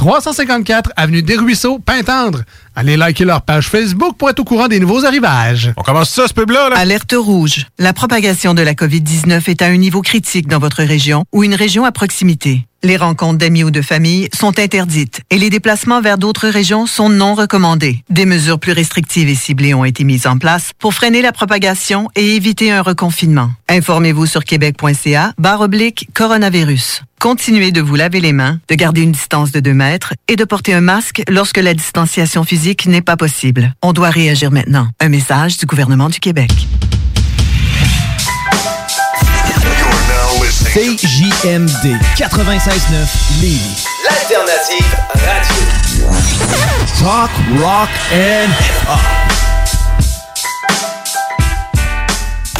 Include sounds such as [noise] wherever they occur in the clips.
354 Avenue des Ruisseaux, Pintendre. Allez liker leur page Facebook pour être au courant des nouveaux arrivages. On commence ça, ce pub-là, là? Alerte rouge. La propagation de la COVID-19 est à un niveau critique dans votre région ou une région à proximité. Les rencontres d'amis ou de famille sont interdites et les déplacements vers d'autres régions sont non recommandés. Des mesures plus restrictives et ciblées ont été mises en place pour freiner la propagation et éviter un reconfinement. Informez-vous sur québec.ca barre oblique coronavirus. Continuez de vous laver les mains, de garder une distance de 2 mètres et de porter un masque lorsque la distanciation physique n'est pas possible. On doit réagir maintenant. Un message du gouvernement du Québec. CJMD 96.9 Lévis. L'alternative radio. Talk, rock and hip-hop.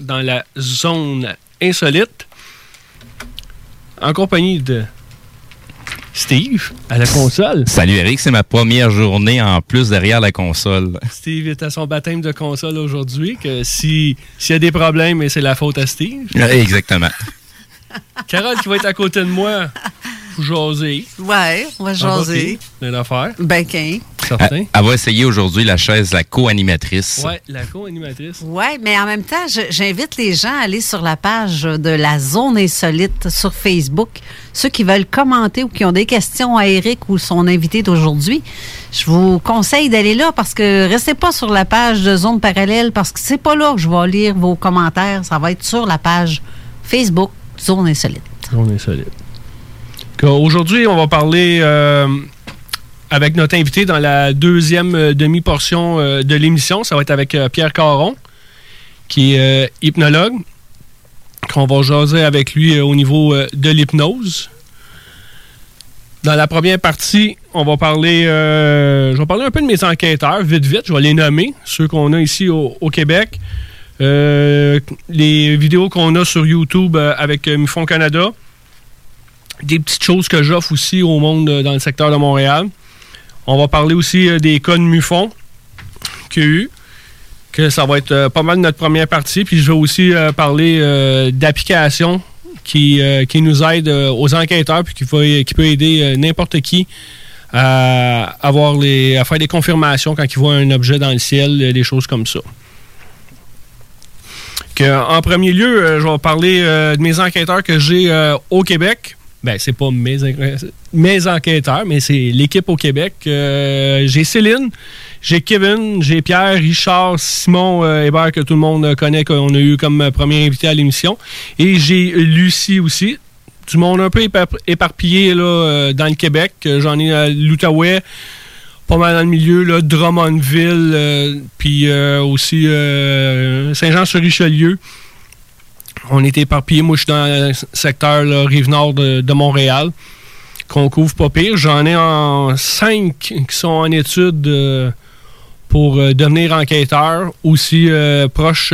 dans la zone insolite, en compagnie de Steve à la console. Salut Eric, c'est ma première journée en plus derrière la console. Steve est à son baptême de console aujourd'hui, que si s'il y a des problèmes, c'est la faute à Steve. Exactement. Carole qui va être à côté de moi, jaser. Ouais, on va jaser. Une affaire. Ben, qu'un. Certain. Elle, va essayer aujourd'hui la chaise, la co-animatrice. Ouais, la co-animatrice. Ouais, mais en même temps, j'invite les gens à aller sur la page de la zone insolite sur Facebook. Ceux qui veulent commenter ou qui ont des questions à Eric ou son invité d'aujourd'hui, je vous conseille d'aller là parce que restez pas sur la page de zone parallèle parce que c'est pas là que je vais lire vos commentaires. Ça va être sur la page Facebook zone insolite. On est solide. Aujourd'hui, on va parler euh, avec notre invité dans la deuxième euh, demi-portion euh, de l'émission. Ça va être avec Pierre Caron, qui est hypnologue. Qu'on va jaser avec lui au niveau de l'hypnose. Dans la première partie, on va parler, je vais parler un peu de mes enquêteurs, vite, vite. Je vais les nommer, ceux qu'on a ici au, au Québec. Les vidéos qu'on a sur YouTube avec Mufon Canada. Des petites choses que j'offre aussi au monde euh, dans le secteur de Montréal. On va parler aussi euh, des cas de Mufon qu'il y a eu. Que ça va être euh, pas mal notre première partie. Puis je vais aussi parler d'applications qui, qui nous aident aux enquêteurs puis qui, va- qui peut aider n'importe qui à, avoir les, à faire des confirmations quand il voit un objet dans le ciel, des choses comme ça. Que, en premier lieu, je vais parler de mes enquêteurs que j'ai au Québec. Ben, c'est pas mes, enquê- mes enquêteurs, mais c'est l'équipe au Québec. Euh, j'ai Céline, j'ai Kevin, j'ai Pierre, Richard, Simon euh, Hébert, que tout le monde connaît, qu'on a eu comme premier invité à l'émission. Et j'ai Lucie aussi. Du monde un peu épar- éparpillé là, euh, dans le Québec. Euh, J'en ai à l'Outaouais, pas mal dans le milieu, là, Drummondville, puis aussi Saint-Jean-sur-Richelieu. On est éparpillés. Moi, je suis dans le secteur là, Rive-Nord de, Montréal, qu'on couvre pas pire. J'en ai en cinq qui sont en études euh, pour euh, devenir enquêteur. Aussi euh, proche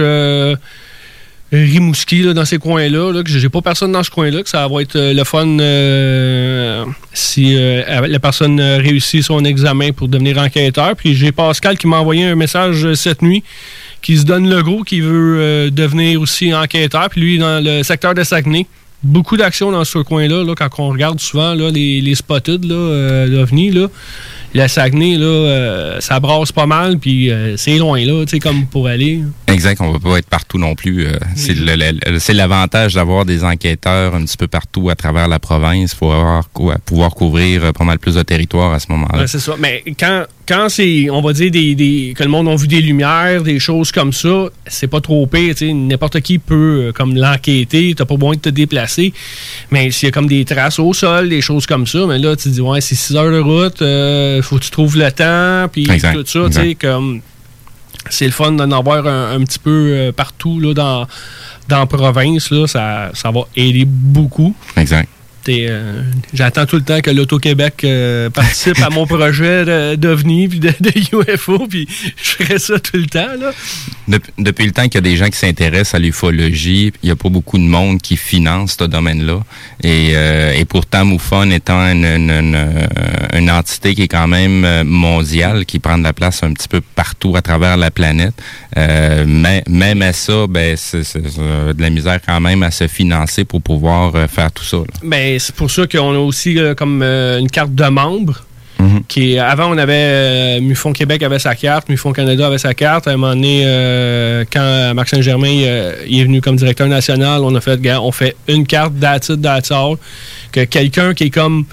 Rimouski, dans ces coins-là, là, que j'ai pas personne dans ce coin-là, que ça va être le fun si la personne réussit son examen pour devenir enquêteur. Puis j'ai Pascal qui m'a envoyé un message cette nuit qui se donne le gros, qui veut euh, devenir aussi enquêteur. Puis lui, dans le secteur de Saguenay, beaucoup d'actions dans ce coin-là. Là, quand on regarde souvent là, les, les spotted, là, euh, l'OVNI, là, la Saguenay, là, euh, ça brasse pas mal, puis euh, c'est loin, là, tu sais, comme pour aller. Exact, on va pas être partout non plus. euh, c'est le- le- c'est l'avantage d'avoir des enquêteurs un petit peu partout à travers la province pour avoir, pouvoir couvrir pas mal plus de territoire à ce moment-là. C'est ça. Mais quand, quand c'est, on va dire, des, des- que le monde a vu des lumières, des choses comme ça, c'est pas trop pire. N'importe qui peut euh, comme l'enquêter. T'as pas besoin de te déplacer. Mais s'il y a comme des traces au sol, des choses comme ça, mais là, tu dis, ouais, c'est 6 heures de route, euh, faut que tu trouves le temps, puis tout ça, tu sais, comme. C'est le fun d'en avoir un, un petit peu euh, partout là, dans, dans la province. Là, ça, ça va aider beaucoup. Exact. Euh, J'attends tout le temps que l'Auto-Québec euh, participe à mon projet d'OVNI puis de, de UFO, puis je ferai ça tout le temps. Là. Depuis le temps qu'il y a des gens qui s'intéressent à l'ufologie, il n'y a pas beaucoup de monde qui finance ce domaine-là. Et, euh, et pourtant, MUFON étant une, une- une, une entité qui est quand même mondiale, qui prend de la place un petit peu partout à travers la planète, mais, même à ça, ben, c'est de la misère quand même à se financer pour pouvoir faire tout ça. là. Ben, c'est pour ça qu'on a aussi euh, comme euh, une carte de membre. Qui, avant, on avait euh, Mufon Québec avait sa carte, Mufon Canada avait sa carte. À un moment donné, euh, quand Marc Saint-Germain il, est venu comme directeur national, on a fait, on fait une carte d'attitude d'attitude que quelqu'un qui est comme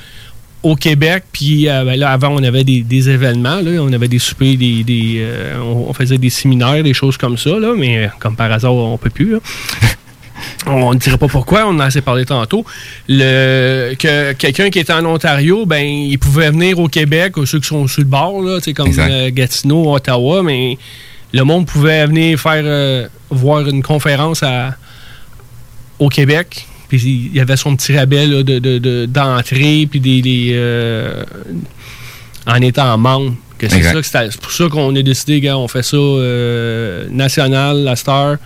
au Québec, puis euh, ben là, avant, on avait des, des événements, là, on avait des soupers, des, des, euh, on, on faisait des séminaires, des choses comme ça, là, mais comme par hasard, on peut plus. là. [laughs] on ne dirait pas pourquoi, on en a assez parlé tantôt. Le, que quelqu'un qui était en Ontario, ben, il pouvait venir au Québec, ou ceux qui sont sur le bord, là, comme euh, Gatineau, Ottawa, mais le monde pouvait venir faire euh, voir une conférence à, au Québec. Puis il y avait son petit rabais là, de, de- de- d'entrée, puis des, des, euh, en étant membre. Que c'est, Exact. ça que c'était- c'est pour ça qu'on a décidé, gars, on fait ça national, la star.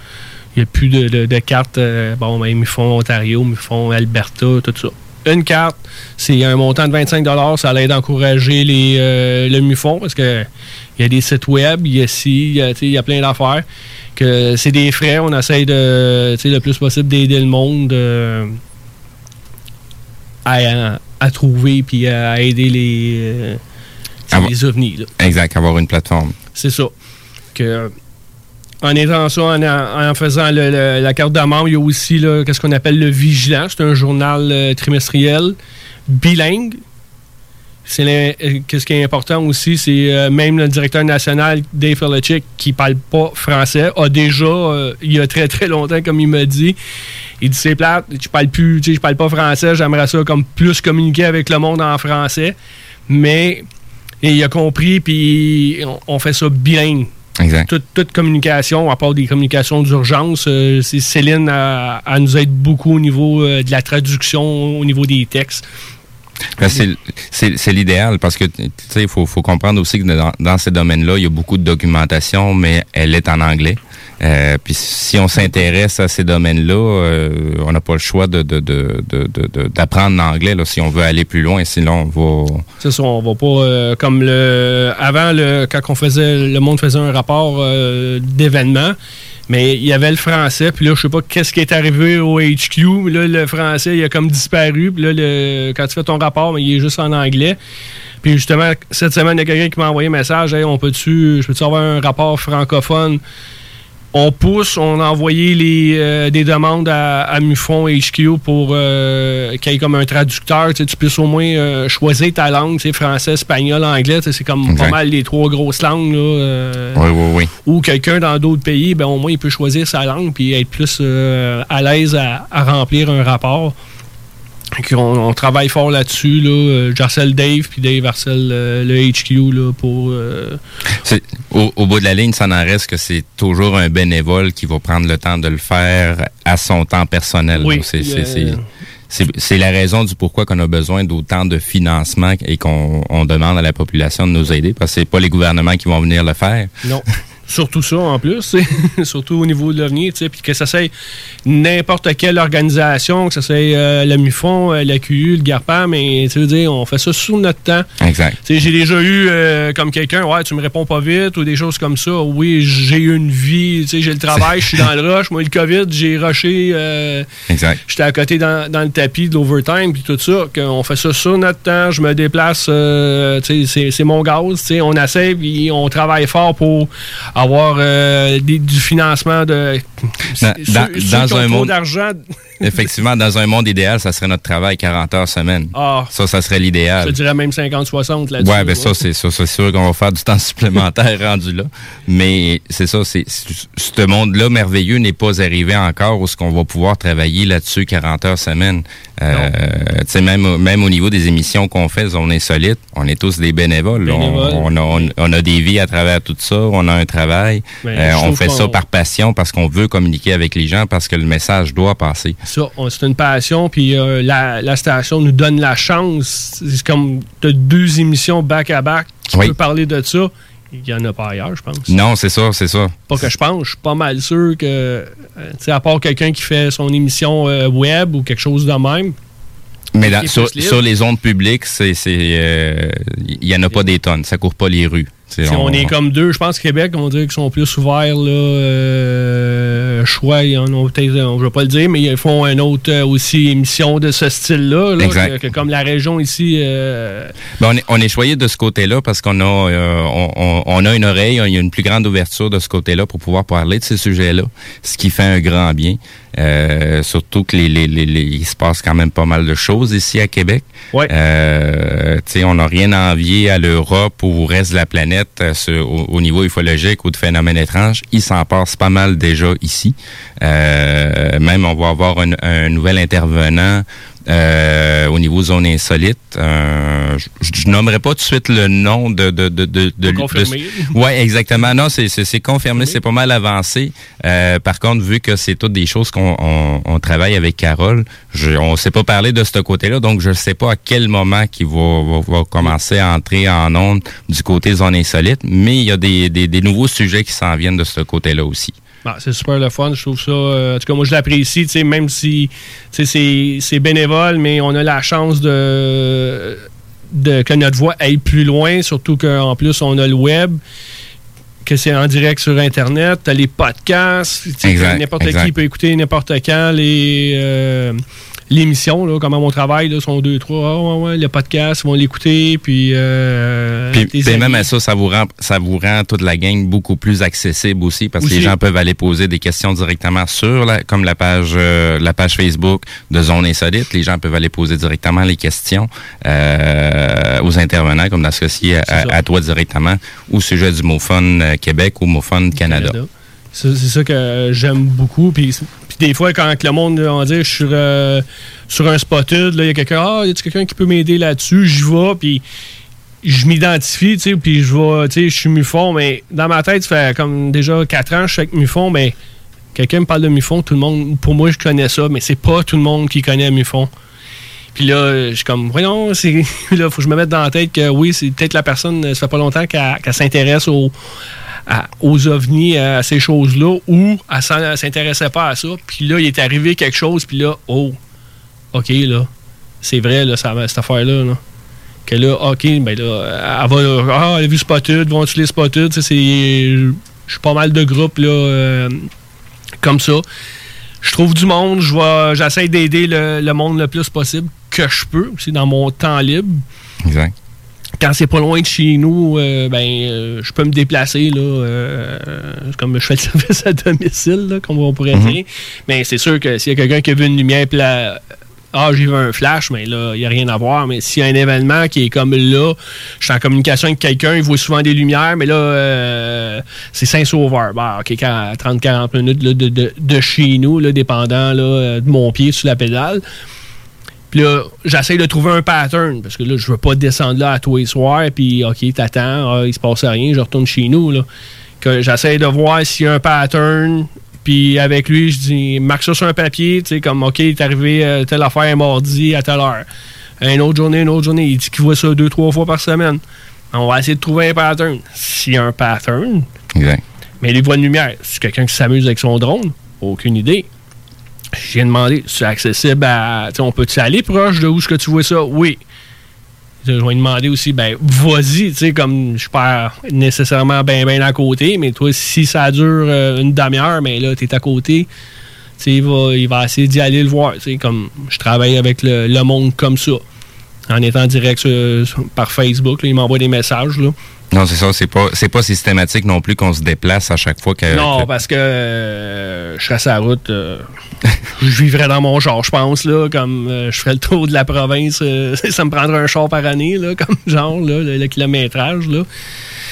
Il n'y a plus de, de- de cartes. euh, bon, ben, ils me font Ontario, ils me font Alberta, tout ça. Une carte, c'est un montant de 25 Ça l'aide d'encourager les, euh, le MUFON parce que il y a des sites web, il y a ci, il y a, tu sais, il y a plein d'affaires. Que c'est des frais, on essaye de, le plus possible d'aider le monde euh, à, à trouver puis à aider les, euh, Avoir- les ovnis. là. Exact, avoir une plateforme. C'est ça. Que, en aidant ça, en, faisant le- la carte de membre, il y a aussi qu'est-ce qu'on appelle le Vigilant. C'est un journal euh, trimestriel bilingue. C'est euh, qu'est-ce qui est important aussi, c'est euh, même le directeur national, Dave Felichik, qui parle pas français, a déjà, il y a très très longtemps, comme il m'a dit, il dit c'est plate, je parle plus, je parle pas français, j'aimerais ça comme plus communiquer avec le monde en français, mais il a compris, puis on, on fait ça bilingue. Exact. Toute, toute communication, à part des communications d'urgence, euh, c'est Céline, elle nous aide beaucoup au niveau euh, de la traduction, au niveau des textes. Ben, c'est- l'idéal parce que tu sais, il faut, faut comprendre aussi que dans, dans ces domaines-là, il y a beaucoup de documentation, mais elle est en anglais. Euh, puis si on s'intéresse à ces domaines-là, euh, on n'a pas le choix de d'apprendre l'anglais si on veut aller plus loin. Sinon, on va. C'est ça, on va pas euh, comme le avant le quand on faisait le monde faisait un rapport d'événements, mais il y avait le français, puis là je sais pas qu'est-ce qui est arrivé au HQ, là le français il a comme disparu, puis là le- quand tu fais ton rapport, mais il est juste en anglais. Puis justement cette semaine il y a quelqu'un qui m'a envoyé un message, hey, on peut-tu je peux-tu avoir un rapport francophone on pousse, on a envoyé les, euh, des demandes à, à Mufon HQ pour euh, qu'il y ait comme un traducteur. Tu sais, tu puisses au moins euh, choisir ta langue, tu sais, français, espagnol, anglais. tu sais, C'est comme pas mal les trois grosses langues. Là, euh, Oui, oui, oui. Ou quelqu'un dans d'autres pays, ben, au moins il peut choisir sa langue puis être plus euh, à l'aise à, à remplir un rapport. On, on travaille fort là-dessus. Là. Euh, J'harcèle Dave, puis Dave harcèle euh, le HQ là, pour. euh, Au, au bout de la ligne, ça n'en reste que c'est toujours un bénévole qui va prendre le temps de le faire à son temps personnel. Oui, euh, c'est- C'est c'est la raison du pourquoi qu'on a besoin d'autant de financement et qu'on on demande à la population de nous aider, parce que c'est pas les gouvernements qui vont venir le faire. Non. [laughs] Surtout ça en plus, [laughs] surtout au niveau de l'avenir, puis que ça soit n'importe quelle organisation, que ça soit euh, le MUFON, euh, la QU, le GARPA, mais tu veux dire, on fait ça sous notre temps. Exact. J'ai déjà eu euh, comme quelqu'un, ouais, tu me réponds pas vite ou des choses comme ça. Oui, j'ai eu une vie, j'ai le travail, je suis dans le [laughs] rush. Moi, le COVID, j'ai rushé. euh, Exact. J'étais à côté dans, dans le tapis de l'overtime puis tout ça. qu'on fait ça sur notre temps. Je me déplace, c'est- mon gaz. On essaie puis on travaille fort pour avoir euh, des- du financement de. Dans- ceux- dans- ceux dans qui ont un trop monde- d'argent. Effectivement, dans un monde idéal, ça serait notre travail 40 heures semaine. Ah. Ça, ça serait Je l'idéal. dirais même 50-60 là-dessus. Ouais, ben ça, c'est ça, c'est sûr qu'on va faire du temps [laughs] supplémentaire rendu là. Mais c'est ça, c'est ce monde-là merveilleux n'est pas arrivé encore où ce qu'on va pouvoir travailler là-dessus 40 heures semaine. Euh, tu sais, même, au- même au niveau des émissions qu'on fait, on est solide, on est tous des bénévoles. On- Bénévoles. On, a, on, on a des vies à travers tout ça, on a un travail. Euh, on fait ça par passion parce qu'on veut communiquer avec les gens, parce que le message doit passer. Ça, c'est une passion, puis euh, la, la station nous donne la chance. C'est comme de deux émissions back-à-back qui Oui. peut parler de ça. Il n'y en a pas ailleurs, je pense. Non, c'est ça, c'est ça. Pas que je pense, je suis pas mal sûr que, euh, à part quelqu'un qui fait son émission web ou quelque chose de même. Mais sur, les ondes publiques, euh, il y en a pas des tonnes. Ça court pas les rues. Tu sais, Si on, est comme deux, je pense Québec, on dirait qu'ils sont plus ouverts. Là, euh, choix, ils en ont peut-être, on ne va pas le dire, mais ils font une autre euh, aussi émission de ce style-là. là, que, que comme la région ici. euh, Ben, on, est, on est choyé de ce côté-là parce qu'on a, euh, on, a une oreille, il y a une plus grande ouverture de ce côté-là pour pouvoir parler de ces sujets-là, ce qui fait un grand bien. Surtout que les, les, les- les- il se passe quand même pas mal de choses ici à Québec. Euh, on n'a rien à envier à l'Europe ou au reste de la planète euh, au niveau ufologique ou de phénomènes étranges. Il s'en passe pas mal déjà ici. Euh, même on va avoir un, un nouvel intervenant euh, au niveau zone insolite. Euh, je, je nommerai pas tout de suite le nom de de de de, de, confirmé. de- [laughs] ouais, exactement. Non, c'est c'est c'est confirmé, c'est pas mal avancé. Euh, par contre, vu que c'est toutes des choses qu'on on, on travaille avec Carole, je, on s'est pas parlé de ce côté-là, donc je sais pas à quel moment qu'il va, va, va commencer à entrer en onde du côté zone insolite, mais il y a des, des, des nouveaux sujets qui s'en viennent de ce côté-là aussi. Bah, c'est super le fun, je trouve ça. euh, en tout cas, moi, je l'apprécie, tu sais, même si c'est c'est bénévole, mais on a la chance de, de que notre voix aille plus loin, surtout qu'en plus, on a le web, que c'est en direct sur Internet, t'as les podcasts, n'importe qui peut écouter n'importe quand les. euh, L'émission, là, comment on travaille, là, sont deux, trois, ah, ouais, ouais, le podcast, ils vont l'écouter, puis... Euh, Puis, amis. même à ça, ça vous rend, ça vous rend toute la gang beaucoup plus accessible aussi, parce que les gens peuvent aller poser des questions directement sur, la, comme la page, euh, la page Facebook de Zone Insolite. Les gens peuvent aller poser directement les questions euh, aux intervenants, comme l'associé à, à- à toi directement, au sujet du MoFun euh, Québec ou MoFun Canada. Canada. C'est c'est ça que j'aime beaucoup. Puis, puis des fois, quand le monde, on dire, je suis sur, euh, sur un spotted, il y a quelqu'un, ah, y a quelqu'un qui peut m'aider là-dessus? J'y vais, puis je m'identifie, tu sais, puis je vais, tu sais, je suis MUFON, mais dans ma tête, ça fait comme déjà 4 ans je suis avec MUFON, mais quelqu'un me parle de MUFON, tout le monde, pour moi, je connais ça, mais c'est pas tout le monde qui connaît MUFON. Puis là, je suis comme, voyons, [laughs] c'est. là, faut que je me mette dans la tête que oui, c'est peut-être la personne, ça fait pas longtemps qu'elle qu'elle s'intéresse aux, aux ovnis, à ces choses-là, ou elle s'en- s'intéressait pas à ça. Puis là, il est arrivé quelque chose, puis là, oh, OK, là, c'est vrai, là, ça, cette affaire-là, là. Que là, OK, ben là, elle va, ah, elle a vu Spotted, vont-tu les Spotted? C'est. Je suis pas mal de groupes, là, euh, comme ça. Je trouve du monde, j'essaie d'aider le, le monde le plus possible que je peux, aussi dans mon temps libre. Exact. Quand c'est pas loin de chez nous, euh, ben, euh, je peux me déplacer, là, euh, comme je fais le [laughs] service à domicile, là, comme on pourrait Mhm. dire. Mais c'est sûr que s'il y a quelqu'un qui a vu une lumière, puis là, ah, j'ai vu un flash, mais là, il n'y a rien à voir. Mais s'il y a un événement qui est comme là, je suis en communication avec quelqu'un, il voit souvent des lumières, mais là, euh, c'est Saint-Sauveur. Bah, OK, quand- 30-40 minutes là, de, de- de chez nous, là, dépendant là, de mon pied sur la pédale. Puis là, j'essaie de trouver un pattern, parce que là, je veux pas descendre là à tous les soirs, puis OK, t'attends, ah, il se passe rien, je retourne chez nous, là. Que j'essaie de voir s'il y a un pattern, puis avec lui, je dis, marque ça sur un papier, tu sais, comme, OK, il est arrivé euh, telle affaire mardi à telle heure. Une autre journée, une autre journée, il dit qu'il voit ça deux, trois fois par semaine. On va essayer de trouver un pattern. S'il y a un pattern, Exact. mais les voies de lumière, c'est quelqu'un qui s'amuse avec son drone? Aucune idée. J'ai demandé, c'est accessible à. On peut-tu aller proche de où est-ce que tu vois ça? Oui. Je vais demander aussi, ben, vas-y, tu sais, comme je suis pas nécessairement bien, bien à côté, mais toi, si ça dure euh, une demi-heure, mais là, tu es à côté, tu sais, il va, essayer d'y aller le voir, tu sais, comme je travaille avec le, le monde comme ça. En étant direct par Facebook, là, il m'envoie des messages, là. Non, c'est ça, c'est pas, c'est pas systématique non plus qu'on se déplace à chaque fois que. Non, parce que euh, je serais sur la route. euh, [laughs] je vivrais dans mon char, je pense, là, comme euh, je ferais le tour de la province. [laughs] ça me prendrait un char par année, là, [laughs] comme genre, là, le, le kilométrage, là.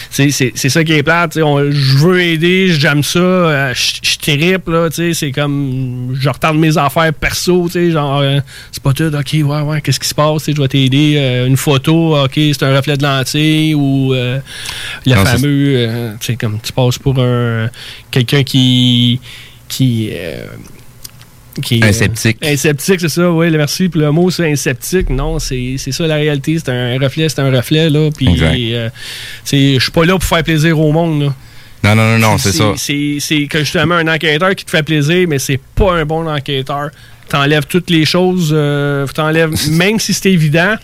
C'est, ça qui est plate. Je veux aider, j'aime ça, je je trippe, là, c'est comme, je retarde mes affaires perso, tu sais, genre, euh, c'est pas tout, ok, ouais, ouais, qu'est-ce qui se passe, je vais t'aider, euh, une photo, ok, c'est un reflet de lentille, ou euh, le Non, fameux, euh, tu sais, comme tu passes pour un quelqu'un qui, qui, euh, qui est, Un euh, sceptique. un sceptique, c'est ça, oui, merci. Puis le mot, c'est un sceptique. Non, c'est ça la réalité. C'est un reflet, c'est un reflet, là. Puis, euh, c'est- je suis pas là pour faire plaisir au monde, là. Non, non, non, non, c'est ça. C'est c'est que justement un enquêteur qui te fait plaisir, mais c'est pas un bon enquêteur. T'enlèves toutes les choses, euh, t'enlèves, [laughs] même si c'est évident,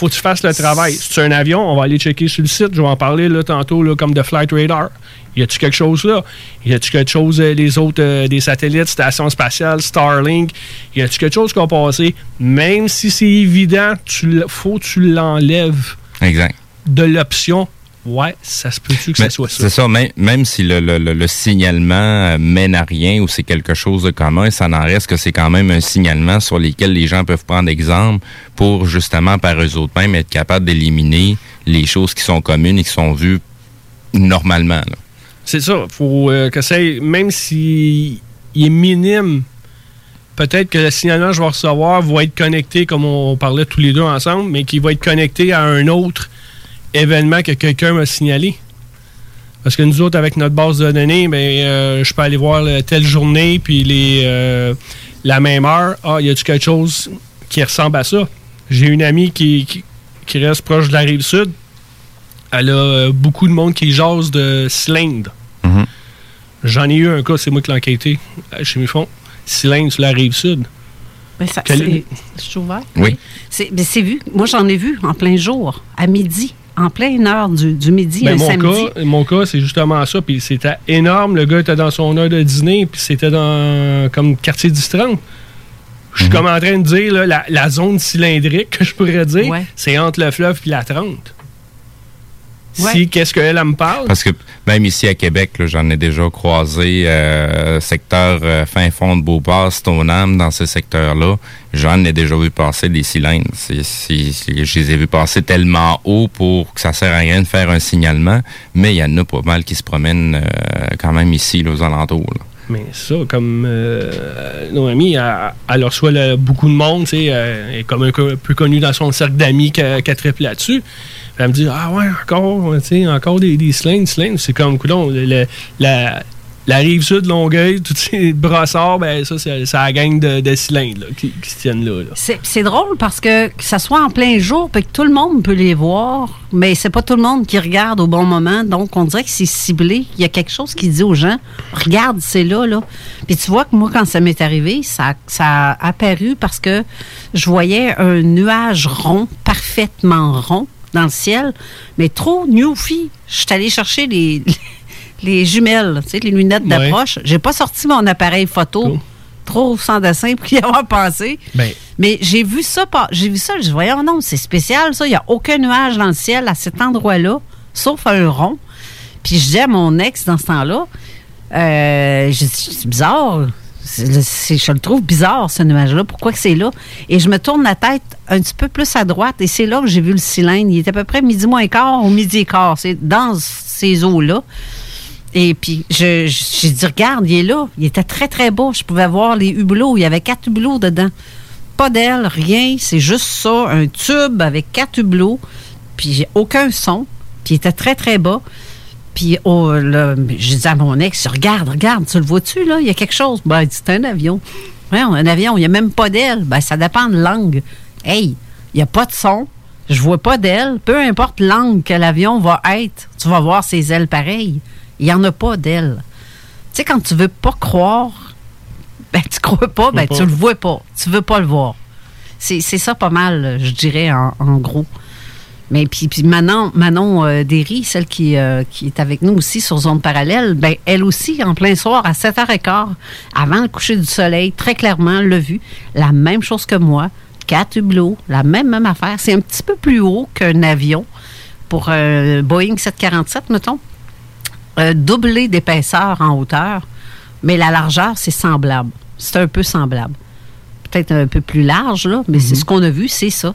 faut que tu fasses le travail. Si tu as un avion, on va aller checker sur le site. Je vais en parler là, tantôt là, comme de Flight Radar. Y a-tu quelque chose là? Y a-tu quelque chose, euh, les autres, euh, des satellites, stations spatiales, Starlink? Y a-tu quelque chose qui a passé? Même si c'est évident, tu faut que tu l'enlèves Exact. de l'option. Ouais, ça se peut-tu que Mais ça soit ça? C'est ça, même, même si le, le- le- le signalement euh, mène à rien ou c'est quelque chose de commun, ça n'en reste que c'est quand même un signalement sur lequel les gens peuvent prendre exemple pour justement par eux autres mêmes être capables d'éliminer les choses qui sont communes et qui sont vues normalement. là. C'est ça. Faut euh, que ça même si il est minime, peut-être que le signalement que je vais recevoir va être connecté, comme on parlait tous les deux ensemble, mais qu'il va être connecté à un autre événement que quelqu'un m'a signalé. Parce que nous autres, avec notre base de données, ben, euh, je peux aller voir le- telle journée, puis les, euh, la même heure. Ah, y a-tu quelque chose qui ressemble à ça? J'ai une amie qui, qui, qui reste proche de la rive sud. Elle a euh, beaucoup de monde qui jase de cylindres. Mhm. J'en ai eu un cas, c'est moi qui l'ai enquêté chez mes fonds. Cylindre sur la rive sud. Ben, ça, Quel- c'est- Je suis ouvert. Oui. C'est c'est vu. Moi, j'en ai vu en plein jour, à midi, en pleine heure du, du midi, Ben, un mon, samedi. cas, mon cas, c'est justement ça. Puis c'était énorme. Le gars était dans son heure de dîner, puis c'était dans comme quartier du 30. Je suis comme en train de dire, là, la, la zone cylindrique, que [laughs] je pourrais dire, Ouais. c'est entre le fleuve et la 30. Ouais. Si, qu'est-ce qu'elle elle me parle? Parce que même ici à Québec, j'en ai déjà croisé euh, secteur euh, fin fond de Beauport, Stoneham, dans ce secteur-là. J'en ai déjà vu passer des cylindres. Je les ai vus passer tellement haut pour que ça sert à rien de faire un signalement, mais il y en a pas mal qui se promènent euh, quand même ici, là, aux alentours. là. Mais ça, comme euh, Noémie, elle, elle reçoit beaucoup de monde, tu sais, euh, elle est comme un peu connue dans son cercle d'amis a triple là-dessus. Elle me dit Ah ouais, encore, encore des, des cylindres, cylindres. C'est comme, coudonc, le- le- la, la rive sud, Longueuil, tous ces brossards, ben ça, c'est la gang de, cylindres là, qui, se tiennent là. c'est drôle parce que, que ça soit en plein jour, puis que tout le monde peut les voir, mais c'est pas tout le monde qui regarde au bon moment. Donc, on dirait que c'est ciblé. Il y a quelque chose qui dit aux gens Regarde, c'est là, là. Puis tu vois que moi, quand ça m'est arrivé, ça, ça a apparu parce que je voyais un nuage rond, parfaitement rond, dans le ciel, mais trop newfie. Je suis allée chercher les, [laughs] les jumelles, tu sais, les lunettes Ouais. d'approche. J'ai pas sorti mon appareil photo. Trop sans dessin pour y [laughs] avoir pensé. Ben, Mais j'ai vu ça, pas- j'ai vu ça, je dis, voyons, non, c'est spécial, ça. Il n'y a aucun nuage dans le ciel à cet endroit-là, sauf un rond. Puis je dis à mon ex dans ce temps-là, euh, c'est bizarre. Je le trouve bizarre, ce nuage-là. Pourquoi que c'est là? Et je me tourne la tête un petit peu plus à droite et c'est là que j'ai vu le cylindre. Il était à peu près midi moins quart ou midi quart. C'est dans ces eaux-là. Et puis, je- je- dit, regarde, il est là. Il était très, très beau. Je pouvais voir les hublots. Il y avait quatre hublots dedans. Pas d'aile, rien. C'est juste ça, un tube avec quatre hublots. Puis, j'ai aucun son. Puis, il était très, très bas. Puis, oh, là, je dis à mon ex, regarde, regarde, tu le vois-tu, là? Il y a quelque chose. Ben, c'est un avion. Ouais, un avion, il n'y a même pas d'aile. Ben, ça dépend de l'angle. Hey, il n'y a pas de son. Je vois pas d'aile. Peu importe l'angle que l'avion va être, tu vas voir ses ailes pareilles. Il n'y en a pas d'aile. Tu sais, quand tu veux pas croire, ben, tu crois pas, ben, tu le vois pas. Tu veux pas le voir. C'est c'est ça pas mal, je dirais, en, en gros. Mais puis, puis Manon, Manon euh, Derry, celle qui, euh, qui est avec nous aussi sur Zone Parallèle, ben, elle aussi, en plein soir, à 7h15, avant le coucher du soleil, très clairement, l'a vu. La même chose que moi. Quatre hublots, la même, même affaire. C'est un petit peu plus haut qu'un avion pour un Boeing 747, mettons. Euh, doublé d'épaisseur en hauteur, mais la largeur, c'est semblable. C'est un peu semblable. Peut-être un peu plus large, là, mais c'est ce qu'on a vu, c'est ça.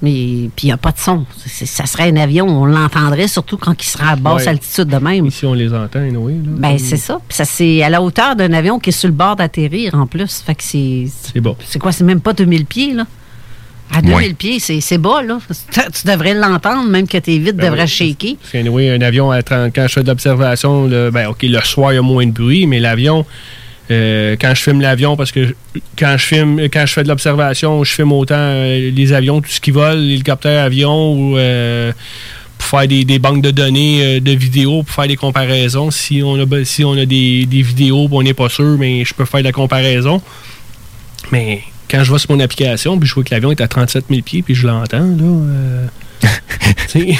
Mais puis il n'y a pas de son. Ça serait un avion, on l'entendrait surtout quand il sera à basse Ouais. altitude de même. Ici, on les entend, oui. Ben, c'est ça. Puis ça, c'est à la hauteur d'un avion qui est sur le bord d'atterrir en plus. Fait que c'est. C'est bon. C'est quoi? C'est même pas 2000 pieds, là? À 2000 Ouais. pieds, c'est c'est bas, là. Tu tu devrais l'entendre, même que tes vitres Ben devraient oui. shaker. Parce que, anyway, un avion, à 30 quand je fais de l'observation, ben, OK, le soir, il y a moins de bruit, mais l'avion, euh, quand je filme l'avion, parce que quand je filme, quand je fais de l'observation, je filme autant euh, les avions, tout ce qui vole, l'hélicoptère avion, ou euh, pour faire des, des banques de données de vidéos, pour faire des comparaisons. Si on a, si on a des, des vidéos, on n'est pas sûr, mais je peux faire de la comparaison. Mais quand je vais sur mon application, puis je vois que l'avion est à 37 000 pieds, puis je l'entends, là. [laughs]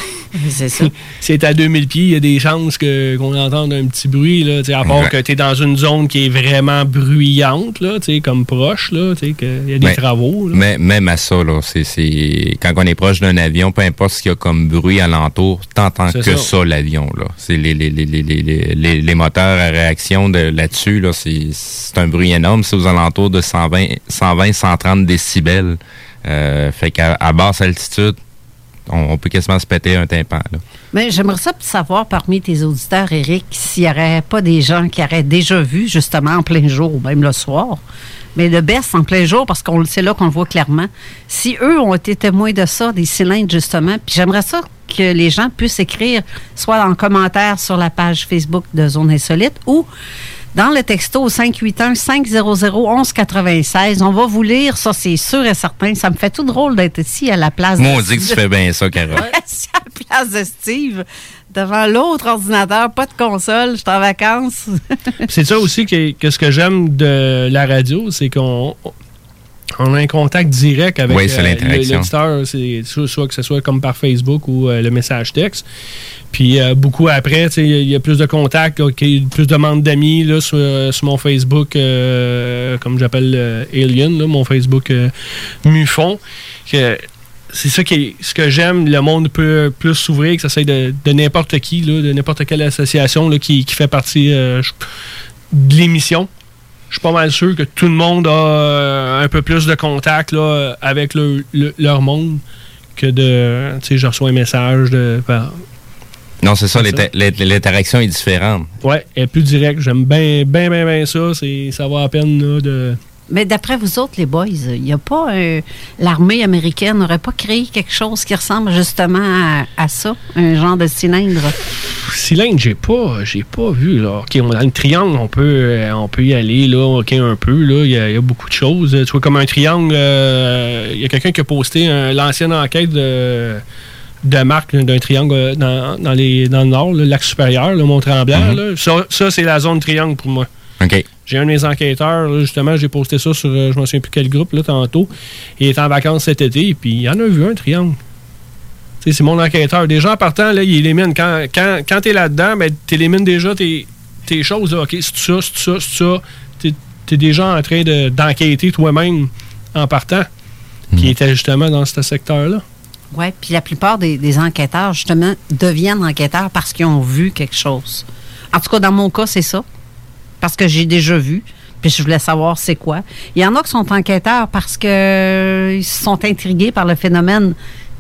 C'est ça. si c'est à 2000 pieds, il y a des chances que- qu'on entende un petit bruit, là, à part Ouais. que tu es dans une zone qui est vraiment bruyante, là, comme proche, là, qu'il y a des travaux. là. Mais même à ça, là, c'est, c'est- quand on est proche d'un avion, peu importe ce qu'il y a comme bruit alentour, t'entends que ça. ça, l'avion. Là. C'est les, les, les, les, les, les, les moteurs à réaction de, là-dessus, là, c'est, c'est un bruit énorme. C'est aux alentours de 120, 120 130 décibels. Euh, fait qu'à à basse altitude, on, peut quasiment se péter un tympan. J'aimerais ça savoir parmi tes auditeurs, Eric, s'il n'y aurait pas des gens qui auraient déjà vu, justement, en plein jour ou même le soir, mais le best en plein jour, parce qu'on c'est là qu'on le voit clairement, si eux ont été témoins de ça, des cylindres, justement, puis j'aimerais ça que les gens puissent écrire, soit en commentaire sur la page Facebook de Zone Insolite ou dans le texto au 581-500-1196. On va vous lire, ça c'est sûr et certain. Ça me fait tout drôle d'être ici à la place Moi, de on dit que tu fais bien ça, Carole. [laughs] à la place de Steve, devant l'autre ordinateur, pas de console, je suis en vacances. C'est ça aussi que, que ce que j'aime de la radio, c'est qu'on on a un contact direct avec Oui, c'est euh, l'auditeur, soit que ce soit comme par Facebook ou euh, le message texte. Puis euh, beaucoup après, il y a- plus de contacts, plus de demandes d'amis sur, euh, sur mon Facebook, euh, comme j'appelle Alien, mon Facebook Mufon. Que c'est ça qui est- ce que j'aime, le monde peut plus s'ouvrir, que ça soit de, n'importe qui, là, de n'importe quelle association là, qui, fait partie de l'émission. Je suis pas mal sûr que tout le monde a un peu plus de contact avec le- le- leur monde que de. Tu sais, je reçois un message de. Non, c'est ça, l'interaction est différente. Ouais, elle est plus direct. J'aime bien, bien, bien, bien ça. C'est, ça va à peine là, de, Mais d'après vous autres, les boys, il n'y a pas un- l'armée américaine n'aurait pas créé quelque chose qui ressemble justement à, à ça, un genre de cylindre? Cylindre, j'ai pas, j'ai pas vu. Là. OK, on, dans le triangle, on peut, euh, on peut y aller là, OK, un peu. Là, il y, a- il y a beaucoup de choses. Tu vois, comme un triangle, euh, il y a quelqu'un qui a posté un- l'ancienne enquête de, de marque d'un triangle euh, dans, dans, les, dans le nord, le lac supérieur, le Mont-Tremblant. là. Ça, ça, c'est la zone triangle pour moi. J'ai un de mes enquêteurs, là, justement, j'ai posté ça sur, euh, je ne me souviens plus quel groupe, là, tantôt. Il est en vacances cet été, puis il en a vu un triangle. C'est mon enquêteur. Déjà, en partant, là, il élimine. Quand, quand, quand tu es là-dedans, ben, tu élimines déjà tes, tes choses. Là. OK, c'est ça, c'est ça, c'est ça. Tu es, déjà en train de- d'enquêter toi-même en partant, qui était justement dans ce secteur-là. Oui, puis la plupart des, des enquêteurs, justement, deviennent enquêteurs parce qu'ils ont vu quelque chose. En tout cas, dans mon cas, c'est ça. Parce que j'ai déjà vu, puis je voulais savoir c'est quoi. Il y en a qui sont enquêteurs parce qu'ils sont intrigués par le phénomène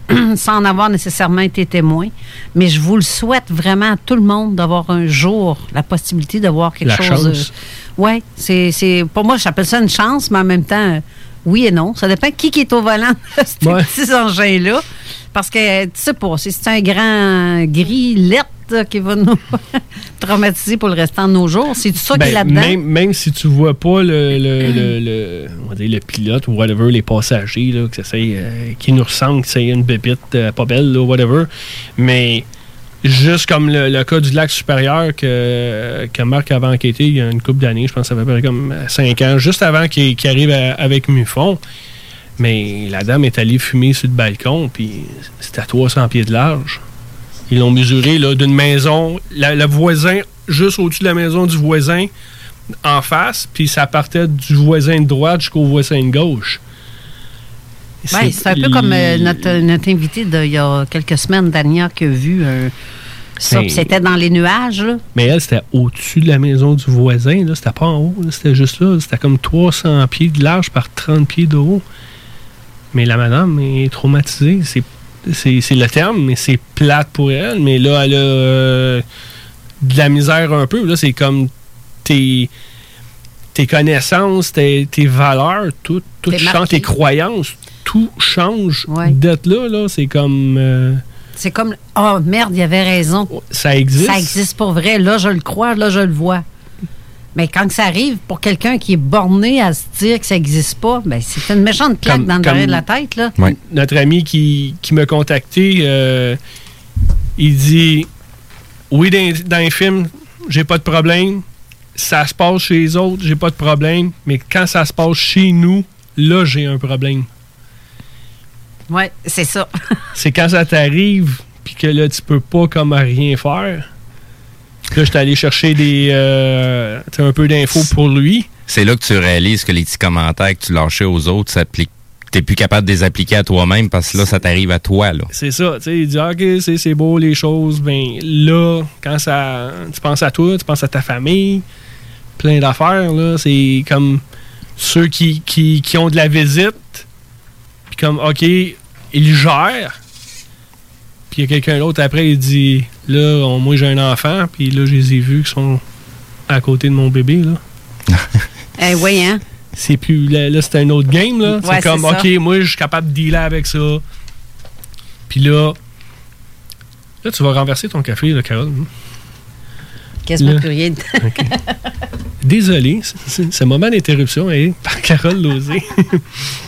[clears throat] sans en avoir nécessairement été témoins. Mais je vous le souhaite vraiment à tout le monde d'avoir un jour la possibilité de voir quelque La chose. chance. oui, c'est, c'est, pour moi, j'appelle ça une chance, mais en même temps, euh, oui et non. Ça dépend qui, qui est au volant de [laughs] ces petits engins-là. Parce que, tu sais pas, si c'est un grand gris lettre qui va nous [laughs] traumatiser pour le restant de nos jours, c'est tout ça qui est Ben, là-dedans? même, même si tu vois pas le, le, le, le- on va dire le pilote ou whatever, les passagers là, que euh, qui nous ressemblent, que c'est une bébite euh, pas belle, là, whatever. Mais juste comme le, cas du lac supérieur que, Marc avait enquêté il y a une couple d'années, je pense que ça fait comme 5 ans, juste avant qu'il arrive avec Mufon. Mais la dame est allée fumer sur le balcon, puis c'était à 300 pieds de large. Ils l'ont mesuré d'une maison, la- le voisin, juste au-dessus de la maison du voisin, en face, puis ça partait du voisin de droite jusqu'au voisin de gauche. Ouais, c'est un peu comme euh, notre, notre invité d'il y a quelques semaines, Dania, qui a vu euh, ça. Puis C'était dans les nuages. Là. Mais elle, c'était au-dessus de la maison du voisin. là. C'était pas en haut. C'était juste là. C'était comme 300 pieds de large par 30 pieds de haut. Mais la madame est traumatisée. C'est, c'est, c'est le terme, mais c'est plate pour elle. Mais là, elle a euh, de la misère un peu. Là, c'est comme tes, tes connaissances, tes, tes valeurs, tout, tout T'es change, tes croyances, tout change d'être là. là. C'est comme... euh, C'est comme, oh merde, il avait raison. ça existe. Ça existe pour vrai. Là, je le crois, là, je le vois. Mais quand ça arrive, pour quelqu'un qui est borné à se dire que ça n'existe pas, ben, c'est une méchante claque Comme- dans le derrière de la tête. Là. Notre ami qui, qui m'a contacté, euh, il dit Oui, dans, dans les films, j'ai pas de problème. Ça se passe chez les autres, j'ai pas de problème. Mais quand ça se passe chez nous, là, j'ai un problème. Oui, c'est ça. [laughs] C'est quand ça t'arrive, puis que là, tu peux pas comme rien faire. Là, j'étais allé chercher des, euh, tu sais, un peu d'infos pour lui. C'est là que tu réalises que les petits commentaires que tu lâchais aux autres, ça t'es plus capable de les appliquer à toi-même parce que là, ça t'arrive à toi. Là. C'est ça, tu sais, il dit, OK, c'est c'est beau les choses, ben là, quand ça, tu penses à toi, tu penses à ta famille, plein d'affaires, là, c'est comme ceux qui, qui, qui ont de la visite, puis comme, OK, ils gèrent, puis il y a quelqu'un d'autre après, il dit, là, on- moi j'ai un enfant, puis là, je les ai vus qui sont à côté de mon bébé, là. [laughs] Eh oui, hein? C'est plus. Là, là, c'est un autre game, là. Ouais, c'est comme. OK, moi, je suis capable de dealer avec ça. Puis là. Là, tu vas renverser ton café, là, Carole. Quasiment Là. plus rien. Désolé, c'est c'est un moment d'interruption hein, par Carole Lozé.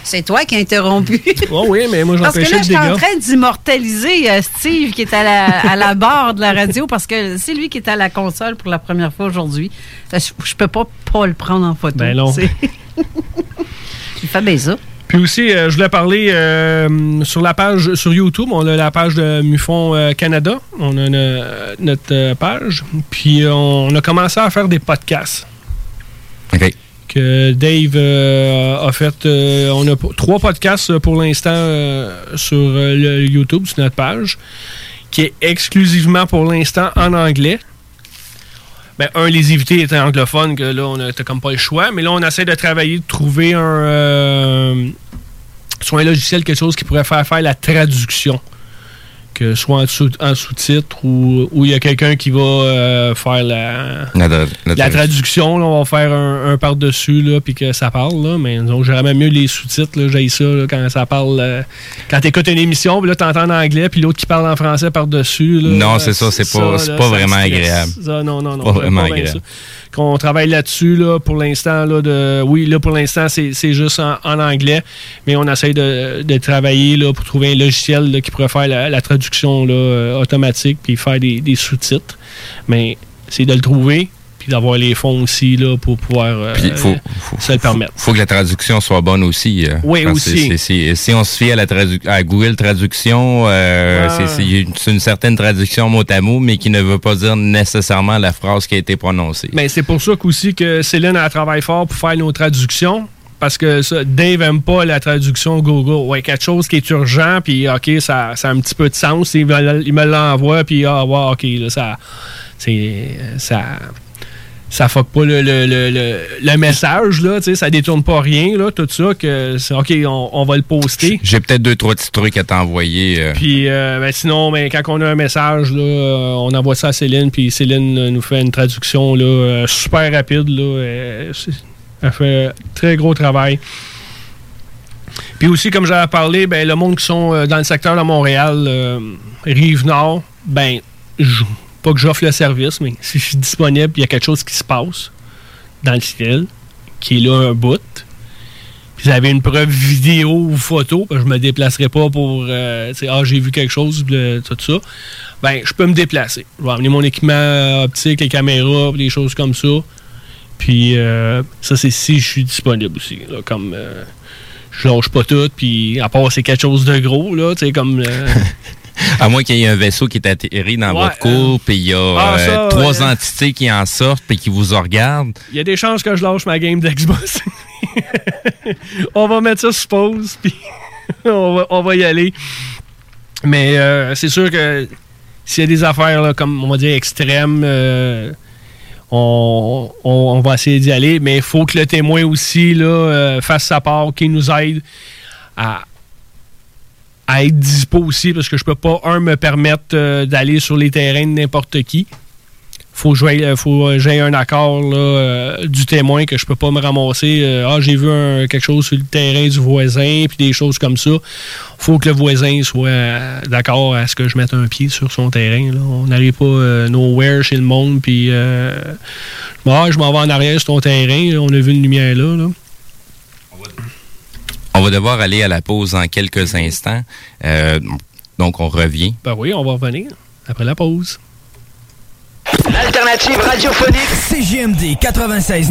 c'est toi qui as interrompu. [laughs] oh oui, mais moi, Parce que j'empêchais là, je suis en train d'immortaliser euh, Steve qui est à la, à la barre de la radio parce que c'est lui qui est à la console pour la première fois aujourd'hui. Euh, Je, je peux pas pas le prendre en photo. Ben non. [laughs] Il fait bien ça. Puis aussi, euh, je voulais parler euh, sur la page, sur YouTube, on a la page de Mufon euh, Canada. On a une- notre euh, page. Puis euh, on a commencé à faire des podcasts. OK. Que Dave a fait. euh, on a trois podcasts pour l'instant sur le YouTube, sur notre page, qui est exclusivement pour l'instant en anglais. Ben, un, les invités étaient anglophones, que là, on n'a comme pas le choix. Mais là, on essaie de travailler, de trouver un. euh, un logiciel, quelque chose qui pourrait faire faire la traduction. Soit en, sous, en sous-titre ou ou il y a quelqu'un qui va euh, faire la, La, la- la la traduction, là, on va faire un, un par-dessus, puis que ça parle, là. Mais donc, même mieux les sous-titres. J'ai ça, là, quand ça parle. euh, quand t'écoutes une émission, puis là, t'entends en anglais, puis l'autre qui parle en français par-dessus. Non, Euh, c'est ça, c'est pas- pas ça vraiment agréable. Ça, non, non, non. Pas vraiment agréable. Qu'on travaille là-dessus, là, pour l'instant, là, de. Oui, là, pour l'instant, c'est c'est juste en, en anglais, mais on essaye de, de travailler, là, pour trouver un logiciel, là, qui pourrait faire la, la traduction, là, euh, automatique, puis faire des, des sous-titres. Mais c'est de le trouver, puis d'avoir les fonds aussi, là, pour pouvoir euh, faut- se le permettre. faut que la traduction soit bonne aussi. euh, Oui, aussi. si on se fie à, la à Google Traduction, euh, Ah. c'est- une, certaine traduction mot à mot, mais qui ne veut pas dire nécessairement la phrase qui a été prononcée. Mais c'est pour ça qu'aussi que Céline a travaillé fort pour faire nos traductions. Parce que ça, Dave aime pas la traduction Google. Ouais, quelque chose qui est urgent, puis OK, ça, ça a un petit peu de sens. Il me, il l'envoie, puis ah, OK, là, ça. C'est. Ça. Ça fuck pas le, le, le, le- message, là, tu sais, ça détourne pas rien, là, tout ça, que c'est OK, on, on va le poster. J'ai peut-être deux, trois petits trucs à t'envoyer. euh. Puis euh, ben, sinon, ben, quand on a un message, là, euh, on envoie ça à Céline, puis Céline nous fait une traduction là, super rapide. Là, elle fait un très gros travail. Puis aussi, comme j'avais parlé, ben, le monde qui sont dans le secteur de Montréal, Rive-Nord, ben, je- pas que j'offre le service, mais si je suis disponible, il y a quelque chose qui se passe dans le ciel, qui est là un bout. Puis vous avez une preuve vidéo ou photo, parce que je me déplacerai pas pour euh, ah j'ai vu quelque chose, tout ça. Ben je peux me déplacer. Je vais amener mon équipement euh, optique, les caméras, des choses comme ça. Puis euh, ça c'est si je suis disponible aussi. là, comme euh, je lâche pas tout, puis à part c'est quelque chose de gros là, tu sais comme euh, [laughs] À moins qu'il y ait un vaisseau qui est atterri dans Ouais, votre cour, puis il y a Ah, euh, trois ouais. entités qui en sortent, puis qui vous regardent. il y a des chances que je lâche ma game d'Xbox. [laughs] on va mettre ça sur pause, puis [laughs] on, va, on va y aller. Mais euh, c'est sûr que s'il y a des affaires, là, comme on va dire, extrêmes, euh, on, on- on va essayer d'y aller. Mais il faut que le témoin aussi là, fasse sa part, qu'il nous aide à, à être dispo aussi, parce que je peux pas, un, me permettre euh, d'aller sur les terrains de n'importe qui faut que euh, faut que j'aie un accord euh, du témoin que je peux pas me ramasser. euh, ah, j'ai vu quelque chose sur le terrain du voisin, puis des choses comme ça. faut que le voisin soit euh, d'accord à ce que je mette un pied sur son terrain. Là. On n'arrive pas euh, nowhere chez le monde, puis euh, ah, je m'en vais en arrière sur ton terrain. On a vu une lumière là. On va devoir aller à la pause en quelques instants. Euh, donc, on revient. Ben oui, on va revenir après la pause. L'alternative radiophonique CGMD 96.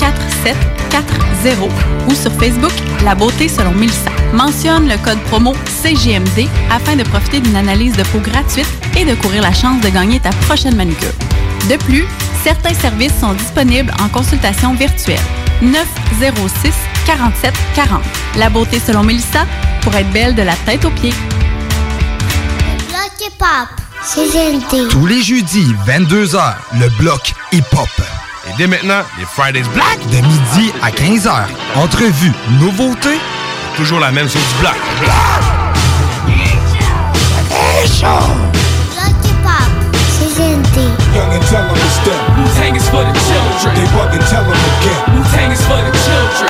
4740 ou sur Facebook La beauté selon Mélissa. Mentionne le code promo CGMD afin de profiter d'une analyse de peau gratuite et de courir la chance de gagner ta prochaine manucure. De plus, certains services sont disponibles en consultation virtuelle. 906 47 40. La beauté selon Mélissa pour être belle de la tête aux pieds. Bloc hip-hop. CGMD. Tous les jeudis, 22h, le bloc hip-hop. Et dès maintenant, les Fridays Black. De midi à 15h. Entrevue, nouveautés. Toujours la même chose du GNT. Young and tell 'em to step. Wu-Tang is for the children. They bug and tell 'em again. Wu-Tang is for the children.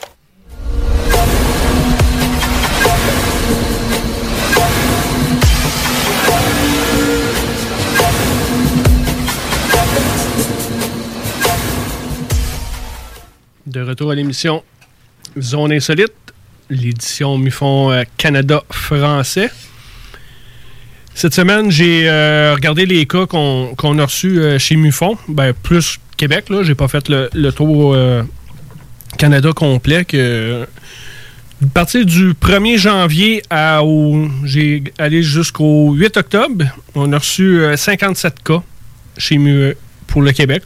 De retour à l'émission Zone Insolite, l'édition Mufon euh, Canada français. Cette semaine, j'ai euh, regardé les cas qu'on a reçus euh, chez Mufon, ben, plus Québec. Là, j'ai pas fait le, tour Canada complet. Que, partir du 1er janvier à j'ai allé jusqu'au 8 octobre, on a reçu euh, 57 cas chez Mu pour le Québec.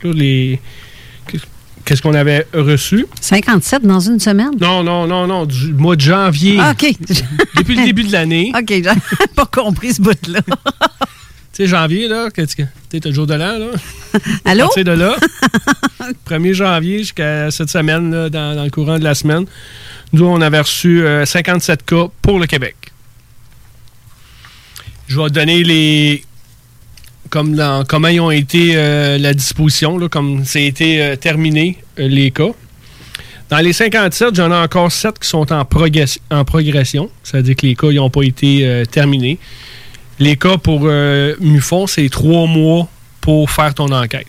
Qu'est-ce qu'on avait reçu? 57 dans une semaine? Non, non, non, non, du mois de janvier. Ah, OK. Depuis le début de l'année. [laughs] OK, j'ai [laughs] pas compris ce bout-là. [laughs] Tu sais, janvier, là, tu sais, le jour de l'an, là? Allô? Partir de là, 1er janvier jusqu'à cette semaine, là, dans, dans le courant de la semaine, nous, on avait reçu euh, 57 cas pour le Québec. Je vais donner les. Comme comment ils ont été euh, la disposition, comme a été euh, terminé, euh, les cas. Dans les 57, j'en ai encore 7 qui sont en, progress- en progression. C'est-à-dire que les cas n'ont pas été terminés. Les cas pour Mufon, c'est trois mois pour faire ton enquête.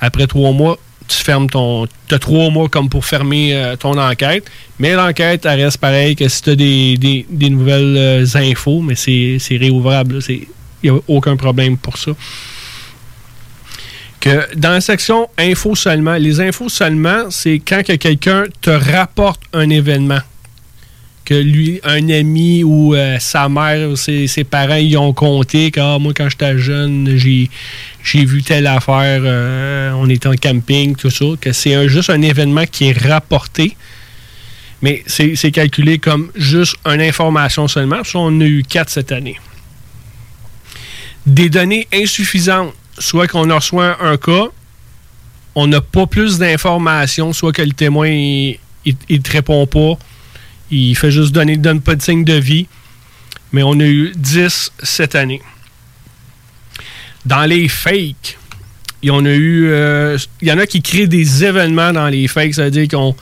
Après trois mois, tu fermes ton. Tu as trois mois comme pour fermer ton enquête. Mais l'enquête, elle reste pareil que si tu as des, des- nouvelles infos, mais c'est c'est réouvrable. Il n'y a aucun problème pour ça. Que dans la section infos seulement, les infos seulement, c'est quand que quelqu'un te rapporte un événement que lui, un ami ou euh, sa mère ou ses, ses parents, ils ont compté que ah, moi, quand j'étais jeune, j'ai, j'ai vu telle affaire, euh, on était en camping, tout ça, que c'est juste un événement qui est rapporté, mais c'est, c'est calculé comme juste une information seulement. Ça, on a eu quatre cette année. Des données insuffisantes, soit qu'on reçoit un cas, on n'a pas plus d'informations, soit que le témoin, il ne te répond pas, il fait juste donner, donne pas de signe de vie. Mais on a eu 10 cette année. Dans les fakes, il y en a eu. euh, y en a qui créent des événements dans les fakes, c'est-à-dire qu'on.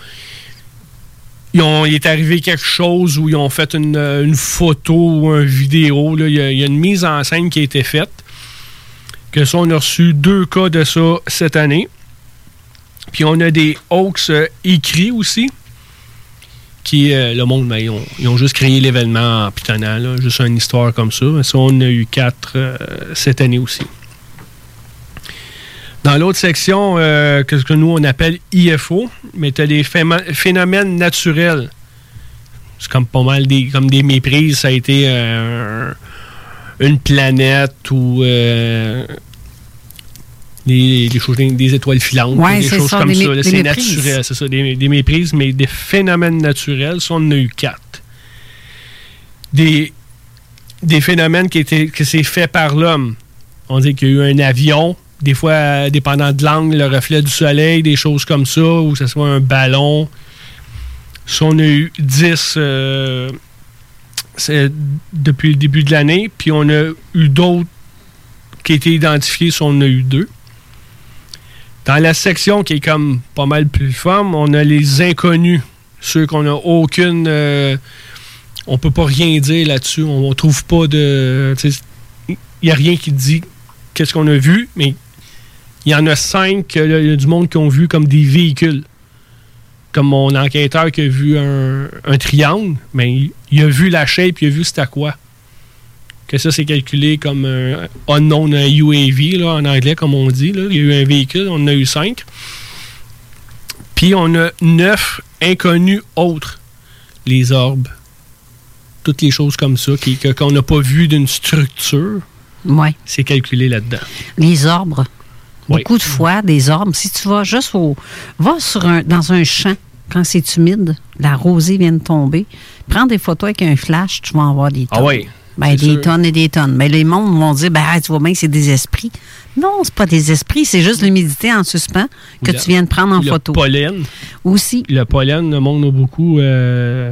Il est arrivé quelque chose où ils ont fait une, euh, photo ou une vidéo. là. Il, y a, une mise en scène qui a été faite. Que ça, on a reçu deux cas de ça cette année. Puis on a des hoax euh, écrits aussi qui, euh, le monde, ben, ils, ont, juste créé l'événement en pitonnant, juste une histoire comme ça. Ça, on a eu quatre cette année aussi. Dans l'autre section, euh, que ce que nous, on appelle IFO, mais tu as des phénomènes naturels. C'est comme pas mal des, comme des méprises. Ça a été euh, une planète ou euh, des, des choses, des étoiles filantes, Ouais, des choses ça, comme des ça. C'est naturel, c'est ça, des, des méprises, mais des phénomènes naturels, ça, on en a eu quatre. Des, des phénomènes qui étaient que c'est fait par l'homme. On dit qu'il y a eu un avion, des fois, euh, dépendant de l'angle, le reflet du soleil, des choses comme ça, ou que ce soit un ballon. Ça, on a eu 10 euh, depuis le début de l'année, puis on a eu d'autres qui été identifiés, ça, on a eu deux. Dans la section qui est comme pas mal plus femme, on a les inconnus, ceux qu'on n'a aucune. euh, on peut pas rien dire là-dessus. On, on trouve pas de. Il n'y a rien qui dit qu'est-ce qu'on a vu, mais il y en a cinq, il y a du monde qui ont vu comme des véhicules. Comme mon enquêteur qui a vu un, un triangle, mais il, il a vu la shape, il a vu c'était à quoi. Que ça, c'est calculé comme un unknown un UAV, là, en anglais, comme on dit. là. Il y a eu un véhicule, on en a eu cinq. Puis on a neuf inconnus autres. Les orbes. Toutes les choses comme ça, qu'on n'a pas vu d'une structure. Ouais. C'est calculé là-dedans. Les orbres. Beaucoup de fois, des arbres. Si tu vas juste au. Va sur un, dans un champ, quand c'est humide, la rosée vient de tomber. Prends des photos avec un flash, tu vas en voir des tonnes. Ah oui. Ben, des sûr. tonnes et des tonnes. Mais les mondes vont dire, ben, tu vois bien que c'est des esprits. Non, c'est pas des esprits, c'est juste l'humidité en suspens que Le- tu viens de prendre en le photo. pollen. Aussi. Le pollen, le monde a beaucoup. euh,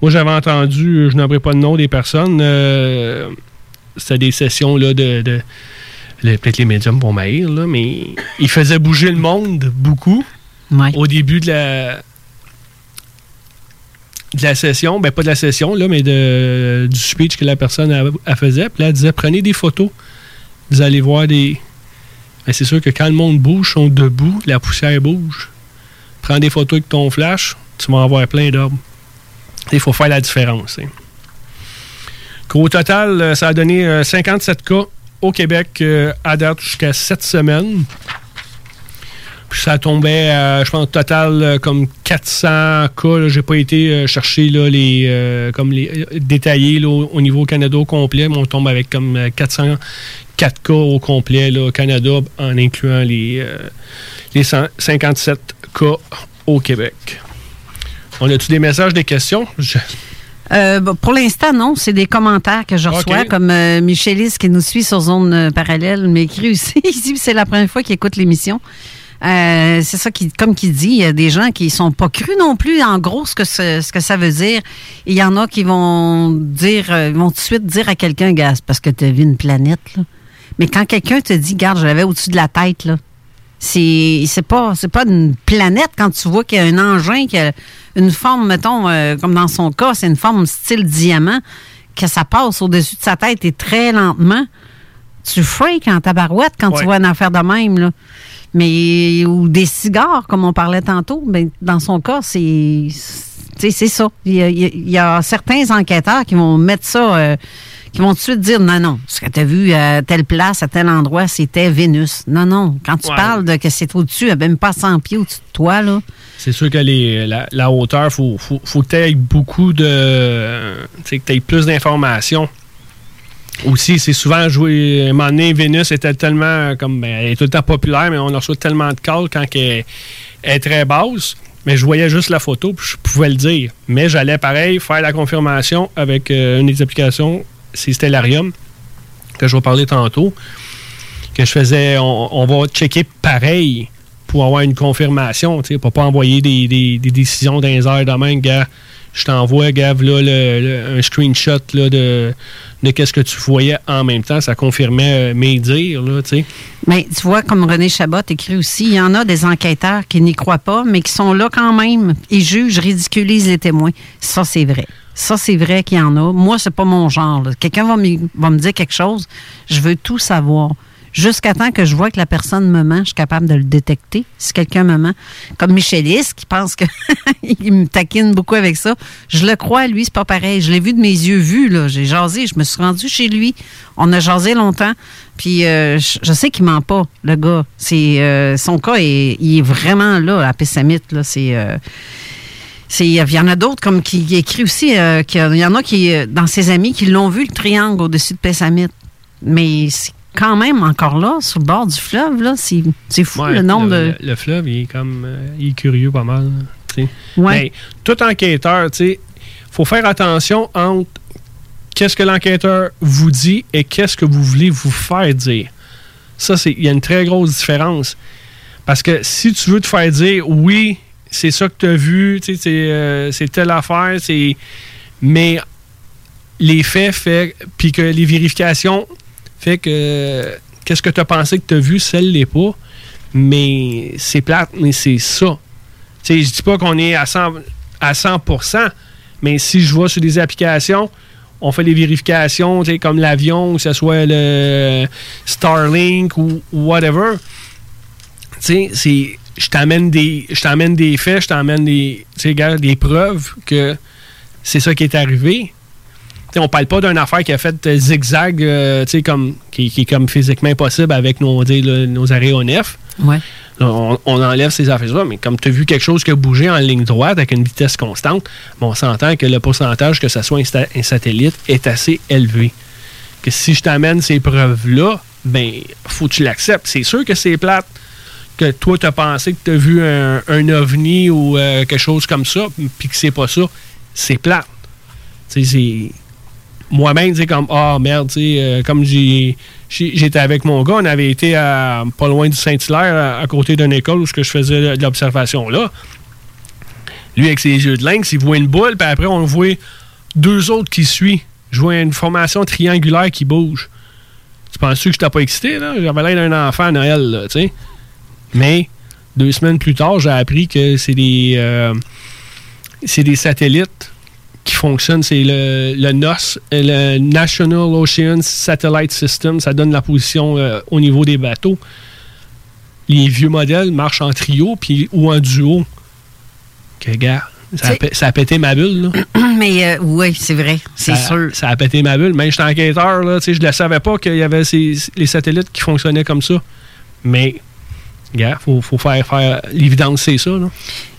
moi, j'avais entendu, je n'aimerais pas le nom des personnes, euh, c'était des sessions là, de. de- le- Peut-être les médiums vont m'haïr, là, mais ils faisaient bouger le monde beaucoup au début de la, de la session. Ben, pas de la session, là, mais de, du speech que la personne a- faisait. Puis là, elle disait prenez des photos. Vous allez voir des. Ben, c'est sûr que quand le monde bouge, ils sont debout, la poussière bouge. Prends des photos avec ton flash, tu vas en voir plein d'arbres. Il faut faire la différence. hein. Qu'au total, euh, ça a donné euh, 57 cas au Québec euh, à date jusqu'à 7 semaines. Puis ça tombait, à, je pense, total, euh, comme 400 cas. J'ai pas été euh, chercher là, les, euh, comme les euh, détaillés au, au niveau Canada au complet, mais on tombe avec comme euh, 404 cas au complet là, au Canada, en incluant les, euh, les 100 57 cas au Québec. On a-tu des messages, des questions? Euh, pour l'instant, non. C'est des commentaires que je reçois, comme euh, Michelis qui nous suit sur Zone euh, Parallèle m'écrit aussi. [laughs] Il dit que c'est la première fois qu'il écoute l'émission. Euh, c'est ça qui, comme qu'il dit, il y a des gens qui sont pas crus non plus, en gros, ce que, ce, ce que ça veut dire. Il y en a qui vont dire, vont tout de suite dire à quelqu'un, c'est parce que tu as vu une planète, là. Mais quand quelqu'un te dit, garde, je l'avais au-dessus de la tête, là, c'est c'est pas c'est pas une planète quand tu vois qu'il y a un engin qui a une forme mettons euh, comme dans son cas c'est une forme style diamant que ça passe au-dessus de sa tête et très lentement. Tu freaks en tabarouette quand Ouais. tu vois une affaire de même là. Mais ou des cigares comme on parlait tantôt ben dans son cas c'est tu sais, c'est ça. Y a- il y a certains enquêteurs qui vont mettre ça euh, qui vont tout de suite dire non, non, ce que tu as vu à telle place, à tel endroit, c'était Vénus. Non, non. Quand tu Ouais. parles de que c'est au-dessus, même pas 100 pieds au-dessus de toi, là. C'est sûr que les, la, la hauteur, il faut, faut, faut que tu aies beaucoup de. Tu sais, que tu aies plus d'informations. Aussi, c'est souvent joué. À un moment donné, Vénus était tellement. comme ben, Elle est tout le temps populaire, mais on reçoit tellement de calls quand elle, elle est très basse. Mais je voyais juste la photo, puis je pouvais le dire. Mais j'allais pareil faire la confirmation avec euh, une des applications, c'est Stellarium, que je vais parler tantôt. Que je faisais. On, va checker pareil pour avoir une confirmation, tu sais, pour pas envoyer des, décisions dans les heures de même, gars. Je t'envoie, Gav, là, le- le- un screenshot là, de, de qu'est-ce que tu voyais en même temps. Ça confirmait euh, mes dires, là, tu sais. Mais tu vois, comme René Chabot écrit aussi, il y en a des enquêteurs qui n'y croient pas, mais qui sont là quand même. Ils jugent, ridiculisent les témoins. Ça, c'est vrai. Ça, c'est vrai qu'il y en a. Moi, c'est pas mon genre. Quelqu'un va, me- va me dire quelque chose, je veux tout savoir. Jusqu'à temps que je vois que la personne me ment, je suis capable de le détecter si quelqu'un me ment. Comme Michelis, qui pense que [laughs] il me taquine beaucoup avec ça. Je le crois, lui, c'est pas pareil. Je l'ai vu de mes yeux vus, là. J'ai jasé, je me suis rendu chez lui. On a jasé longtemps. Puis euh, je, sais qu'il ment pas, le gars. C'est euh, son cas il est vraiment là, à Pessamite, là. C'est euh, il y en a d'autres comme qui, qui écrit aussi euh, qu'il y en a qui euh, dans ses amis qui l'ont vu le triangle au-dessus de Pessamite. Mais c'est quand même encore là, sur le bord du fleuve, là. C'est fou Ouais, le nombre le, de. le- le fleuve, il est comme. euh, il est curieux pas mal. sais. Ouais. Mais tout enquêteur, tu sais, faut faire attention entre qu'est-ce que l'enquêteur vous dit et qu'est-ce que vous voulez vous faire dire. Ça, c'est. Il y a une très grosse différence. Parce que si tu veux te faire dire oui, c'est ça que tu as vu, euh, c'est telle affaire, c'est. Mais les faits fait puis que les vérifications fait que qu'est-ce que tu as pensé que tu as vu, celle l'est pas. Mais c'est plate, mais c'est ça. Tu sais, je dis pas qu'on est à 100, à 100%, mais si je vois sur des applications, on fait les vérifications, comme l'avion, que ce soit le Starlink ou whatever. C'est je t'amène des je t'amène des faits, je t'amène des des preuves que c'est ça qui est arrivé. Sais, on parle pas d'une affaire qui a fait euh, zigzag, euh, comme, qui, qui est comme physiquement impossible avec nos, nos aéronefs. Ouais. On, on enlève ces affaires-là, mais comme tu as vu quelque chose qui a bougé en ligne droite avec une vitesse constante, on s'entend que le pourcentage que ce soit un satellite est assez élevé. Que si je t'amène ces preuves-là, ben, faut que tu l'acceptes. C'est sûr que c'est plate que toi, tu as pensé que tu as vu un, ovni ou euh, quelque chose comme ça, puis que c'est pas ça. C'est plate. C'est. Moi-même, c'est comme, ah merde, tu sais, euh, comme j'ai. J'étais avec mon gars, on avait été à, pas loin du Saint-Hilaire, à, côté d'une école où je faisais de l'observation là. Lui, avec ses yeux de lynx, il voit une boule, puis après, on voit deux autres qui suivent. Je vois une formation triangulaire qui bouge. Tu penses que je t'ai pas excité, là? J'avais l'air d'un enfant à Noël, là, tu sais. Mais, deux semaines plus tard, j'ai appris que c'est des, euh, c'est des satellites qui fonctionnent. C'est le, le NOS, le National Ocean Satellite System. Ça donne la position euh, au niveau des bateaux. Les vieux modèles marchent en trio puis, ou en duo. Que, gars, ça a, ça pété ma bulle, là. [coughs] Mais euh, oui, c'est vrai, c'est Ça- sûr. Ça a pété ma bulle. Même j'étais enquêteur, là, tu sais, je ne savais pas qu'il y avait ces- les satellites qui fonctionnaient comme ça. Mais, gars, faut, faut faire, faire l'évidence, c'est ça, là.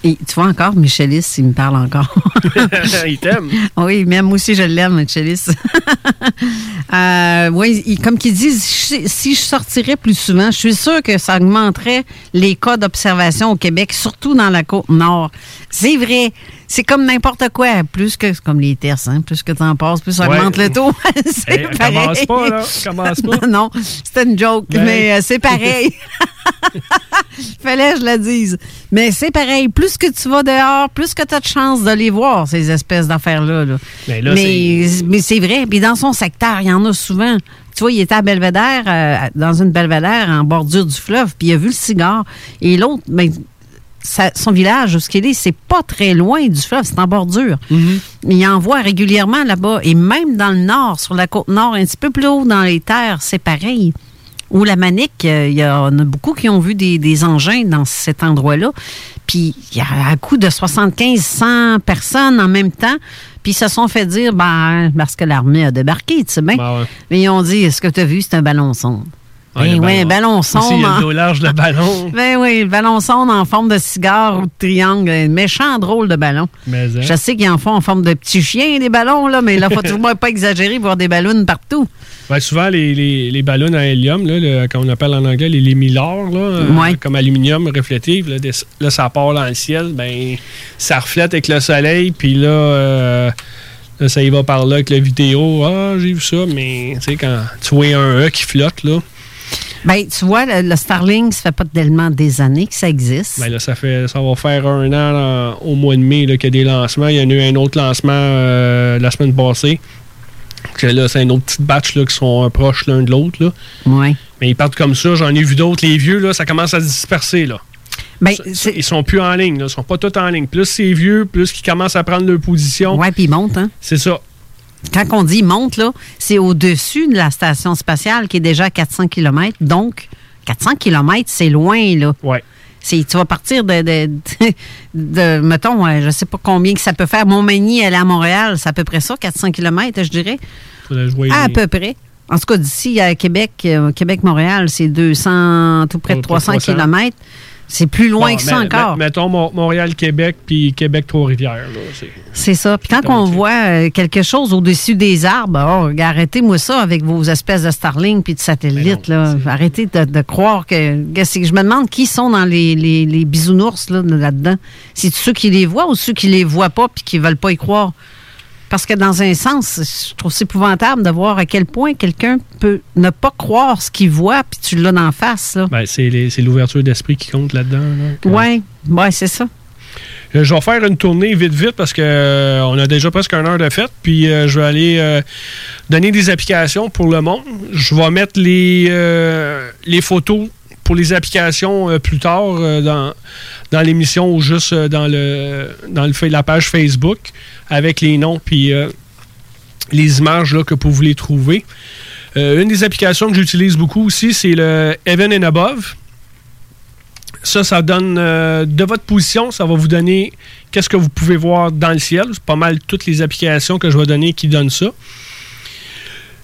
Et tu vois encore, Michelis, il me parle encore. [laughs] Il t'aime. Oui, même moi aussi, je l'aime, Michelis. [laughs] euh, oui, il- comme qu'il dit, si, je sortirais plus souvent, je suis sûr que ça augmenterait les cas d'observation au Québec, surtout dans la côte nord. C'est vrai. C'est comme n'importe quoi. Plus que, c'est comme les tests, hein, plus que tu en passes, plus ça Ouais. augmente le taux. [laughs] c'est Eh, pareil. commence pas, là. Commence pas. non, c'était une joke, Ben. mais euh, c'est pareil. Fallait que je le dise. Mais c'est pareil. Plus que tu vas dehors, plus que tu as de chance de les voir, ces espèces d'affaires-là. là. Mais là, mais mais c'est vrai. Puis dans son secteur, il y en a souvent. Tu vois, il était à Belvédère, euh, dans une Belvédère en bordure du fleuve, puis il a vu le cigare. Et l'autre, ben, sa- son village, où ce qu'il est, c'est pas très loin du fleuve, c'est en bordure. Il en voit régulièrement là-bas. Et même dans le nord, sur la côte nord, un petit peu plus haut dans les terres, c'est pareil. Ou la Manique, euh, il y en a beaucoup qui ont vu des, des engins dans cet endroit-là. Puis il y a un coup de 75, 100 personnes en même temps. Puis ils se sont fait dire, ben, parce que l'armée a débarqué, tu sais bien. Mais ils ont dit, est-ce que tu as vu, c'est un ballon sonde. Ouais, Ben le oui, un ballon. sonde. il y a le en- dos large, le ballon. [laughs] ben oui, le ballon sonde en forme de cigare ou de triangle. Un méchant drôle de ballon. Mais, hein. Je sais qu'ils en font en forme de petits chiens, des ballons, là, mais là, faut [laughs] toujours pas exagérer, voir des ballons partout. Ben, souvent, les, les, les ballons à hélium, là, le- qu'on appelle en anglais les, les là, euh, comme aluminium là, des- là, ça part dans le ciel, ben, ça reflète avec le soleil, puis là, euh, là, ça y va par là avec la vidéo. Ah, j'ai vu ça, mais tu sais, quand tu vois un E qui flotte, là, Ben, tu vois, le, le Starlink, ça fait pas tellement des années que ça existe. ben là, ça, fait, ça va faire un an là, au mois de mai qu'il y a des lancements. Il y en a eu un autre lancement euh, la semaine passée. Que là, c'est un autre petit batch là, qui sont euh, proches l'un de l'autre. Ouais. Mais ils partent comme ça. J'en ai vu d'autres. Les vieux, là, ça commence à se disperser. Là. Ben, ils sont plus en ligne. Là. Ils sont pas tous en ligne. Plus c'est vieux, plus ils commencent à prendre leur position. Ouais, puis ils montent, hein? C'est ça. Quand on dit monte, là, c'est au-dessus de la station spatiale qui est déjà à 400 km. Donc, 400 km, c'est loin, là. Ouais. C'est, tu vas partir de, de, de, mettons, euh, je sais pas combien que ça peut faire. Montmagny, aller à Montréal, c'est à peu près ça, 400 km, je dirais. Jouer À peu près. En tout cas, d'ici à Québec, euh, Québec-Montréal, c'est 200, tout près de Oh, 300 300. km. C'est plus loin Bon, que ça encore. mettons Mon- Montréal-Québec, puis Québec-Trois-Rivières. c'est- ça. Puis quand on voit euh, quelque chose au-dessus des arbres, oh, arrêtez-moi ça avec vos espèces de Starlink puis de satellites. là. Arrêtez de, de croire que, Je me demande qui sont dans les, les, les bisounours là, là-dedans. C'est ceux qui les voient ou ceux qui les voient pas puis qui veulent pas y croire? Parce que dans un sens, je trouve c'est épouvantable de voir à quel point quelqu'un peut ne pas croire ce qu'il voit puis tu l'as d'en face. Là. Ben, c'est l'ouverture d'esprit qui compte là-dedans. là, que- Ouais, c'est ça. Euh, Je vais faire une tournée vite vite parce que euh, on a déjà presque une heure de fête. Puis euh, je vais aller donner des applications pour le monde. Je vais mettre les, les photos pour les applications plus tard dans, dans l'émission ou juste euh, dans le dans le la page Facebook avec les noms puis euh, les images là, que vous voulez trouver. Euh, une des applications que j'utilise beaucoup aussi, c'est le Heaven and Above. Ça, ça donne de votre position, ça va vous donner qu'est-ce que vous pouvez voir dans le ciel. C'est pas mal toutes les applications que je vais donner qui donnent ça.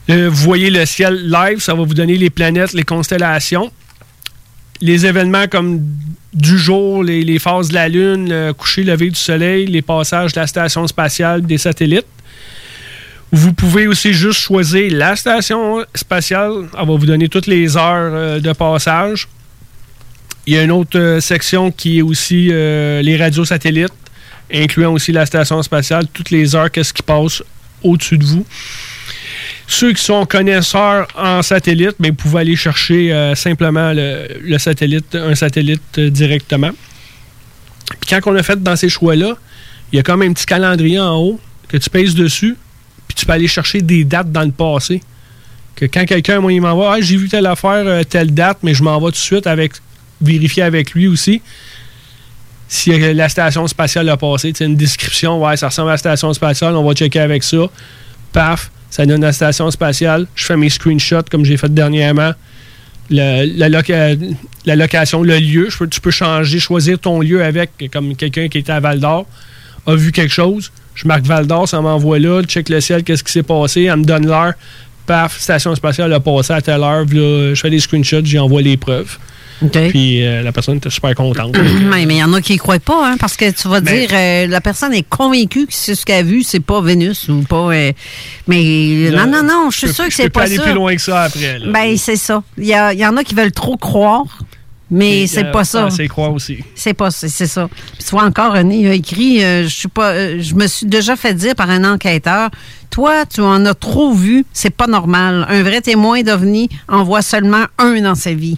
Vous voyez le ciel live, ça va vous donner les planètes, les constellations. Les événements comme du jour, les, phases de la Lune, coucher, lever du soleil, les passages de la station spatiale, des satellites. Vous pouvez aussi juste choisir la station spatiale. Elle va vous donner toutes les heures euh, de passage. Il y a une autre euh, section qui est aussi euh, les radios satellites, incluant aussi la station spatiale, toutes les heures, qu'est-ce qui passe au-dessus de vous. Ceux qui sont connaisseurs en satellite, ben, vous pouvez aller chercher euh, simplement le, satellite, un satellite euh, directement. Puis quand on a fait dans ces choix-là, il y a comme un petit calendrier en haut que tu pèses dessus, puis tu peux aller chercher des dates dans le passé. Que quand quelqu'un, moi, il m'envoie, ah, j'ai vu telle affaire, euh, telle date, mais je m'en vais tout de suite avec vérifier avec lui aussi si la station spatiale a passé. Sais, une description, ouais, ça ressemble à la station spatiale, on va checker avec ça. Paf, ça donne la station spatiale. Je fais mes screenshots comme j'ai fait dernièrement. La, loca- la location, le lieu, tu peux changer, choisir ton lieu avec, comme quelqu'un qui était à Val d'Or a vu quelque chose. Je marque Val d'Or, ça m'envoie là, check le ciel, qu'est-ce qui s'est passé, elle me donne l'heure. Paf, station spatiale a passé à telle heure. Je fais des screenshots, j'y envoie les preuves. Puis euh, la personne était super contente. [clears throat] Mais il y en a qui ne croient pas, hein, parce que tu vas Ben- dire, euh, la personne est convaincue que c'est ce qu'elle a vu, c'est pas Vénus ou pas. euh, mais Là, non, non, non, je suis sûre que c'est peux pas aller ça. plus loin que ça après. là. Ben, c'est ça. Il y, a- il y en a qui veulent trop croire, mais c'est pas ça. C'est croire aussi. C'est pas c'est c'est ça. Puis tu vois encore René a écrit euh, je suis pas euh, je me suis déjà fait dire par un enquêteur toi tu en as trop vu, c'est pas normal. Un vrai témoin d'OVNI en voit seulement un dans sa vie.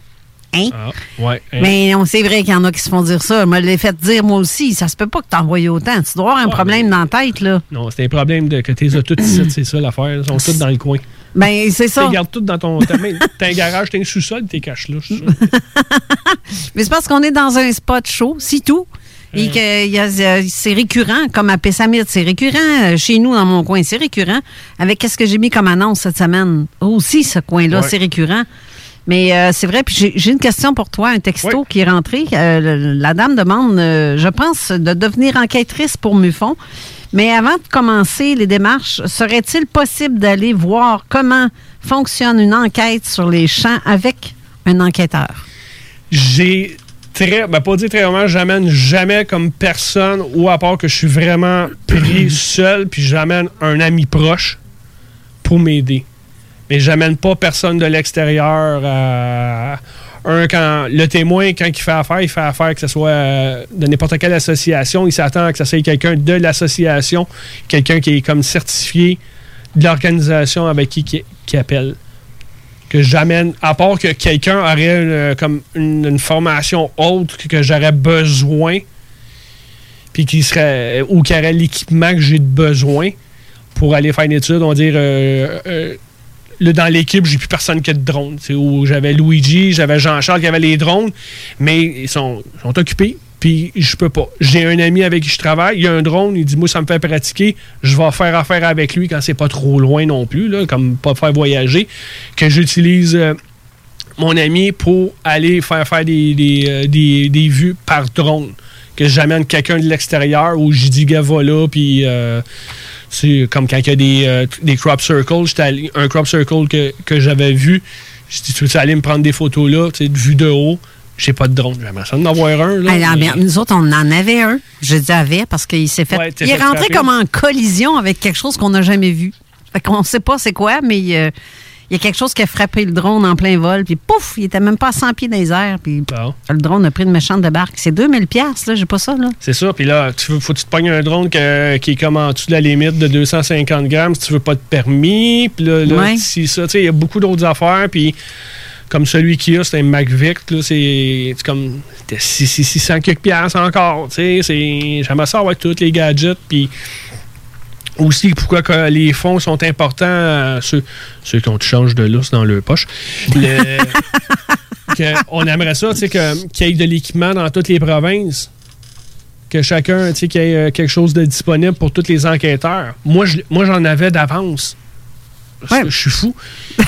Hein? Ah, ouais. hein. Mais on c'est vrai qu'il y en a qui se font dire ça. Je me l'ai fait dire moi aussi. Ça se peut pas que t'en envoies autant. Tu dois avoir un problème dans la tête, là. Non, c'est un problème de, que tes toutes ici, c'est ça l'affaire. Ils sont tous dans le coin. Ben, c'est ça. Tu les gardes toutes dans ton. T'as un garage, t'as un sous-sol, t'es caches là. [laughs] Mais c'est parce qu'on est dans un spot chaud, c'est tout. Et que a- euh, c'est récurrent, comme à Pessamit, c'est récurrent. euh, Chez nous, dans mon coin, c'est récurrent. Avec qu'est-ce que j'ai mis comme annonce cette semaine? Aussi, ce coin-là, Ouais. c'est récurrent. Mais euh, c'est vrai, puis j'ai- une question pour toi, un texto qui est rentré. Euh, la dame demande, euh, je pense, de devenir enquêtrice pour Mufon. Mais avant de commencer les démarches, serait-il possible d'aller voir comment fonctionne une enquête sur les champs avec un enquêteur? J'ai très. Ben, pas dire très vraiment, j'amène jamais comme personne, ou à part que je suis vraiment pris [clears throat] seul, puis j'amène un ami proche pour m'aider. Mais j'amène pas personne de l'extérieur à. Un, quand le témoin, quand il fait affaire, il fait affaire que ce soit euh, de n'importe quelle association. Il s'attend à que ce soit quelqu'un de l'association, quelqu'un qui est comme certifié de l'organisation avec qui, qui, appelle que j'amène, à part que quelqu'un aurait une, comme une, formation autre que, j'aurais besoin, puis qui serait, ou qui aurait l'équipement que j'ai besoin pour aller faire une étude, on va dire, euh, euh, là, dans l'équipe, j'ai plus personne qui a de drone. J'avais Luigi, j'avais Jean-Charles qui avait les drones, mais ils sont, occupés. Puis je peux pas. J'ai un ami avec qui je travaille, il a un drone, il dit moi ça me fait pratiquer, je vais faire affaire avec lui quand c'est pas trop loin non plus, là, comme pas faire voyager, que j'utilise euh, mon ami pour aller faire faire des, des, euh, des- des vues par drone. Que j'amène quelqu'un de l'extérieur où je dis gars va là, puis euh, c'est comme quand il y a des, euh, des crop circles, j'étais allé- un crop circle que, que j'avais vu, je dis tu veux aller me prendre des photos là, tu sais, de vue de haut, j'ai pas de drone, j'aimerais ça d'en avoir un. Là, Alors, mais- bien, nous autres, on en avait un. Je dis avait parce qu'il s'est fait. Ouais, il est rentré comme en collision avec quelque chose qu'on n'a jamais vu. Fait qu'on sait pas c'est quoi, mais euh, il y a quelque chose qui a frappé le drone en plein vol, puis pouf, il était même pas à 100 pieds dans les airs, puis le drone a pris une méchante débarque. C'est 2000 pièces là, j'ai pas ça, là. C'est ça. Puis là, tu veux, faut que tu te pognes un drone que- qui est comme en dessous de la limite de 250 grammes si tu veux pas de permis. Puis là, là, Ouais. si ça, tu sais, il y a beaucoup d'autres affaires. Puis comme celui qu'il y a, c'est un. Là, c'est comme c'était 600 600 quelques piastres encore. Tu sais, c'est- j'aimerais ça avoir tous les gadgets. Puis aussi, pourquoi que les fonds sont importants, euh, ceux, ceux qui ont du change de lousse dans leur poche. Le- [laughs] que on aimerait ça, tu sais, qu'il y ait de l'équipement dans toutes les provinces. Que chacun, tu sais, qu'il y ait euh, quelque chose de disponible pour tous les enquêteurs. Moi, je- moi j'en avais d'avance. Je suis fou. [laughs]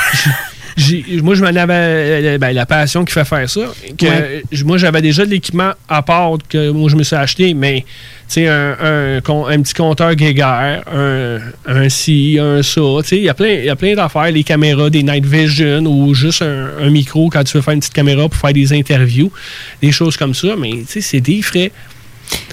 J'ai- moi, je m'en avais euh, ben, la passion qui fait faire ça. Que, Ouais. euh, Moi, j'avais déjà de l'équipement à part que moi, je me suis acheté, mais tu sais, un, un, un petit compteur Geiger, un, un ci, un ça. Tu sais, il y a plein, plein d'affaires, les caméras, des night vision ou juste un, un micro quand tu veux faire une petite caméra pour faire des interviews, des choses comme ça. Mais tu sais, c'est des frais.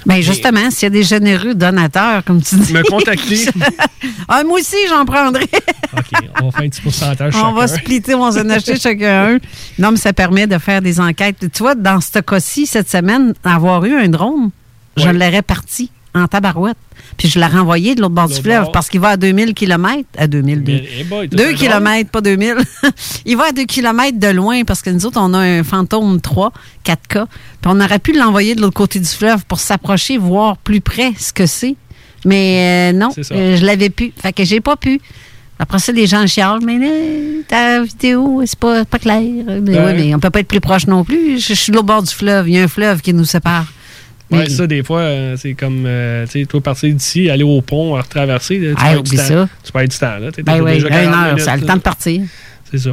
Ben justement, s'il y a des généreux donateurs, comme tu dis. Me contacter. [laughs] ah, moi aussi, j'en prendrais. [laughs] OK, on va faire un petit pourcentage On va splitter, on va s'en acheter [laughs] chacun un. Non, mais ça permet de faire des enquêtes. Tu vois, dans ce cas-ci, cette semaine, avoir eu un drone, je l'aurais parti en tabarouette. Puis je l'ai renvoyé de l'autre bord du fleuve parce qu'il va à 2000 km. À 2000, deux. Eh boy, t'as 2 un drone. km, pas 2000. [laughs] il va à 2 km de loin parce que nous autres, on a un fantôme 3, 4K. Puis on aurait pu l'envoyer de l'autre côté du fleuve pour s'approcher, voir plus près ce que c'est. Mais euh, non, euh, je l'avais pu. Fait que j'ai pas pu. Après ça, les gens chialent, mais là, ta vidéo, c'est pas, pas clair. Mais, ouais, mais on peut pas être plus proche non plus. Je, je suis de l'autre bord du fleuve. Il y a un fleuve qui nous sépare. Ouais, ça, des fois, euh, c'est comme, euh, tu sais, toi, partir d'ici, aller au pont, retraverser, là, tu, Ah, perds du temps. ça. tu perds du temps. Là. Ben oui, déjà une 40 heure, minutes, ça a le temps de partir. C'est ça.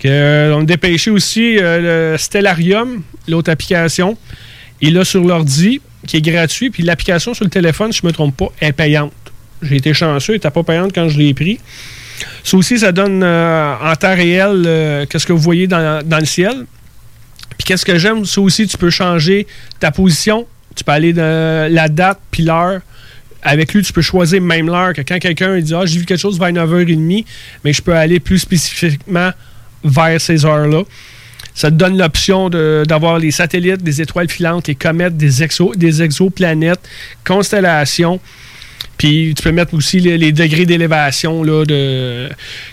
Que, euh, on a dépêché aussi euh, le Stellarium, l'autre application. Et là, sur l'ordi, qui est gratuit, puis l'application sur le téléphone, si je ne me trompe pas, est payante. J'ai été chanceux, elle n'était pas payante quand je l'ai pris. Ça aussi, ça donne en temps réel qu'est-ce que vous voyez dans, dans le ciel. Puis qu'est-ce que j'aime, ça aussi, tu peux changer ta position. Tu peux aller de la date puis l'heure. Avec lui, tu peux choisir même l'heure que quand quelqu'un dit Ah, j'ai vu quelque chose vers 9h30, mais je peux aller plus spécifiquement vers ces heures-là. Ça te donne l'option d'avoir les satellites, des étoiles filantes, les comètes, des, exo, des exoplanètes, constellations. Puis tu peux mettre aussi les, degrés d'élévation, de,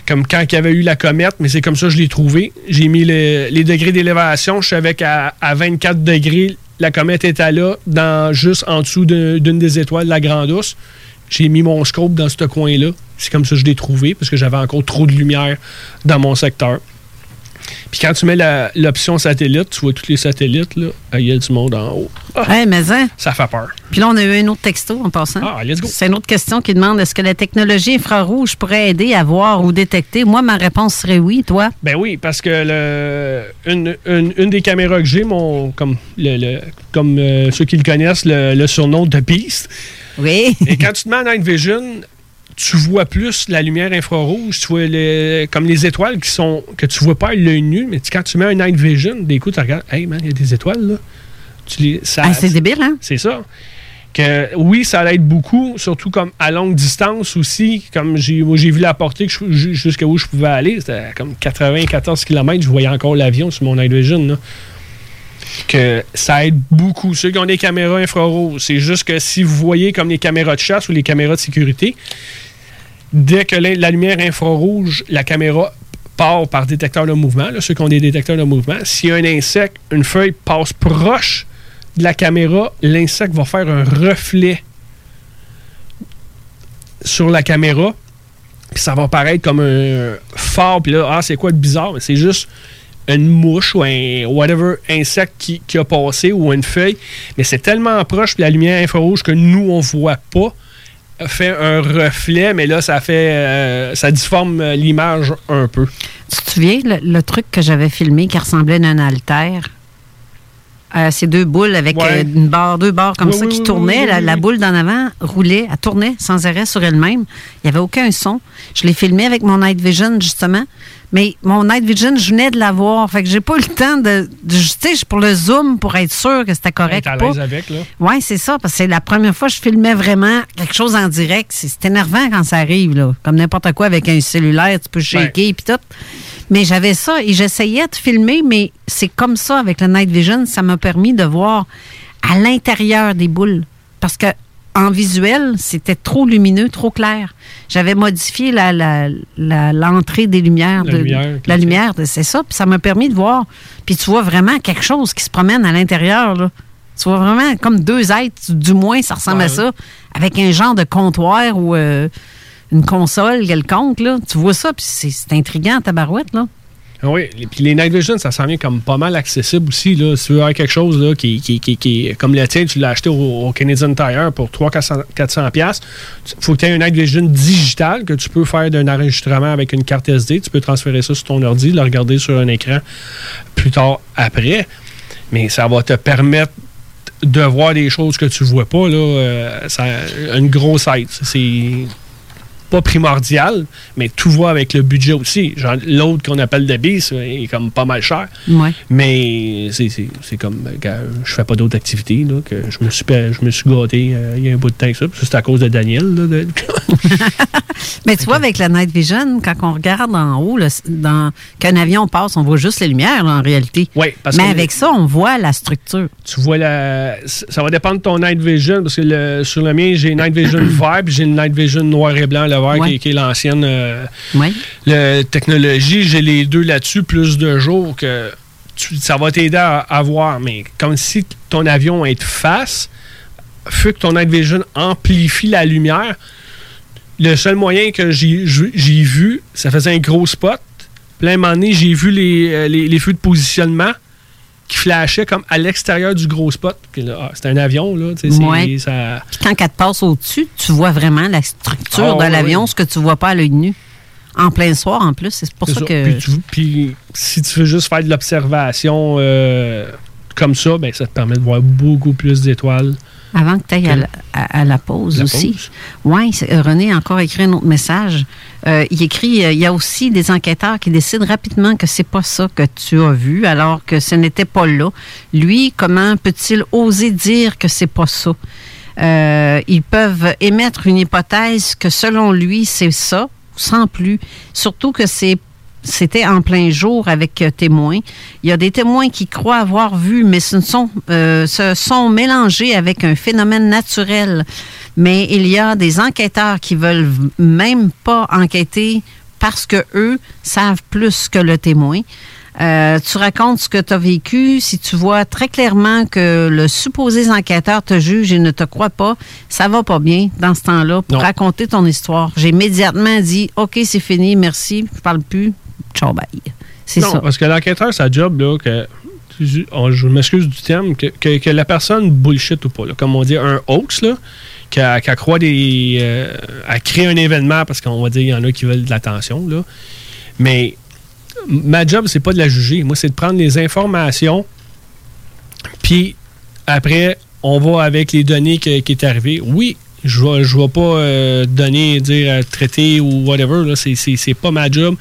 comme quand il y avait eu la comète, mais c'est comme ça que je l'ai trouvé. J'ai mis le- les degrés d'élévation. Je savais qu'à à 24 degrés, la comète était là, dans, juste en dessous de- d'une des étoiles, la Grande Ourse. J'ai mis mon scope dans ce coin-là. C'est comme ça que je l'ai trouvé, parce que j'avais encore trop de lumière dans mon secteur. Puis quand tu mets l'option satellite, tu vois tous les satellites, là, Ah, il y a du monde en haut. Ah, Ouais, mais hein? ça fait peur. Puis là, on a eu un autre texto en passant. Ah, let's go. C'est une autre question qui demande est-ce que la technologie infrarouge pourrait aider à voir ou détecter? Moi, ma réponse serait oui. Toi Ben oui, parce que le, une, une- une des caméras que j'ai, mon comme, le, le- comme euh, ceux qui le connaissent, le, le surnom de Beast. Oui. Et quand tu te mets en night vision, tu vois plus la lumière infrarouge, tu vois les- comme les étoiles qui sont que tu vois pas à l'œil nu, mais tu- quand tu mets un night vision, des coups, tu regardes, hey man, il y a des étoiles là. Tu les, ça, Ah, c'est débile, hein? C'est ça. Que, oui, ça l'aide beaucoup, surtout comme à longue distance aussi. Comme j'ai vu la portée jusqu'à où je pouvais aller, c'était comme 94 km, je voyais encore l'avion sur mon night vision. là. Que ça aide beaucoup. Ceux qui ont des caméras infrarouges, c'est juste que si vous voyez comme les caméras de chasse ou les caméras de sécurité, dès que la, lumière infrarouge, la caméra part par détecteur de mouvement, ceux qui ont des détecteurs de mouvement, s'il y a un insecte, une feuille passe proche de la caméra, l'insecte va faire un reflet sur la caméra, puis ça va paraître comme un phare, puis là, ah, c'est quoi de bizarre? C'est juste une mouche ou un whatever insecte qui, qui a passé ou une feuille, mais c'est tellement proche, puis la lumière infrarouge que nous, on voit pas, fait un reflet, mais là, ça fait. euh, ça difforme euh, l'image un peu. Tu te souviens, le, le truc que j'avais filmé qui ressemblait à un altère euh, ces deux boules avec Ouais. une barre, deux barres comme Oui, ça oui, qui oui, tournaient. la, la boule d'en avant roulait, elle tournait sans arrêt sur elle-même. Il n'y avait aucun son. Je l'ai filmé avec mon Night Vision, justement. Mais mon Night Vision, je venais de l'avoir. Fait que j'ai pas eu le temps de. de tu sais, pour le zoom, pour être sûr que c'était correct. T'es à ou pas. l'aise avec, là. Oui, c'est ça, parce que c'est la première fois que je filmais vraiment quelque chose en direct. C'est énervant quand ça arrive, là. Comme n'importe quoi avec un cellulaire, tu peux shaker puis tout. Mais j'avais ça et j'essayais de filmer, mais c'est comme ça avec le Night Vision, ça m'a permis de voir à l'intérieur des boules. Parce que en visuel, c'était trop lumineux, trop clair. J'avais modifié la, la- la- l'entrée des lumières. La de- lumière, la lumière, de- c'est ça. Puis ça m'a permis de voir. Puis tu vois vraiment quelque chose qui se promène à l'intérieur. Là. Tu vois vraiment comme deux êtres, du moins, ça ressemble à ça, avec un genre de comptoir ou euh, une console quelconque. Là. Tu vois ça, puis c'est, c'est intriguant, ta barouette. Là. Ah Oui, et puis les Night Vision, ça s'en vient comme pas mal accessible aussi. Là. Si tu veux avoir quelque chose là, qui, qui, qui, qui comme le tien, tu l'as acheté au, Canadian Tire pour 300-400$, il faut que tu aies un Night Vision digital que tu peux faire d'un enregistrement avec une carte SD. Tu peux transférer ça sur ton ordi, le regarder sur un écran plus tard après. Mais ça va te permettre de voir des choses que tu vois pas. Là, euh, ça, une grosse aide. C'est. Pas primordial, mais tout va avec le budget aussi. L'autre qu'on appelle de bis est comme pas mal cher. Ouais. Mais c'est- comme, euh, je fais pas d'autres activités, là, que je me suis, pa- je me suis gâté euh, il y a un bout de temps que ça. C'est à cause de Daniel. là, de- [laughs] Mais tu vois, avec la Night Vision, quand on regarde en haut, là, dans, qu'un avion passe, on voit juste les lumières, là, en réalité. Parce Mais avec ça, on voit la structure. tu vois la. Ça va dépendre de ton night vision, parce que le- sur le mien, j'ai night vision vert, puis j'ai une night vision noir et blanc, le Ouais. qui, est- qui est l'ancienne euh, le- technologie. J'ai les deux là-dessus, plus de jours que tu- ça va t'aider à, à voir. Mais comme si ton avion est de face, fait que ton night vision amplifie la lumière. Le seul moyen que j'ai vu, ça faisait un gros spot. Un moment donné, j'ai vu les, euh, les, les feux de positionnement qui flashaient comme à l'extérieur du gros spot. Ah, c'est un avion, là. Ouais. ça- Puis quand elle te passe au-dessus, tu vois vraiment la structure Ah, de l'avion, ce que tu vois pas à l'œil nu. En plein soir, en plus. C'est pour ça, ça. que. Puis, tu- puis si tu veux juste faire de l'observation euh, comme ça, ben, ça te permet de voir beaucoup plus d'étoiles. Avant que tu ailles à, la- à- à la pause La aussi. Oui, René a encore écrit un autre message. Euh, il écrit euh, il y a aussi des enquêteurs qui décident rapidement que c'est pas ça que tu as vu, alors que ce n'était pas là. Lui, comment peut-il oser dire que c'est pas ça? Euh, ils peuvent émettre une hypothèse que selon lui, c'est ça, sans plus. Surtout que c'est c'était en plein jour avec euh, témoins. Il y a des témoins qui croient avoir vu, mais ce sont, euh, se sont mélangés avec un phénomène naturel. Mais il y a des enquêteurs qui veulent même pas enquêter parce que eux savent plus que le témoin. Euh, tu racontes ce que tu as vécu. Si tu vois très clairement que le supposé enquêteur te juge et ne te croit pas, ça va pas bien dans ce temps-là pour Non. raconter ton histoire. J'ai immédiatement dit OK, c'est fini, merci, je parle plus, ciao bye. C'est non, ça. parce que l'enquêteur, sa job, là, que. je m'excuse du terme, que, que- que la personne bullshit ou pas, là, comme on dit, un hoax, là, qu'elle croit des. euh, elle crée un événement parce qu'on va dire, il y en a qui veulent de l'attention, là. Mais ma job, c'est pas de la juger. Moi, c'est de prendre les informations, puis après, on va avec les données que- qui est arrivé. Oui, je je vais pas euh, donner, dire, traiter ou whatever. C'est, pas ma job.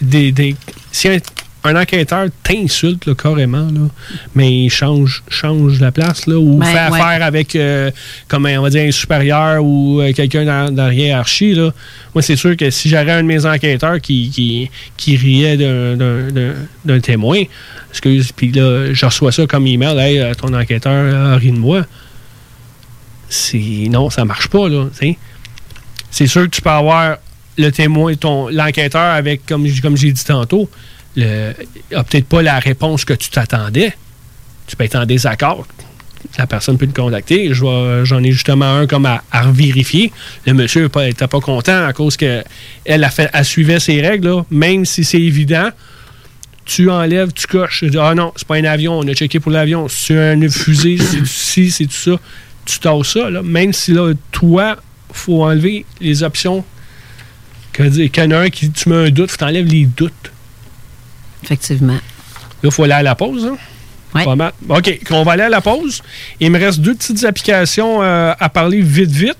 Des, des- si un, un enquêteur t'insulte carrément, là, mais il change, change la place là, ou Ben, fait ouais. affaire avec, euh, comme on va dire, un supérieur ou euh, quelqu'un dans, dans la hiérarchie, là, moi, c'est sûr que si j'aurais un de mes enquêteurs qui, qui, qui riait d'un, témoin, excuse, puis là, je reçois ça comme email, hey, ton enquêteur euh, rit de moi. Non, ça marche pas, là. C'est sûr que tu peux avoir le témoin, ton, l'enquêteur avec, comme, comme j'ai dit tantôt, a peut-être pas la réponse que tu t'attendais. Tu peux être en désaccord. La personne peut te contacter. J'en ai justement un comme à, à vérifier. Le monsieur n'était pas content à cause que elle a fait, suivait ses règles, même si c'est évident. Tu enlèves, tu coches. Tu dis, ah non, c'est pas un avion, on a checké pour l'avion. C'est une fusée, c'est du ci, c'est tout ça. Tu tasses ça, là. même si là, toi, faut enlever les options. Que dire, qu'il y en a un qui tu mets un doute, faut t'enlèves les doutes. Effectivement. Là, il faut aller à la pause. Hein? Pas mal. OK, on va aller à la pause. Il me reste deux petites applications euh, à parler vite, vite.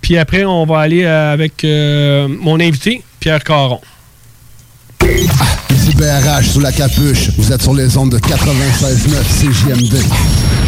Puis après, on va aller euh, avec euh, mon invité, Pierre Caron. BRH sous la capuche. Vous êtes sur les ondes de 96.9 CJMD.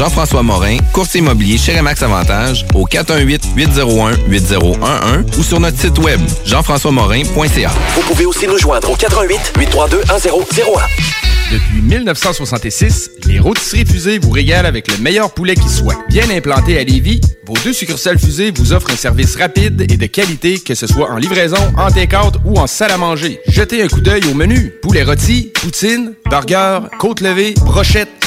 Jean-François Morin, courtier immobilier chez Remax Avantage au 418-801-8011 ou sur notre site web jean-françois-morin.ca. Vous pouvez aussi nous joindre au 88 832 1001. Depuis 1966, les rôtisseries fusées vous régalent avec le meilleur poulet qui soit. Bien implanté à Lévis, vos deux succursales fusées vous offrent un service rapide et de qualité, que ce soit en livraison, en take-out ou en salle à manger. Jetez un coup d'œil au menu. Poulet rôti, poutine, burger, côte levée, brochette,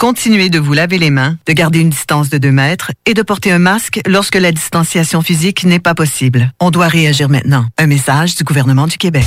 Continuez de vous laver les mains, de garder une distance de 2 mètres et de porter un masque lorsque la distanciation physique n'est pas possible. On doit réagir maintenant. Un message du gouvernement du Québec.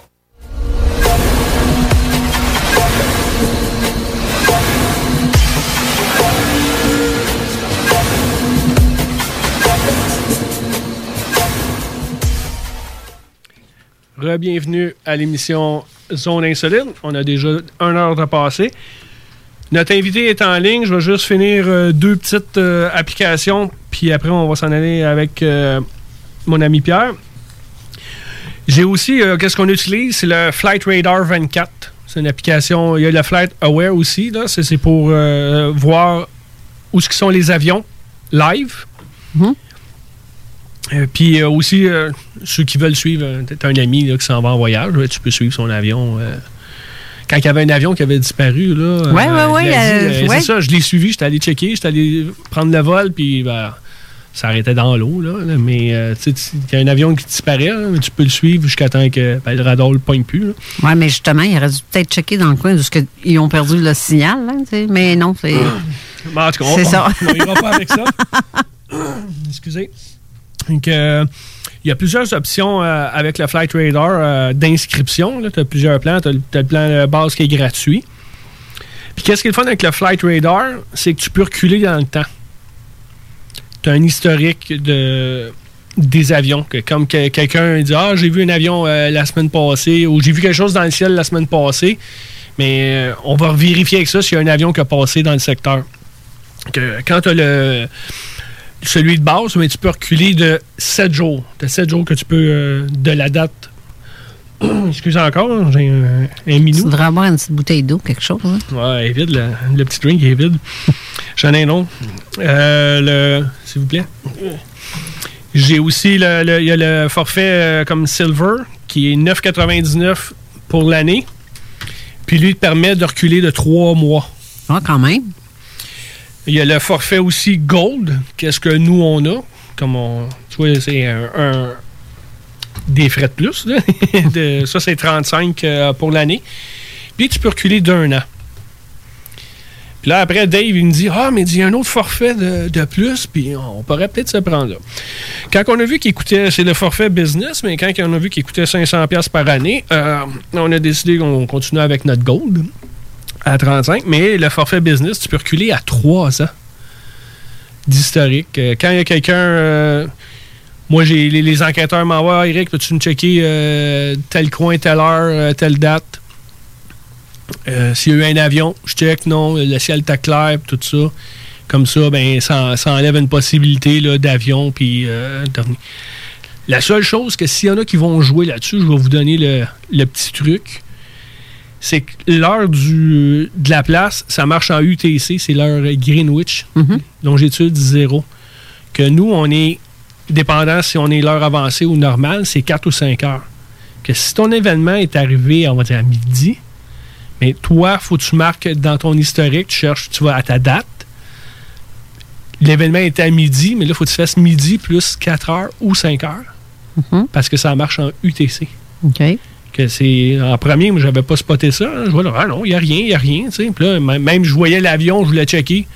Re-bienvenue à l'émission Zone Insolite. On a déjà une heure de passer. Notre invité est en ligne. Je vais juste finir euh, deux petites euh, applications, puis après, on va s'en aller avec euh, mon ami Pierre. J'ai aussi, qu'est-ce qu'on utilise? C'est le Flight Radar 24. C'est une application. Il y a le Flight Aware aussi. C'est pour voir où sont les avions live. Euh, Puis euh, aussi, euh, ceux qui veulent suivre, t'as un ami là, qui s'en va en voyage, là, tu peux suivre son avion. quand il y avait un avion qui avait disparu, là. Ouais. C'est ça, je l'ai suivi, j'étais allé checker, j'étais allé prendre le vol, puis ben, ça arrêtait dans l'eau, là. là, mais tu sais, il y a un avion qui disparaît, mais tu peux le suivre jusqu'à temps que ben, le radar le pogne plus. Oui, mais justement, il aurait dû peut-être checker dans le coin de ce qu'ils ont perdu le signal. mais non, c'est. Mais en tout cas, on, C'est ça. on, on ira pas avec ça. [laughs] Excusez. Donc, euh, il y a plusieurs options euh, avec le Flight Radar euh, d'inscription. Tu as plusieurs plans. Tu as, le plan de base qui est gratuit. Puis qu'est-ce qui est le fun avec le Flight Radar? C'est que tu peux reculer dans le temps. Tu as un historique de des avions. Que comme que- quelqu'un dit Ah, j'ai vu un avion la semaine passée ou j'ai vu quelque chose dans le ciel la semaine passée. Mais on va vérifier avec ça s'il y a un avion qui a passé dans le secteur. Que, quand tu as le, celui de base, mais tu peux reculer de 7 jours. De 7 jours que tu peux, euh, de la date. [clears throat] Excusez encore, j'ai un, un minou. Tu devrais avoir une petite bouteille d'eau, quelque chose. hein? Ouais, elle est vide, le, le petit drink est vide. J'en ai un autre. Euh, le, s'il vous plaît. J'ai aussi le, le- il y a le forfait euh, comme Silver qui est 9,99 pour l'année. Puis lui, il te permet de reculer de 3 mois. Ah, quand même. Il y a le forfait aussi Gold. Qu'est-ce que nous, on a? Comme on, tu vois, c'est un, des frais de plus. [laughs] ça, c'est 35 euh, pour l'année. Puis tu peux reculer d'un an. Puis là, après, Dave, il me dit Ah, mais il y a un autre forfait de, de plus, puis on pourrait peut-être se prendre là. Quand on a vu qu'il coûtait, c'est le forfait business, mais quand on a vu qu'il coûtait 500$ par année, euh, on a décidé qu'on continuait avec notre Gold à 35, mais le forfait business, tu peux reculer à 3 ans d'historique. Euh, Quand il y a quelqu'un. euh, moi, j'ai les, les enquêteurs m'envoient Eric, peux-tu me checker euh, tel coin, telle heure, telle date? S'il y a eu un avion, je check, non, le ciel était clair, tout ça. Comme ça, ben, ça, enlève une possibilité d'avion. Puis, La seule chose que s'il y en a qui vont jouer là-dessus, je vais vous donner le petit truc c'est que l'heure du de la place, ça marche en UTC, c'est l'heure Greenwich, longitude zéro. Que nous, on est dépendant si on est l'heure avancée ou normale, c'est 4 ou 5 heures. Que si ton événement est arrivé, on va dire à midi, mais toi, faut que tu marques dans ton historique, tu cherches, tu vas à ta date. L'événement était à midi, mais là, il faut que tu fasses midi plus 4 heures ou 5 heures. Mhm. Parce que ça marche en UTC. OK. Que c'est en premier, moi, j'avais pas spoté ça. Je vois là, ah non, il n'y a rien, il n'y a rien. tu. Puis là, même je voyais l'avion, je voulais checker.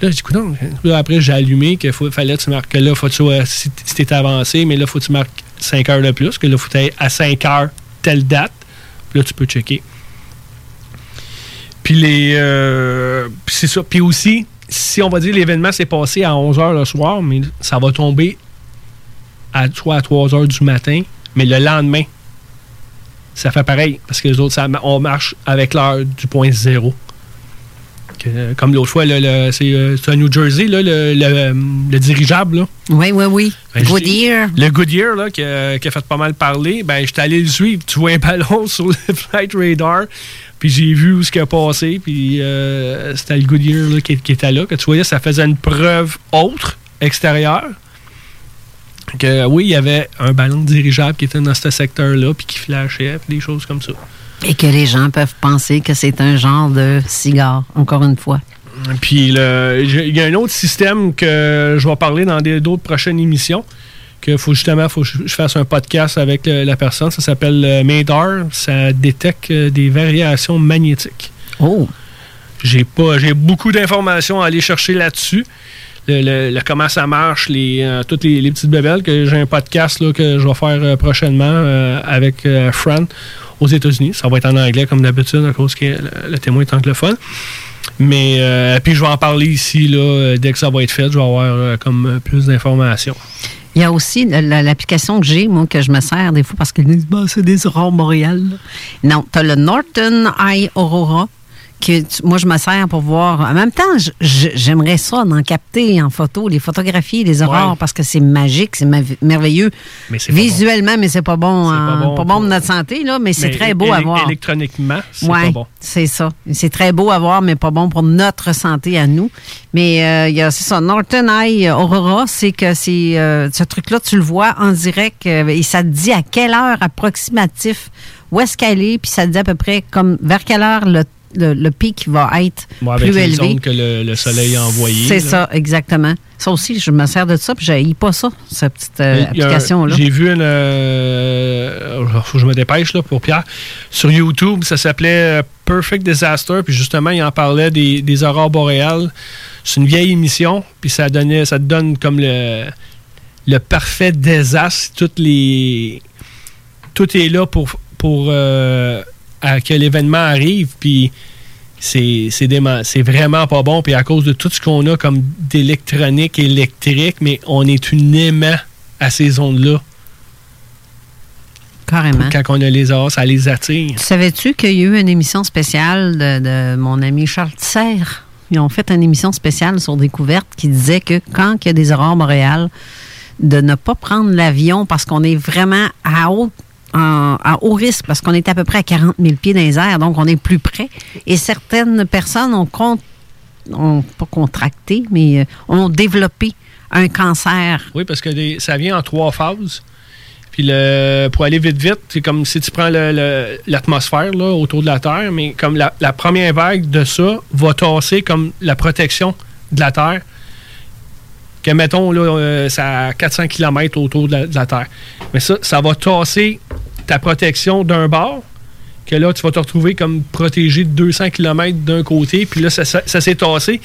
Là, dis, écoute, non. Là, après, j'ai allumé qu'il fallait que tu marques que là, faut que tu si t'es avancé, mais là, faut que tu marques 5 heures de plus, que là, faut tu ailles à 5 heures, telle date. Puis là, tu peux checker. Puis les. euh, c'est ça. Puis aussi, si on va dire l'événement s'est passé à 11 h le soir, mais ça va tomber à, soit à 3 h du matin, mais le lendemain, ça fait pareil. Parce que les autres, ça- on marche avec l'heure du point zéro. Que, comme l'autre fois, le- c'est euh, à New Jersey, là, le, le- le dirigeable. Là. Oui, oui, oui. Ben, Goodyear. Le Goodyear, là, qui, a, qui a fait pas mal parler, ben, j'étais allé le suivre. Tu vois un [laughs] ballon sur le flight radar, puis j'ai vu où ce qui a passé, puis euh, c'était le Goodyear là, qui, qui était là. Que tu voyais, ça faisait une preuve autre, extérieure. Que oui, il y avait un ballon dirigeable qui était dans ce secteur-là, puis qui flashait, puis des choses comme ça. Et que les gens peuvent penser que c'est un genre de cigare, encore une fois. Puis il y a un autre système que je vais parler dans d'autres prochaines émissions. Que faut justement faut que je fasse un podcast avec la personne. Ça s'appelle euh, MADAR. Ça détecte euh, des variations magnétiques. Oh! J'ai pas j'ai beaucoup d'informations à aller chercher là-dessus. Le, comment ça marche, les, euh, toutes les, petites bébelles. Que j'ai un podcast là, que je vais faire euh, prochainement euh, avec Fran aux États-Unis. Ça va être en anglais comme d'habitude à cause que le, témoin est anglophone. Mais puis je vais en parler ici là, dès que ça va être fait. Je vais avoir comme plus d'informations. Il y a aussi la- la- l'application que j'ai, moi, que je me sers des fois parce qu'ils disent, bah, c'est des aurores boréales. Non, tu as le Norton Eye Aurora. Que tu- moi, je me sers pour voir. En même temps, j'aimerais ça d'en capter en photo, les photographies, les aurores, Ouais. parce que c'est magique, c'est merveilleux. Mais Visuellement, mais c'est pas bon, en- pas bon pas bon pour notre santé, là, mais c'est très beau à voir. Électroniquement, c'est Ouais, pas bon. C'est ça. C'est très beau à voir, mais pas bon pour notre santé à nous. Mais euh, il y a, c'est ça, Norton Eye Aurora, c'est que c'est euh, ce truc-là, tu le vois en direct euh, et ça te dit à quelle heure approximatif où est-ce qu'elle est, puis ça te dit à peu près comme vers quelle heure le, le, le pic va être Bon, avec plus les élevé. ondes que le, le soleil a envoyées. C'est ça, exactement. Ça aussi, je me sers de ça, puis je pas ça, cette petite euh, application-là. J'ai vu une. Euh, faut que je me dépêche là, pour Pierre. Sur YouTube, ça s'appelait euh, Perfect Disaster. Puis justement, il en parlait des, des aurores boréales. C'est une vieille émission. Puis ça donnait, ça te donne comme le, le parfait désastre. Toutes les, tout est là pour, pour euh, à que l'événement arrive. Puis c'est vraiment pas bon. Puis à cause de tout ce qu'on a comme d'électronique électrique, mais on est uniment à ces ondes-là. Carrément. Quand on a les aurores, ça les attire. Savais-tu qu'il y a eu une émission spéciale de, de mon ami Charles Tisser? Ils ont fait une émission spéciale sur Découverte qui disait que quand il y a des aurores boréales, de ne pas prendre l'avion parce qu'on est vraiment à haut, en- haut risque, parce qu'on est à peu près à 40 000 pieds dans les airs, donc on est plus près. Et certaines personnes ont, con- ont pas contracté, mais euh, ont développé un cancer. Oui, parce que ça vient en trois phases. Puis le, pour aller vite, vite, c'est comme si tu prends l'atmosphère autour de la Terre, mais comme la, la première vague de ça va tasser comme la protection de la Terre. Que mettons, là, euh, c'est à 400 km autour de la, de la Terre. Mais ça, ça va tasser ta protection d'un bord, que là, tu vas te retrouver comme protégé de 200 km d'un côté, puis là, ça, ça- ça s'est tassé.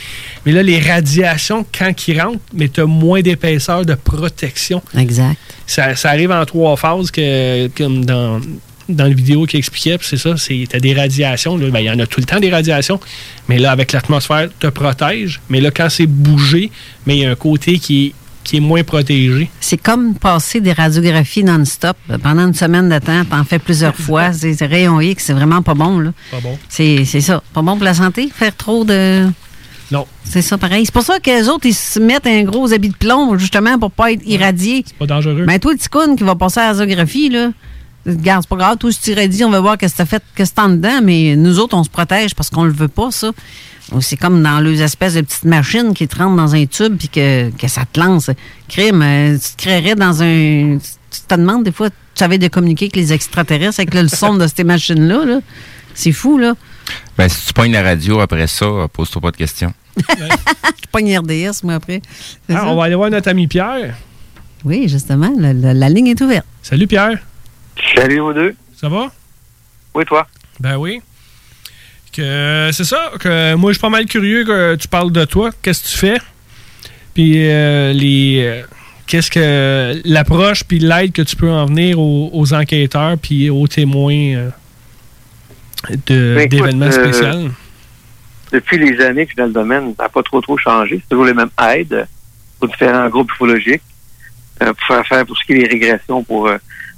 Mais là, les radiations, quand ils rentrent, mais tu as moins d'épaisseur de protection. Exact. Ça, ça arrive en trois phases, que, comme dans, dans la vidéo qui expliquait, c'est ça, c'est t'as des radiations. Ben, Il y en a tout le temps des radiations, mais là, avec l'atmosphère, te protège. Mais là, quand c'est bougé, mais il y a un côté qui est, qui est moins protégé. C'est comme passer des radiographies non-stop pendant une semaine de temps, t'en fais plusieurs [laughs] fois. C'est c'est rayon X, c'est vraiment pas bon, là. Pas bon. C'est c'est ça. Pas bon pour la santé, faire trop de. Non. C'est ça, pareil. C'est pour ça que les autres, ils se mettent un gros habit de plomb, justement, pour pas être irradiés. C'est pas dangereux. Mais toi, le ticoun qui va passer à la radiographie, là, Regarde, c'est pas grave, toi, si tu dit, on va voir qu'est-ce que t'as fait, qu'est-ce que t'as en dedans, mais nous autres, on se protège parce qu'on le veut pas, ça. C'est comme dans les espèces de petites machines qui te rentrent dans un tube puis que, que ça te lance. Crime, euh, tu te créerais dans un. Tu te demandes des fois, tu savais de communiquer avec les extraterrestres avec le [laughs] son de ces machines-là. Là. C'est fou, là. Ben, si tu pognes la radio après ça, pose-toi pas de questions. [laughs] Je pogne RDS, moi, après. Ah, ça? on va aller voir notre ami Pierre. Oui, justement, la, la- la ligne est ouverte. Salut Pierre. Salut aux deux. Ça va? Oui, toi? Ben oui. Que c'est ça, que moi je suis pas mal curieux que tu parles de toi, qu'est-ce que tu fais? Puis euh, les euh, qu'est-ce que l'approche puis l'aide que tu peux en venir aux, aux enquêteurs puis aux témoins euh, de- Ben, d'événements euh, spéciaux? Depuis les années suis dans le domaine, ça n'a pas trop trop changé. C'est toujours les mêmes aides pour différents groupes ufologiques, euh, pour faire faire pour ce qui est des régressions, pour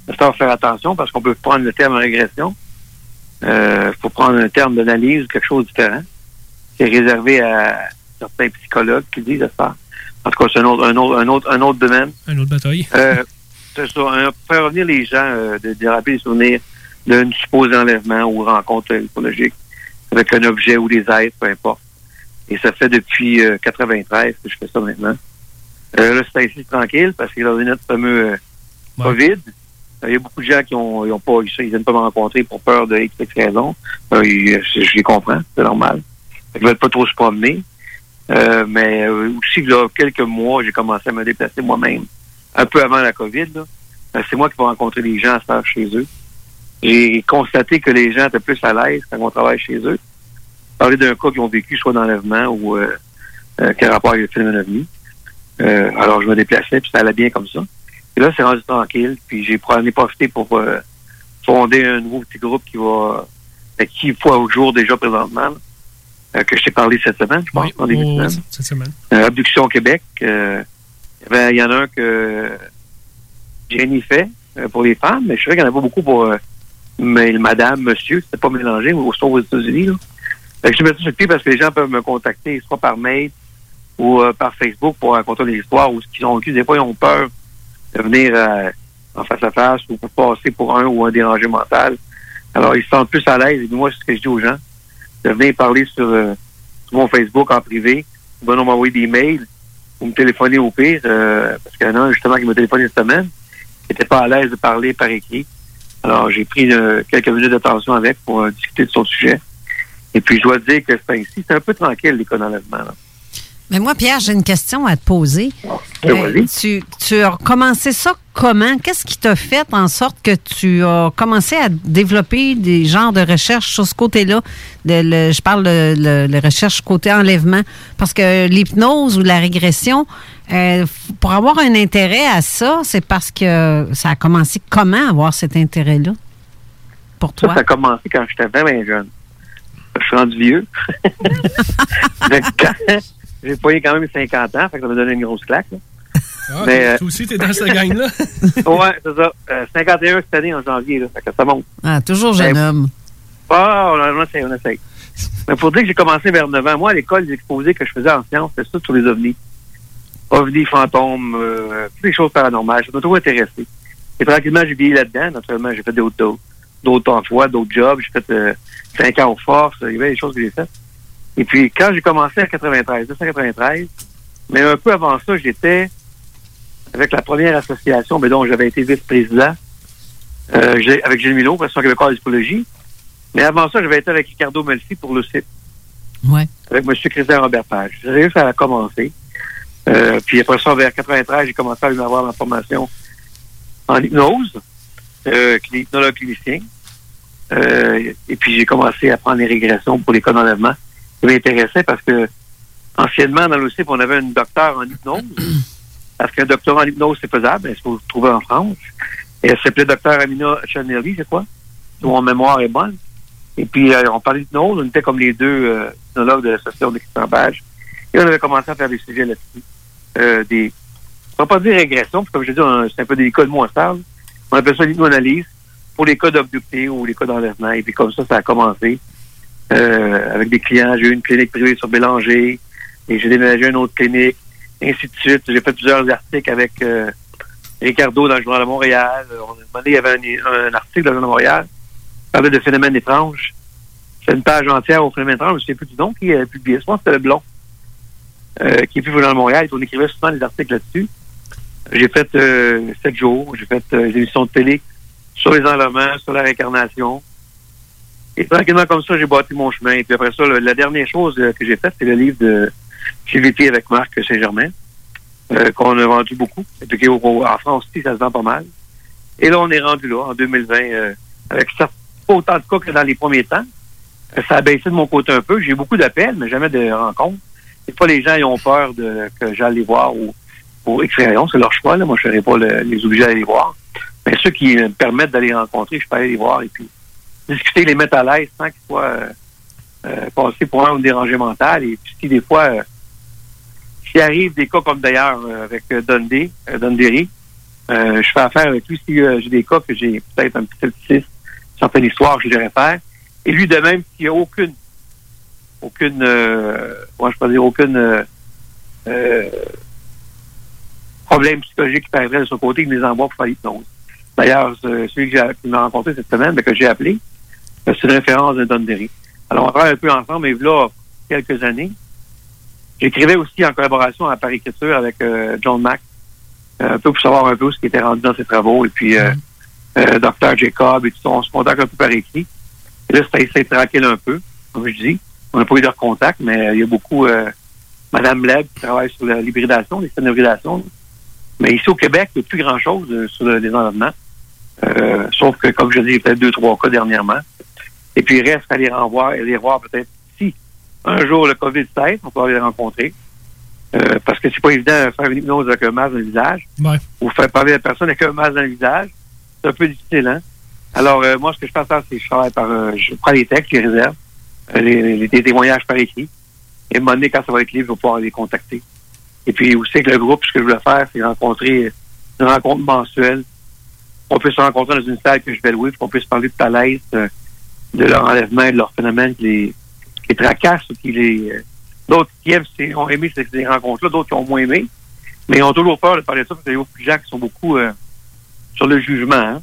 euh, faire faire attention parce qu'on peut prendre le terme régression, euh, faut prendre un terme d'analyse ou quelque chose de différent. C'est réservé à certains psychologues qui disent ça. En tout cas, c'est un autre, un autre, un autre, un autre domaine. Un autre bataille. Euh, c'est ça, hein, faire revenir les gens, euh, de, de rappeler les souvenirs d'un supposé enlèvement ou rencontre ufologique avec un objet ou des êtres, peu importe. Et ça fait depuis euh, 93 que je fais ça maintenant. Euh, là, c'est ainsi tranquille parce qu'il a notre fameux euh, COVID. Il y a beaucoup de gens qui ont, ils ont pas eu ça, ils viennent pas me rencontrer pour peur de X, raison. Euh, je, les comprends, c'est normal. Ils veulent pas trop se promener. Euh, mais euh, aussi, là, quelques mois, j'ai commencé à me déplacer moi-même. Un peu avant la COVID. Euh, c'est moi qui vais rencontrer les gens à faire chez eux. J'ai constaté que les gens étaient plus à l'aise quand on travaille chez eux. Parler d'un cas qu'ils ont vécu, soit d'enlèvement ou euh, euh, qui a rapport avec le phénomène ovni. Euh, alors, je me déplaçais, puis ça allait bien comme ça. Et là, c'est rendu tranquille, puis j'ai ai profité pour euh, fonder un nouveau petit groupe qui va, euh, qui fois au jour déjà présentement, là, euh, que je t'ai parlé cette semaine, je pense, en début de semaine. cette semaine. Abduction Québec. ben, Il y en a un que Jenny fait pour les femmes, mais je sais qu'il n'y en a pas beaucoup pour mais le madame, monsieur, c'était pas mélangé, au sont aux États-Unis. Fait que je mets ça sur le pied parce que les gens peuvent me contacter, soit par mail ou euh, par Facebook pour raconter des histoires ou ce qu'ils ont vécu. Des fois, ils ont peur de venir euh, en face à face ou pour passer pour un ou un dérangé mental. Alors, ils se sentent plus à l'aise. Et moi, c'est ce que je dis aux gens, de venir parler sur, euh, mon Facebook en privé, ou bien m'envoyer des mails ou me téléphoner au pire, euh, parce qu'il y en a un justement qui m'a téléphoné cette semaine, qui n'était pas à l'aise de parler par écrit. Alors, j'ai pris quelques minutes d'attention avec pour discuter de son sujet. Et puis, je dois dire que c'est un peu tranquille, les cas d'enlèvement. Mais moi, Pierre, j'ai une question à te poser. Euh, tu, tu as commencé ça comment? Qu'est-ce qui t'a fait en sorte que tu as commencé à développer des genres de recherches sur ce côté-là? De je parle de le- le recherche côté enlèvement. Parce que l'hypnose ou la régression, euh, pour avoir un intérêt à ça, c'est parce que ça a commencé comment avoir cet intérêt-là? Pour Ça, toi? ça a commencé quand j'étais vraiment jeune. Je suis rendu vieux. [laughs] [laughs] J'ai payé quand même 50 ans, fait que ça m'a donné une grosse claque. là. Ah, Mais, toi- euh, toi aussi, t'es dans cette gang-là? [laughs] ouais, c'est ça. Euh, 51 cette année en janvier, là, fait que ça monte. Ah, toujours jeune Ben, homme. Ah, on, on essaie, on essaie. Mais pour dire que j'ai commencé vers 9 ans, moi, à l'école, les exposés que je faisais en sciences, c'était ça sur les ovnis. OVNI, fantômes, euh, toutes les choses paranormales. Je m'a toujours intéressé. Et tranquillement, j'ai vieilli là-dedans. Naturellement, j'ai fait d'autres d'autres- d'autres emplois, d'autres jobs. J'ai fait euh, 5 ans aux forces. Il y avait des choses que j'ai faites. Et puis, quand j'ai commencé en 93, 1993, mais un peu avant ça, j'étais avec la première association, mais dont j'avais été vice-président, euh, j'ai- avec Gilles Milot, Association québécoise d'hypologie. Mais avant ça, j'avais été avec Ricardo Melfi pour le site. Ouais. Avec M. Christian Robert Page. Juste ça a commencé. Euh, puis après ça, vers 93, j'ai commencé à lui avoir ma formation en hypnose, euh, hypnologue clinicien. Euh, et puis j'ai commencé à prendre les régressions pour les cas d'enlèvement. Ça m'intéressait parce que anciennement, dans le CIP, on avait un docteur en hypnose. [clears throat] Parce qu'un docteur en hypnose, c'est faisable. Il faut le trouver en France. Et elle s'appelait docteur Amina Chanelli, c'est quoi? Si mon mémoire est bonne. Et puis, euh, on parlait d'hypnose. On était comme les deux euh, hypnologues de l'association de Christian Page. Et on avait commencé à faire des sujets là-dessus. Euh, des, on va pas dire régression, parce que comme je dis, c'est un peu délicat de moi, ça. On appelle ça l'hypnoanalyse pour les cas d'abducté ou les cas d'enlèvement. Et puis comme ça, ça a commencé euh, avec des clients. J'ai eu une clinique privée sur Bélanger et j'ai déménagé une autre clinique, ainsi de suite. J'ai fait plusieurs articles avec euh, Ricardo dans le Journal de Montréal. On a demandé, il y avait un, article dans le Journal de Montréal qui parlait de phénomènes étranges. C'est une page entière au phénomène étrange. Je ne sais plus du nom qui a publié. Je pense que c'était le Blond, euh, qui est plus dans le Montréal. On écrivait souvent des articles là-dessus. J'ai fait euh, sept jours. J'ai fait euh, des émissions de télé sur les enlèvements, sur la réincarnation. Et tranquillement comme ça, j'ai bâti mon chemin. Et puis après ça, le- la dernière chose euh, que j'ai faite, c'est le livre de CVT avec Marc Saint-Germain, euh, qu'on a vendu beaucoup. Et puis en France aussi, ça se vend pas mal. Et là, on est rendu là, en 2020, euh, avec pas autant de cas que dans les premiers temps. Ça a baissé de mon côté un peu. J'ai eu beaucoup d'appels, mais jamais de rencontres. Des fois, les gens ils ont peur de, que j'aille les voir ou pour raison, c'est leur choix. Là. Moi, je ne serais pas le- les obligés d'aller les voir. Mais ceux qui me permettent d'aller rencontrer, je peux aller les voir et puis discuter, les mettre à l'aise sans qu'ils soient euh, euh, passés pour un ou dérangé mental. Et puis si des fois, euh, s'il arrive des cas comme d'ailleurs euh, avec Dundee, Dundee, je fais affaire avec lui si j'ai des cas que j'ai peut-être un petit scepticisme, certaines histoires, je les réfère. Et lui de même, s'il n'y a aucune, aucune, moi je peux dire aucune problème psychologique qui arriverait de son côté, il me les envoie pour faire l'hypnose. D'ailleurs, ce- celui que j'ai rencontré cette semaine, ben, que j'ai appelé, c'est une référence de Dundee. Alors, on travaille un peu ensemble, mais là, quelques années. J'écrivais aussi en collaboration à Paris Écriture avec euh, John Mack, euh, un peu pour savoir un peu ce qui était rendu dans ses travaux. Et puis, euh, euh, Dr. Jacob et tout ça, on se contacte un peu par écrit. Et là, de tranquille un peu, comme je dis. On n'a pas eu de contact, mais euh, il y a beaucoup... Euh, Madame Leb qui travaille sur l'hybridation, les d'hybridation. Mais ici au Québec, il n'y a plus grand-chose euh, sur le- les enlèvements. Euh, sauf que, comme je dis, il y a peut-être deux, trois cas dernièrement. Et puis, il reste à les renvoyer, à les voir peut-être si un jour le COVID cesse, on peut les rencontrer. Euh, parce que c'est pas évident de faire une hypnose avec un masque dans le visage Ouais. ou faire parler à la personne avec un masque dans le visage. C'est un peu difficile, hein? Alors, euh, moi, ce que je fais faire, c'est que je travaille par... euh, je prends les textes, les réserves, euh, les, les- les témoignages par écrit. Et à un moment donné, quand ça va être libre, je vais pouvoir les contacter. Et puis aussi avec le groupe, ce que je voulais faire, c'est rencontrer une rencontre mensuelle. On peut se rencontrer dans une salle que je vais louer, qu'on puisse parler de euh, de leur enlèvement, et de leur phénomène qui les, qui les tracasse ou qui les... euh, d'autres qui aiment, ont aimé ces, ces rencontres-là, d'autres qui ont moins aimé. Mais ils ont toujours peur de parler de ça, parce qu'il y a beaucoup de gens qui sont beaucoup euh, sur le jugement. Hein.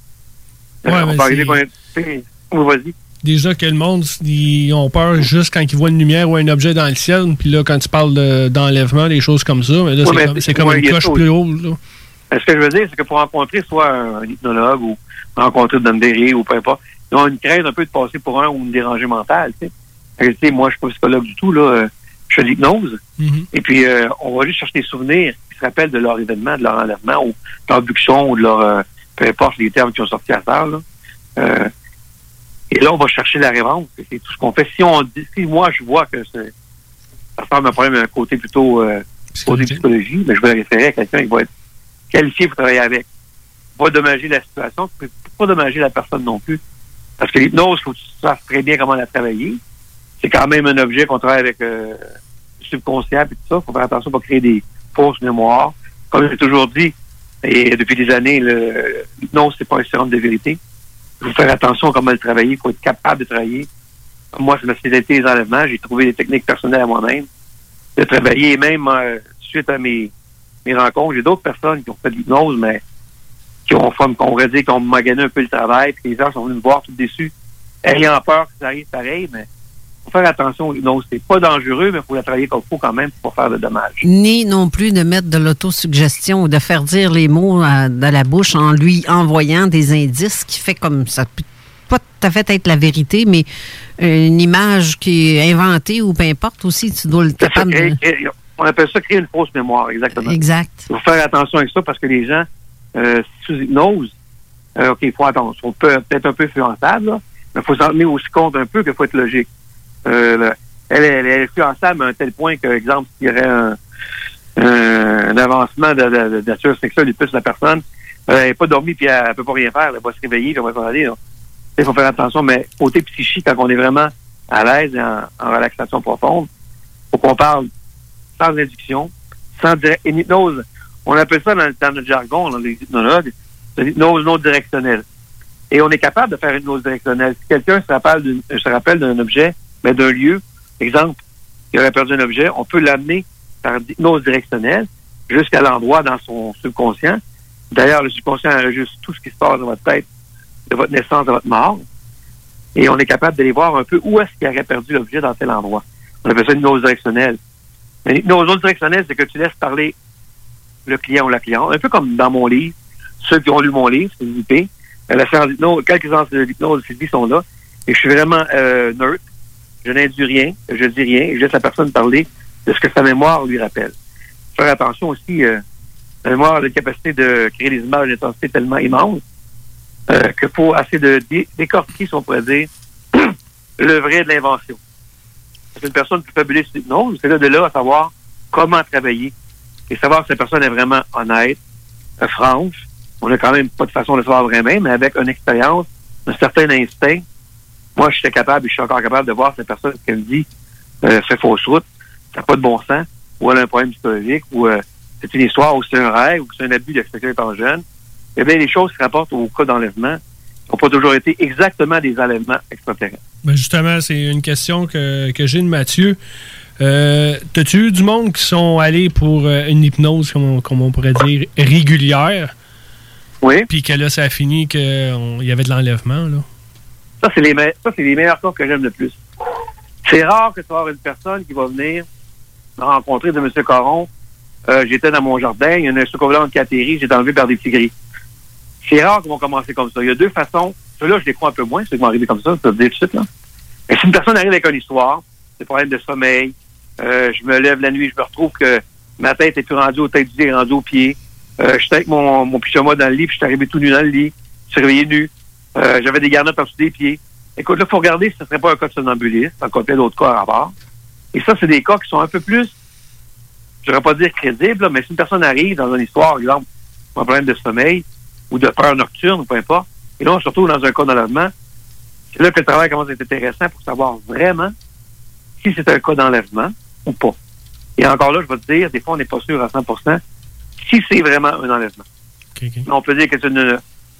Euh, Ouais, on est- vas-y. Déjà que le monde, ils ont peur juste quand ils voient une lumière ou un objet dans le ciel. Puis là, quand tu parles de- d'enlèvement, des choses comme ça, mais là, Ouais, c'est comme, ouais, une coche plus haute. Ce que je veux dire, c'est que pour rencontrer soit un, hypnologue ou rencontrer Dundee ou peu importe, ils ont une crainte un peu de passer pour un ou une dérangée mentale. Tu sais. Moi, je suis pas psychologue du tout. là. euh, Je fais de l'hypnose. Et puis, euh, on va juste chercher des souvenirs qui se rappellent de leur événement, de leur enlèvement ou de leur abduction ou de leur... euh, peu importe les termes qui ont sorti à terre. Là. Euh, et là, on va chercher la réponse. C'est tout ce qu'on fait. Si on dit, si moi, je vois que c'est- ça ressemble à un problème, un côté plutôt côté psychologie, mais je vais le référer à quelqu'un qui va être qualifié pour travailler avec. Pas dommager la situation, mais pas dommager la personne non plus. Parce que l'hypnose, il faut que tu saches très bien comment la travailler. C'est quand même un objet qu'on travaille avec euh, le subconscient et tout ça. Il faut faire attention pour créer des fausses mémoires. Comme j'ai toujours dit, et depuis des années, l'hypnose, c'est pas un sérum de vérité. Il faut faire attention à comment le travailler. Il faut être capable de travailler. Moi, c'est ma spécialité, les enlèvements. J'ai trouvé des techniques personnelles à moi-même de travailler. Même euh, suite à mes, mes rencontres, j'ai d'autres personnes qui ont fait de l'hypnose, mais qui ont, fait- qu'on qui ont magané un peu le travail, puis les gens sont venus me voir tout déçus, ayant peur que ça arrive pareil, mais faut faire attention hypnoses. C'est pas dangereux, mais il faut la travailler comme il faut quand même pour pas faire de dommages. Ni non plus de mettre de l'autosuggestion ou de faire dire les mots à- dans la bouche en lui envoyant des indices qui fait comme ça peut pas tout à fait être la vérité, mais une image qui est inventée ou peu importe aussi, tu dois le capable de... on appelle ça créer une fausse mémoire, exactement. Exact. Il faut faire attention avec ça parce que les gens, euh, sous hypnose, euh, OK, il faut attendre. Ils sont peu- peut-être un peu influençables, là, mais il faut s'en tenir aussi compte un peu qu'il faut être logique. Euh, le- elle, elle est influençable à un tel point que, exemple, s'il y aurait un, un, avancement de, de, de sexuelle et plus la personne, euh, elle n'est pas dormi puis elle ne peut pas rien faire, elle va se réveiller, elle va s'en aller. là. Il faut faire attention, mais côté psychique, quand on est vraiment à l'aise et en, en relaxation profonde, faut qu'on parle sans induction, sans dire une hypnose. On appelle ça dans, dans notre jargon, dans les hypnologues, l'hypnose non directionnelle. Et on est capable de faire une hypnose directionnelle. Si quelqu'un se rappelle d'une- se rappelle d'un objet, mais d'un lieu, exemple, il aurait perdu un objet, on peut l'amener par hypnose directionnelle jusqu'à l'endroit dans son subconscient. D'ailleurs, le subconscient enregistre tout ce qui se passe dans votre tête, de votre naissance à votre mort. Et on est capable d'aller voir un peu où est-ce qu'il aurait perdu l'objet dans tel endroit. On appelle ça une hypnose directionnelle. Mais l'hypnose directionnelle, c'est que tu laisses parler le client ou la cliente, un peu comme dans mon livre. Ceux qui ont lu mon livre, c'est l'IP. Euh, La séance d'hypnose, quelques séances de l'hypnose de Sylvie sont là. Et je suis vraiment euh, neutre. Je n'induis rien, je dis rien, je laisse la personne parler de ce que sa mémoire lui rappelle. Faire attention aussi, euh, la mémoire a la capacité de créer des images d'intensité tellement immenses euh, que pour essayer de dé- décortiquer, si on pourrait dire, [clears throat] le vrai de l'invention. Parce qu'une personne peut fabuler sur l'hypnose, c'est là de là à savoir comment travailler et savoir si la personne est vraiment honnête, euh, franche. On n'a quand même pas de façon de le savoir vraiment, mais avec une expérience, un certain instinct, moi, je suis capable et je suis encore capable de voir si la personne qu'elle me dit euh, fait fausse route, ça n'a pas de bon sens, ou elle a un problème psychologique, ou euh, c'est une histoire, ou c'est un rêve, ou c'est un abus d'expectation étant jeune. Eh bien, les choses qui rapportent au cas d'enlèvement n'ont pas toujours été exactement des enlèvements extraterrestres. Ben justement, c'est une question que, que j'ai de Mathieu. Euh, T'as-tu eu du monde qui sont allés pour euh, une hypnose, comme on, comme on pourrait dire, régulière? Oui. Puis que là, ça a fini qu'il y avait de l'enlèvement, là. Ça, c'est les, me- ça, c'est les meilleurs cas que j'aime le plus. C'est rare que tu vas avoir une personne qui va venir me rencontrer de M. Caron. Euh, j'étais dans mon jardin, il y a une soucoupe qui a atterri, j'ai été enlevé par des petits gris. C'est rare qu'ils vont commencer comme ça. Il y a deux façons. Ceux-là, je les crois un peu moins, ceux qui vont arriver comme ça, je peux dire tout de suite. Là. Mais si une personne arrive avec une histoire, des problèmes de sommeil, euh, je me lève la nuit, je me retrouve que ma tête est plus rendue aux têtes du rendue aux pieds. Euh, j'étais avec mon, mon pyjama dans le lit, puis je suis arrivé tout nu dans le lit. Je suis réveillé nu. Euh, J'avais des garnottes en dessous des pieds. Écoute, là, il faut regarder si ce serait pas un cas de somnambulisme, en complet d'autres cas à rapport. Et ça, c'est des cas qui sont un peu plus, je ne pas dire crédibles, là, mais si une personne arrive dans une histoire, exemple, un problème de sommeil ou de peur nocturne, ou peu importe, et là, on se retrouve dans un cas d'enlèvement, c'est là que le travail commence à être intéressant pour savoir vraiment si c'est un cas d'enlèvement ou pas. Et encore là, je vais te dire, des fois, on n'est pas sûr à 100% si c'est vraiment un enlèvement. On peut dire que c'est une,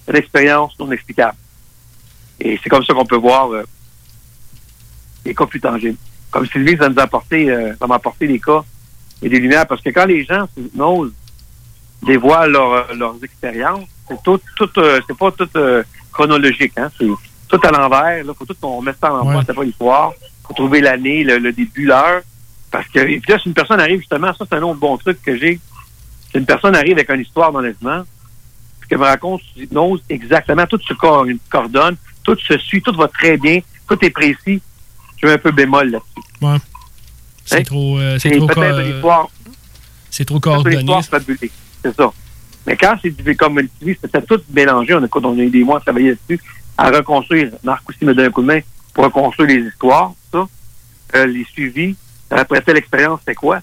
une expérience non explicable. Et c'est comme ça qu'on peut voir euh, les cas plus tangibles. Comme Sylvie, ça nous a apporté, euh, ça m'a apporté des cas et des lumières, parce que quand les gens hypnose dévoilent leur, euh, leurs expériences, c'est tout, tout euh, c'est pas tout euh, chronologique, hein, c'est tout à l'envers. Là, faut tout qu'on mette ça à l'envers, c'est pas l'histoire. Faut trouver l'année, le, le début, l'heure. Parce que, et puis là, si une personne arrive, justement, ça, c'est un autre bon truc que j'ai. Si une personne arrive avec une histoire d'enlèvement, puis qu'elle me raconte sous hypnose exactement, tout se cor- coordonne, tout se suit, tout va très bien, tout est précis, je mets un peu bémol là-dessus. Ouais. C'est Hein? trop, euh, c'est trop, peut-être co- une histoire, c'est trop coordonné. C'est ça. Mais quand c'est du comme une TV, c'était tout mélangé. On a, on a eu des mois à travailler là-dessus, à reconstruire. Marc aussi me donne un coup de main pour reconstruire les histoires, ça. Euh, les suivis. Après telle expérience, c'est quoi?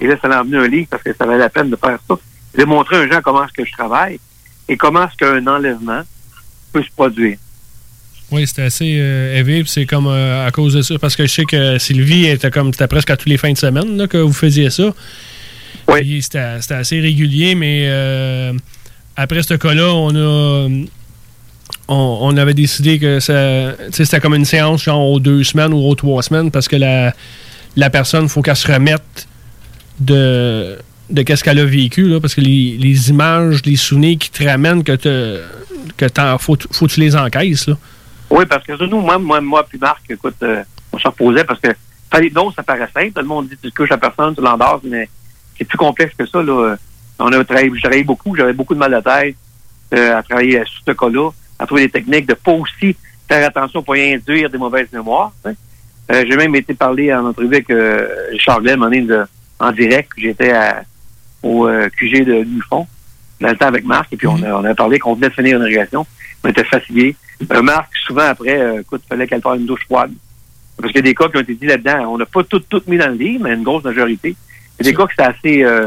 Et là, ça l'a amené un livre parce que ça valait la peine de faire ça. De montrer aux gens comment est-ce que je travaille et comment est-ce qu'un enlèvement peut se produire. Oui, c'était assez euh, puis c'est comme euh, à cause de ça, parce que je sais que Sylvie était comme, c'était presque à tous les fins de semaine là, que vous faisiez ça. Oui. C'était c'était assez régulier, mais euh, après ce cas-là, on a. On, on avait décidé que ça, c'était comme une séance genre aux deux semaines ou aux trois semaines parce que la, la personne, il faut qu'elle se remette de, de qu'est-ce qu'elle a vécu, là, parce que les, les images, les souvenirs qui te ramènent, que, te, que faut, faut que tu les encaisses. Là. Oui, parce que nous, moi, moi, moi puis Marc, écoute, euh, on s'en reposait parce que faire l'hypnose, ça paraît simple. Tout le monde dit tu couches la personne, tu l'endors, mais c'est plus complexe que ça. Là. On a travaillé, j'ai travaillé beaucoup, j'avais beaucoup de mal de tête euh, à travailler sur ce cas-là, à trouver des techniques de pas aussi faire attention pour induire des mauvaises mémoires. Euh, j'ai même été parler en entrevue avec euh, Richard de- en direct. J'étais au euh, QG de Nufon, dans le temps avec Marc, et puis on, a, on a parlé qu'on venait de finir une irrigation. On était fatigués. Euh, Marc, souvent après, écoute, il fallait qu'elle fasse une douche froide. Parce qu'il y a des cas qui ont été dit là-dedans. On n'a pas tout, tout mis dans le livre, mais une grosse majorité. Il y a des cas qui c'est assez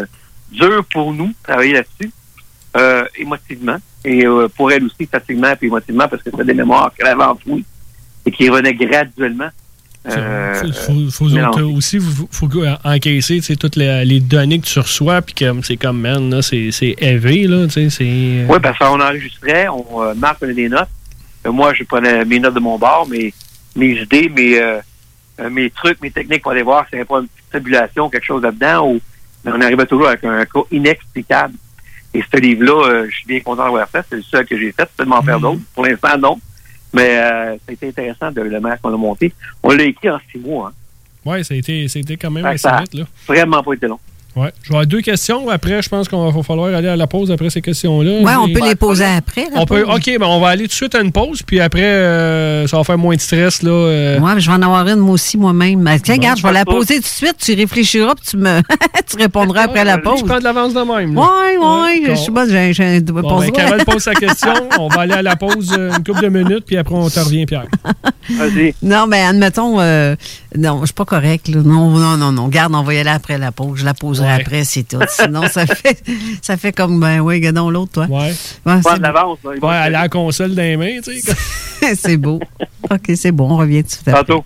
dur pour nous, travailler là-dessus, émotivement. Et pour elle aussi, facilement puis émotivement, parce que c'est des mémoires qu'elle avait enfouies et qui revenaient graduellement. Euh, Il faut, faut aussi faut, faut encaisser toutes les, les données que tu reçois, puis que c'est comme, man, là, c'est élevé, là, c'est... Oui, parce qu'on enregistrait, on euh, prenait des notes. Euh, moi, je prenais mes notes de mon bord, mes, mes idées, mes, euh, euh, mes trucs, mes techniques pour aller voir s'il n'y avait pas une petite tribulation, quelque chose là-dedans, ou mais on arrivait toujours avec un cas inexplicable. Et ce livre-là, euh, je suis bien content d'avoir fait. C'est le seul que j'ai fait. De m'en faire d'autres. Pour l'instant, non. Mais euh, ça a été intéressant de le masque qu'on a monté. On l'a écrit en six mois. Hein. Oui, ça a été, ça a été quand même assez vite. Là. vraiment pas été long. Ouais. Je vais avoir deux questions. Après, je pense qu'on va falloir aller à la pause après ces questions-là. Ouais, on peut les poser après. la On peut. OK, ben on va aller tout de suite à une pause, puis après, euh, ça va faire moins de stress. Là, euh. Mais je vais en avoir une, moi aussi, moi-même. Ben, Tiens, Bon, regarde, je vais la poser tout de suite. Tu réfléchiras, puis tu me [laughs] tu répondras après la pause. Je prends de l'avance de même. là. Ouais, ouais, je suis pas, j'ai, j'ai, Bon, ben, Carole [laughs] pose sa question. On va aller à la pause euh, une couple de minutes, puis après, on te revient, Pierre. Vas-y. Non, mais admettons, euh, non, je suis pas correct. Là. Non, non, non, non. Garde, on va y aller après la pause. Je la poserai Ouais. après, c'est tout. Sinon, ça fait, [laughs] ça fait comme, ben oui, gadon l'autre, toi. Ouais. Pas c'est, de l'avance. Ouais, aller à la console dans les mains, tu sais. [laughs] c'est beau. OK, c'est bon, on revient tout de suite. après. Tantôt.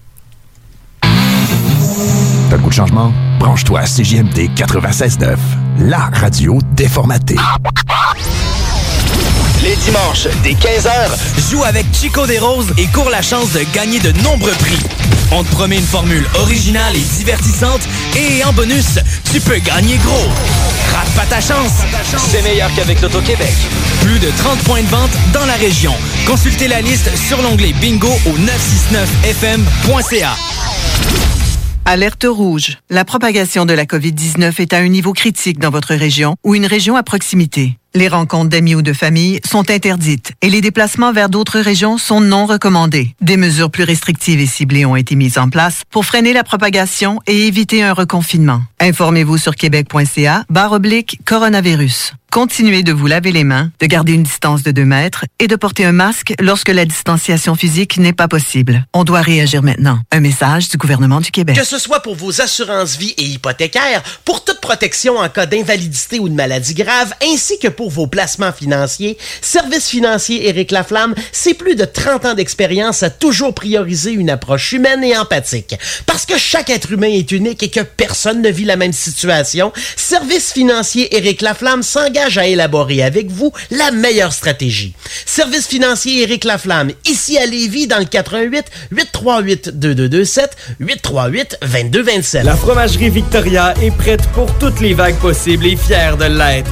T'as le goût de changement? Branche-toi à CJMD 96.9, la radio déformatée. Les dimanches, dès 15h, joue avec Chico des Roses et cours la chance de gagner de nombreux prix. On te promet une formule originale et divertissante et en bonus, tu peux gagner gros. Rate pas ta chance. C'est meilleur qu'avec l'Auto-Québec. Plus de 30 points de vente dans la région. Consultez la liste sur l'onglet bingo au 969fm.ca. Alerte rouge. La propagation de la COVID-19 est à un niveau critique dans votre région ou une région à proximité. Les rencontres d'amis ou de famille sont interdites et les déplacements vers d'autres régions sont non recommandés. Des mesures plus restrictives et ciblées ont été mises en place pour freiner la propagation et éviter un reconfinement. Informez-vous sur québec.ca barre oblique coronavirus. Continuez de vous laver les mains, de garder une distance de 2 mètres et de porter un masque lorsque la distanciation physique n'est pas possible. On doit réagir maintenant. Un message du gouvernement du Québec. Que ce soit pour vos assurances vie et hypothécaires, pour toute protection en cas d'invalidité ou de maladie grave, ainsi que vos placements financiers, Service financier Éric Laflamme, c'est plus de 30 ans d'expérience à toujours prioriser une approche humaine et empathique. Parce que chaque être humain est unique et que personne ne vit la même situation, Service financier Éric Laflamme s'engage à élaborer avec vous la meilleure stratégie. Service financier Éric Laflamme, ici à Lévis, dans le 88 838 2227 838 2227. La fromagerie Victoria est prête pour toutes les vagues possibles et fière de l'être.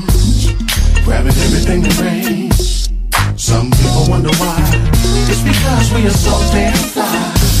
Grabbing everything that rains. Some people wonder why. It's because we are so damn fly.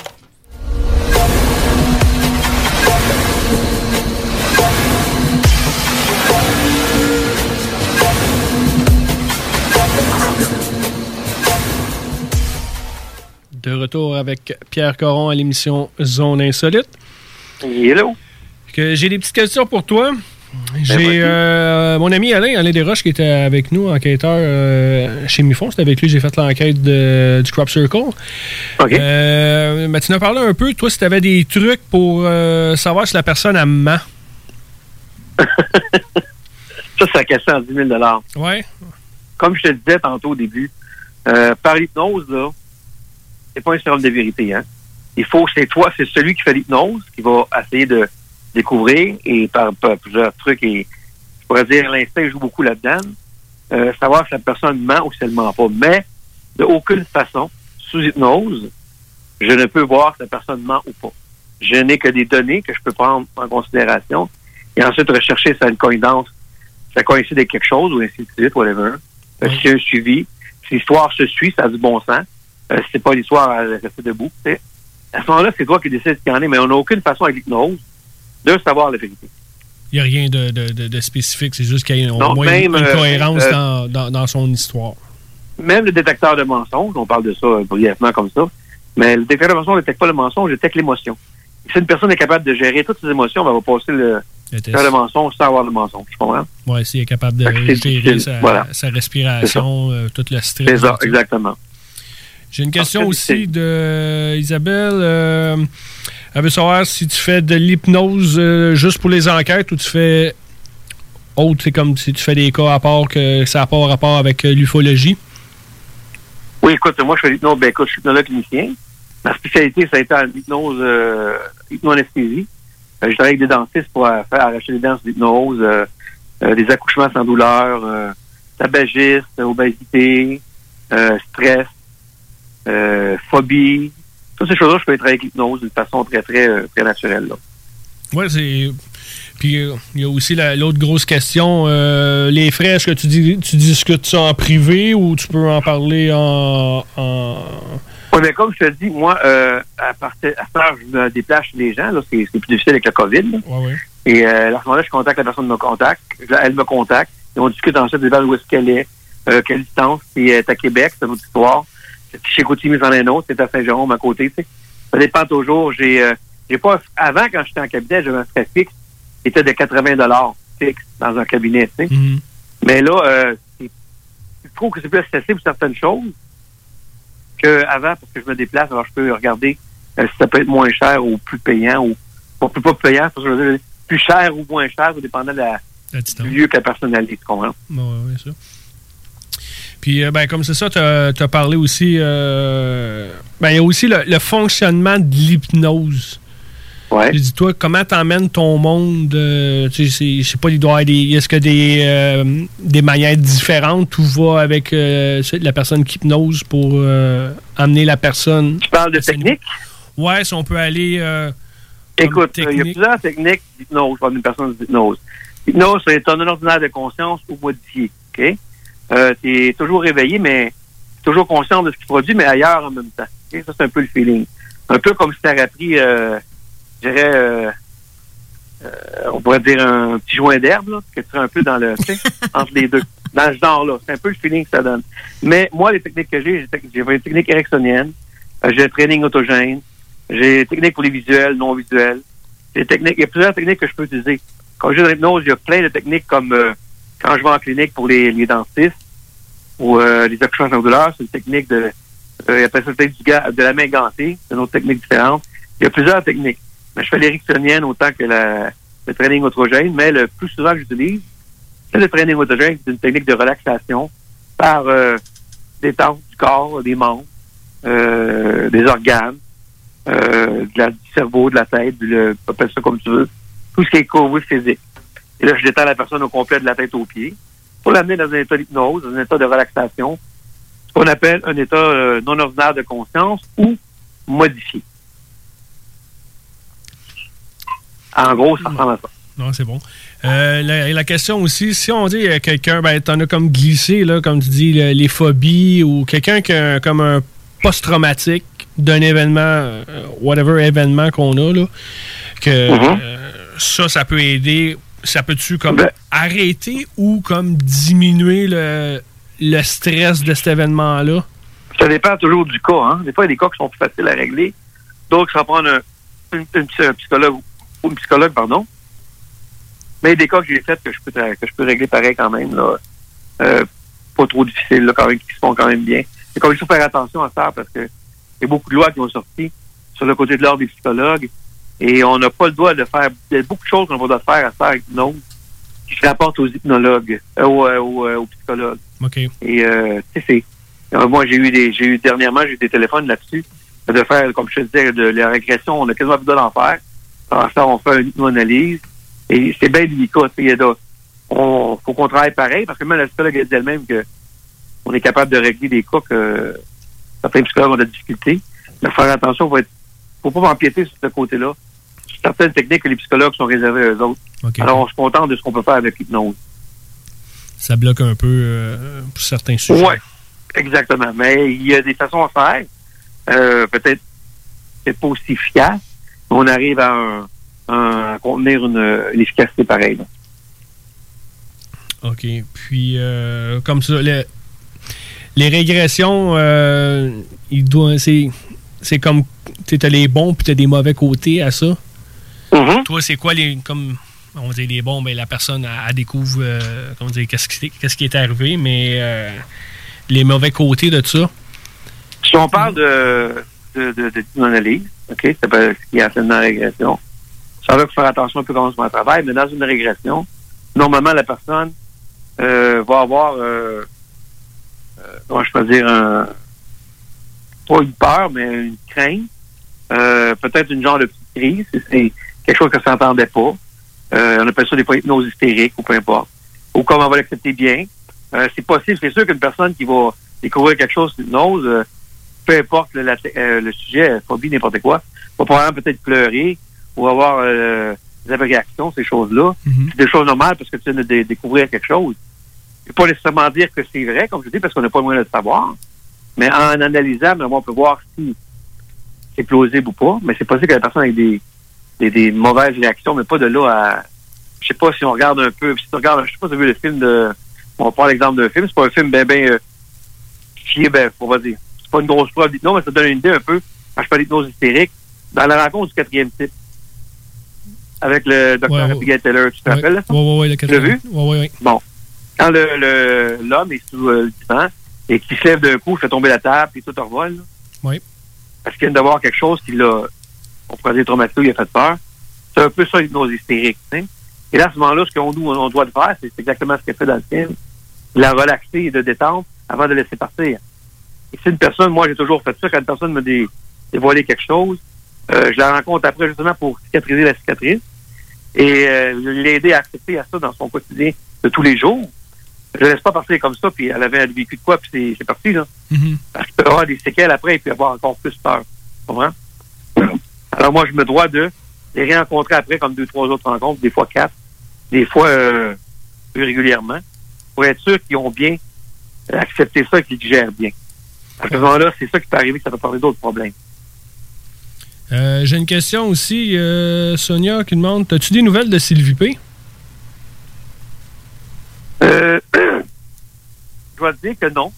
De retour avec Pierre Coron à l'émission Zone Insolite. Hello. J'ai des petites questions pour toi. Ben, J'ai euh, mon ami Alain, Alain Desroches, qui était avec nous, enquêteur euh, chez Mifon. C'était avec lui que j'ai fait l'enquête du Crop Circle. Euh, ben, tu nous as parlé un peu, toi, si tu avais des trucs pour savoir si la personne a ment. [laughs] Ça, c'est la question à 10 000 Ouais. Comme je te disais tantôt au début, par l'hypnose, là, c'est pas un sérum de vérité. Hein? Il faut, c'est toi, c'est celui qui fait l'hypnose qui va essayer de découvrir et par, par plusieurs trucs et je pourrais dire l'instinct joue beaucoup là-dedans. euh, savoir si la personne ment ou si elle ment pas. Mais de aucune façon, sous hypnose, je ne peux voir si la personne ment ou pas. Je n'ai que des données que je peux prendre en considération et ensuite rechercher si ça a une coïncidence, si ça coïncide avec quelque chose ou ainsi de suite, whatever. Si y a un suivi, si l'histoire se suit, ça a du bon sens. Euh, c'est pas l'histoire à rester debout. À ce moment-là, c'est toi qui décides ce qu'il y en est, mais on n'a aucune façon avec l'hypnose de savoir la vérité. Il n'y a rien de, de- de- de spécifique, c'est juste qu'il y a au moins une, même, une euh, cohérence euh, dans, dans- dans son histoire. même le détecteur de mensonges, on parle de ça euh, brièvement comme ça, mais le détecteur de mensonges ne détecte pas le mensonge, il détecte l'émotion. Si une personne est capable de gérer toutes ses émotions, ben, elle va passer le, faire le mensonge sans avoir le mensonge. Tu comprends? Ouais, s'il est capable de gérer sa, Voilà. sa respiration, euh, tout le stress. C'est ça, exactement. J'ai une question aussi de Isabelle. Euh, elle veut savoir si tu fais de l'hypnose euh, juste pour les enquêtes ou tu fais autre, c'est comme si tu fais des cas à part que ça n'a pas rapport avec euh, l'ufologie? Oui, écoute, moi, je fais l'hypnose. Ben, écoute, je suis hypnologue clinicien. Ma spécialité, ça a été en hypnose, euh, hypnoanesthésie. Je travaille avec des dentistes pour faire arracher les dents sur l'hypnose, des accouchements sans douleur, tabagisme, obésité, stress, euh, phobie. Toutes ces choses-là, je peux travailler avec l'hypnose d'une façon très, très, euh, très naturelle. Là. Ouais, c'est. Puis euh, il y a aussi la- l'autre grosse question. euh, les frais, est-ce que tu, dis, tu discutes ça en privé ou tu peux en parler en. en- Oui, mais comme je te dis, moi, euh, à partir à faire, je me déplace chez les gens, là, c'est plus difficile avec le COVID. là. Ouais, ouais. Et à ce moment-là, je contacte la personne me contacte, elle me contacte, et on discute ensuite de où est-ce qu'elle est, quelle distance, si elle est à Québec, c'est autre histoire. Chez Coutimi, c'en est un autre, c'est à Saint-Jérôme à côté, tu sais. Ça dépend toujours. J'ai euh, j'ai pas avant, quand j'étais en cabinet, j'avais un frais fixe qui était de 80 fixe dans un cabinet, sais. Mais là, euh, je trouve que c'est plus accessible pour certaines choses qu'avant, parce que je me déplace, alors je peux regarder euh, si ça peut être moins cher ou plus payant, ou ou plus pas payant, parce que je veux dire, plus cher ou moins cher, tout dépendant de la, du lieu que la personne allait, tu comprends? Ouais, ouais, ça. Puis, euh, ben, comme c'est ça, tu as, parlé aussi. euh, ben, il y a aussi le, le fonctionnement de l'hypnose. Ouais. Dis-toi, comment t'emmènes ton monde euh, tu sais, c'est- je sais pas, il doit y avoir des. Est-ce que des, euh, des manières différentes tu vas avec euh, la personne qui hypnose pour amener la personne? Tu parles de technique? Ouais, si on peut aller. Écoute, il y a technique. plusieurs techniques d'hypnose une personne d'hypnose. L'hypnose, c'est un ordinaire de conscience ou modifié. OK? Euh, tu es toujours réveillé, mais toujours conscient de ce qui produit, mais ailleurs en même temps. Ça, c'est un peu le feeling. Un peu comme si tu avais appris, euh, je dirais, euh, euh, on pourrait dire un petit joint d'herbe, là, que tu serais un peu dans le, [laughs] entre les deux. Dans ce genre-là. C'est un peu le feeling que ça donne. Mais moi, les techniques que j'ai, j'ai une technique ericksonienne, j'ai un training autogène, j'ai des techniques pour les visuels, non visuels. Des techniques, il y a plusieurs techniques que je peux utiliser. Quand j'ai de l'hypnose, il y a plein de techniques comme euh, quand je vais en clinique pour les, dentistes ou euh, les accouchements sans douleur, c'est une technique de, euh, de la main gantée, c'est une autre technique différente. Il y a plusieurs techniques. Mais je fais l'éricksonienne autant que la, le training autogène, mais le plus souvent que j'utilise, c'est le training autogène, c'est une technique de relaxation par euh, détente du corps, des membres, euh, des organes, du cerveau, de la tête, du, le, ça comme tu veux, tout ce qui est courbé physique. Et là, je détends la personne au complet de la tête aux pieds pour l'amener dans un état d'hypnose, dans un état de relaxation, ce qu'on appelle un état euh, non ordinaire de conscience ou modifié. En gros, ça ressemble à ça. Non, c'est bon. Euh, la, la question aussi, si on dit euh, quelqu'un, ben, t'en as comme glissé, là, comme tu dis, le- les phobies, ou quelqu'un qui a comme un post-traumatique d'un événement, euh, whatever événement qu'on a, là, que Mhm. euh, ça, ça peut aider. Ça peut-tu comme Ben- arrêter ou comme diminuer le, le stress de cet événement-là? Ça dépend toujours du cas. Hein. Des fois, il y a des cas qui sont plus faciles à régler. D'autres, ça va prendre un, psychologue ou une psychologue, pardon. Mais il y a des cas que j'ai fait que je peux que je peux régler pareil quand même. Là. Euh, pas trop difficile, là, quand même, qui se font quand même bien. Et comme il faut faire attention à ça parce que il y a beaucoup de lois qui ont sorti sur le côté de l'ordre des psychologues. Et on n'a pas le droit de faire. Il y a beaucoup de choses qu'on va devoir faire à faire avec l'hypnose qui se rapportent aux hypnologues, euh, aux, euh, aux, euh, aux psychologues. OK. Et euh, tu sais, c'est. euh, moi, j'ai eu des. J'ai eu dernièrement, j'ai eu des téléphones là-dessus. De faire, comme je te disais, de la régression, on a quasiment plus de d'en faire. Alors ça, on fait une hypnoanalyse. Et c'est bien délicat. tu sais, Il on faut qu'on travaille pareil, parce que même la psychologue elle dit elle-même que on est capable de régler des cas que certains psychologues ont de la difficulté. Mais faire attention, faut être, faut pas empiéter sur ce côté-là. Certaines techniques que les psychologues sont réservées aux autres. Alors, on se contente de ce qu'on peut faire avec l'hypnose. Ça bloque un peu euh, pour certains sujets. Oui, exactement. Mais il y a des façons à faire. Euh, peut-être c'est pas aussi efficace, mais on arrive à, un, un- à contenir une, une efficacité pareille. là. OK. Puis, euh, comme ça, le- les régressions, il doit, c'est comme, tu as les bons puis tu as des mauvais côtés à ça? Toi, c'est quoi les, comme, on dire les bons, ben, la personne, elle, elle découvre, euh, comment dire, qu'est-ce qui, qu'est-ce qui est arrivé, mais euh, les mauvais côtés de ça? Si on parle de, de, de, de analyse, OK, c'est pas ce qui est dans la régression. Ça va faire attention un peu comment on travaille, mais dans une régression, normalement, la personne euh, va avoir, comment je peux dire, un, pas une peur, mais une crainte, peut-être une genre de petite crise, c'est quelque chose que ça s'entendait pas. Euh, on appelle ça des fois hypnose hystérique ou peu importe. Ou comme on va l'accepter bien. Euh, c'est possible, c'est sûr qu'une personne qui va découvrir quelque chose d'hypnose, euh, peu importe le, la- euh, le sujet, phobie, n'importe quoi, va probablement peut-être pleurer ou avoir des réactions, ces choses-là. C'est des choses normales parce que tu viens de dé- découvrir quelque chose. C'est pas nécessairement dire que c'est vrai, comme je dis, parce qu'on n'a pas le moyen de le savoir. Mais en analysant, on peut voir si c'est plausible ou pas. Mais c'est possible que la personne ait des, des, des mauvaises réactions, mais pas de là à. Je sais pas si on regarde un peu. Si tu regardes, je sais pas si tu as vu le film de. On prend l'exemple d'un film. C'est pas un film bien, bien. Euh, fié, ben, on va dire. C'est pas une grosse preuve d'hypnose, mais ça donne une idée un peu. Quand je parle d'hypnose hystérique, dans la rencontre du quatrième type, avec le docteur Ouais. Abigail Taylor, tu te Ouais. rappelles? là? Ouais, ouais, ouais, le Tu l'as vu? Ouais, ouais, ouais. Bon. Quand le le- l'homme est sous euh, le divan et qu'il se lève d'un coup, fait tomber la table et tout revole, Oui. parce qu'il vient d'avoir quelque chose qui l'a, on pourrait dire traumatisé, il a fait peur. C'est un peu ça l'hypnose hystérique. tu sais. Et là, à ce moment-là, ce qu'on on doit le faire, c'est exactement ce qu'elle fait dans le film. La relaxer et de détendre avant de laisser partir. Et si une personne, moi j'ai toujours fait ça, quand une personne me dé, dévoilé quelque chose, euh, je la rencontre après justement pour cicatriser la cicatrice et euh, l'aider à accepter à ça dans son quotidien de tous les jours. Je ne laisse pas partir comme ça, puis elle avait vécu de quoi, puis c'est- parti, là. Parce qu'il peut y avoir des séquelles après, et puis avoir encore plus peur. Comprends? Alors moi, je me dois de les rérencontrer après, comme deux, trois autres rencontres, des fois quatre, des fois euh, plus régulièrement, pour être sûr qu'ils ont bien accepté ça et qu'ils gèrent bien. À ce moment-là, c'est ça qui peut arriver, que ça peut parler d'autres problèmes. Euh, J'ai une question aussi, euh, Sonia, qui demande As-tu des nouvelles de Sylvie P? Euh, [clears throat] je dois te dire que non.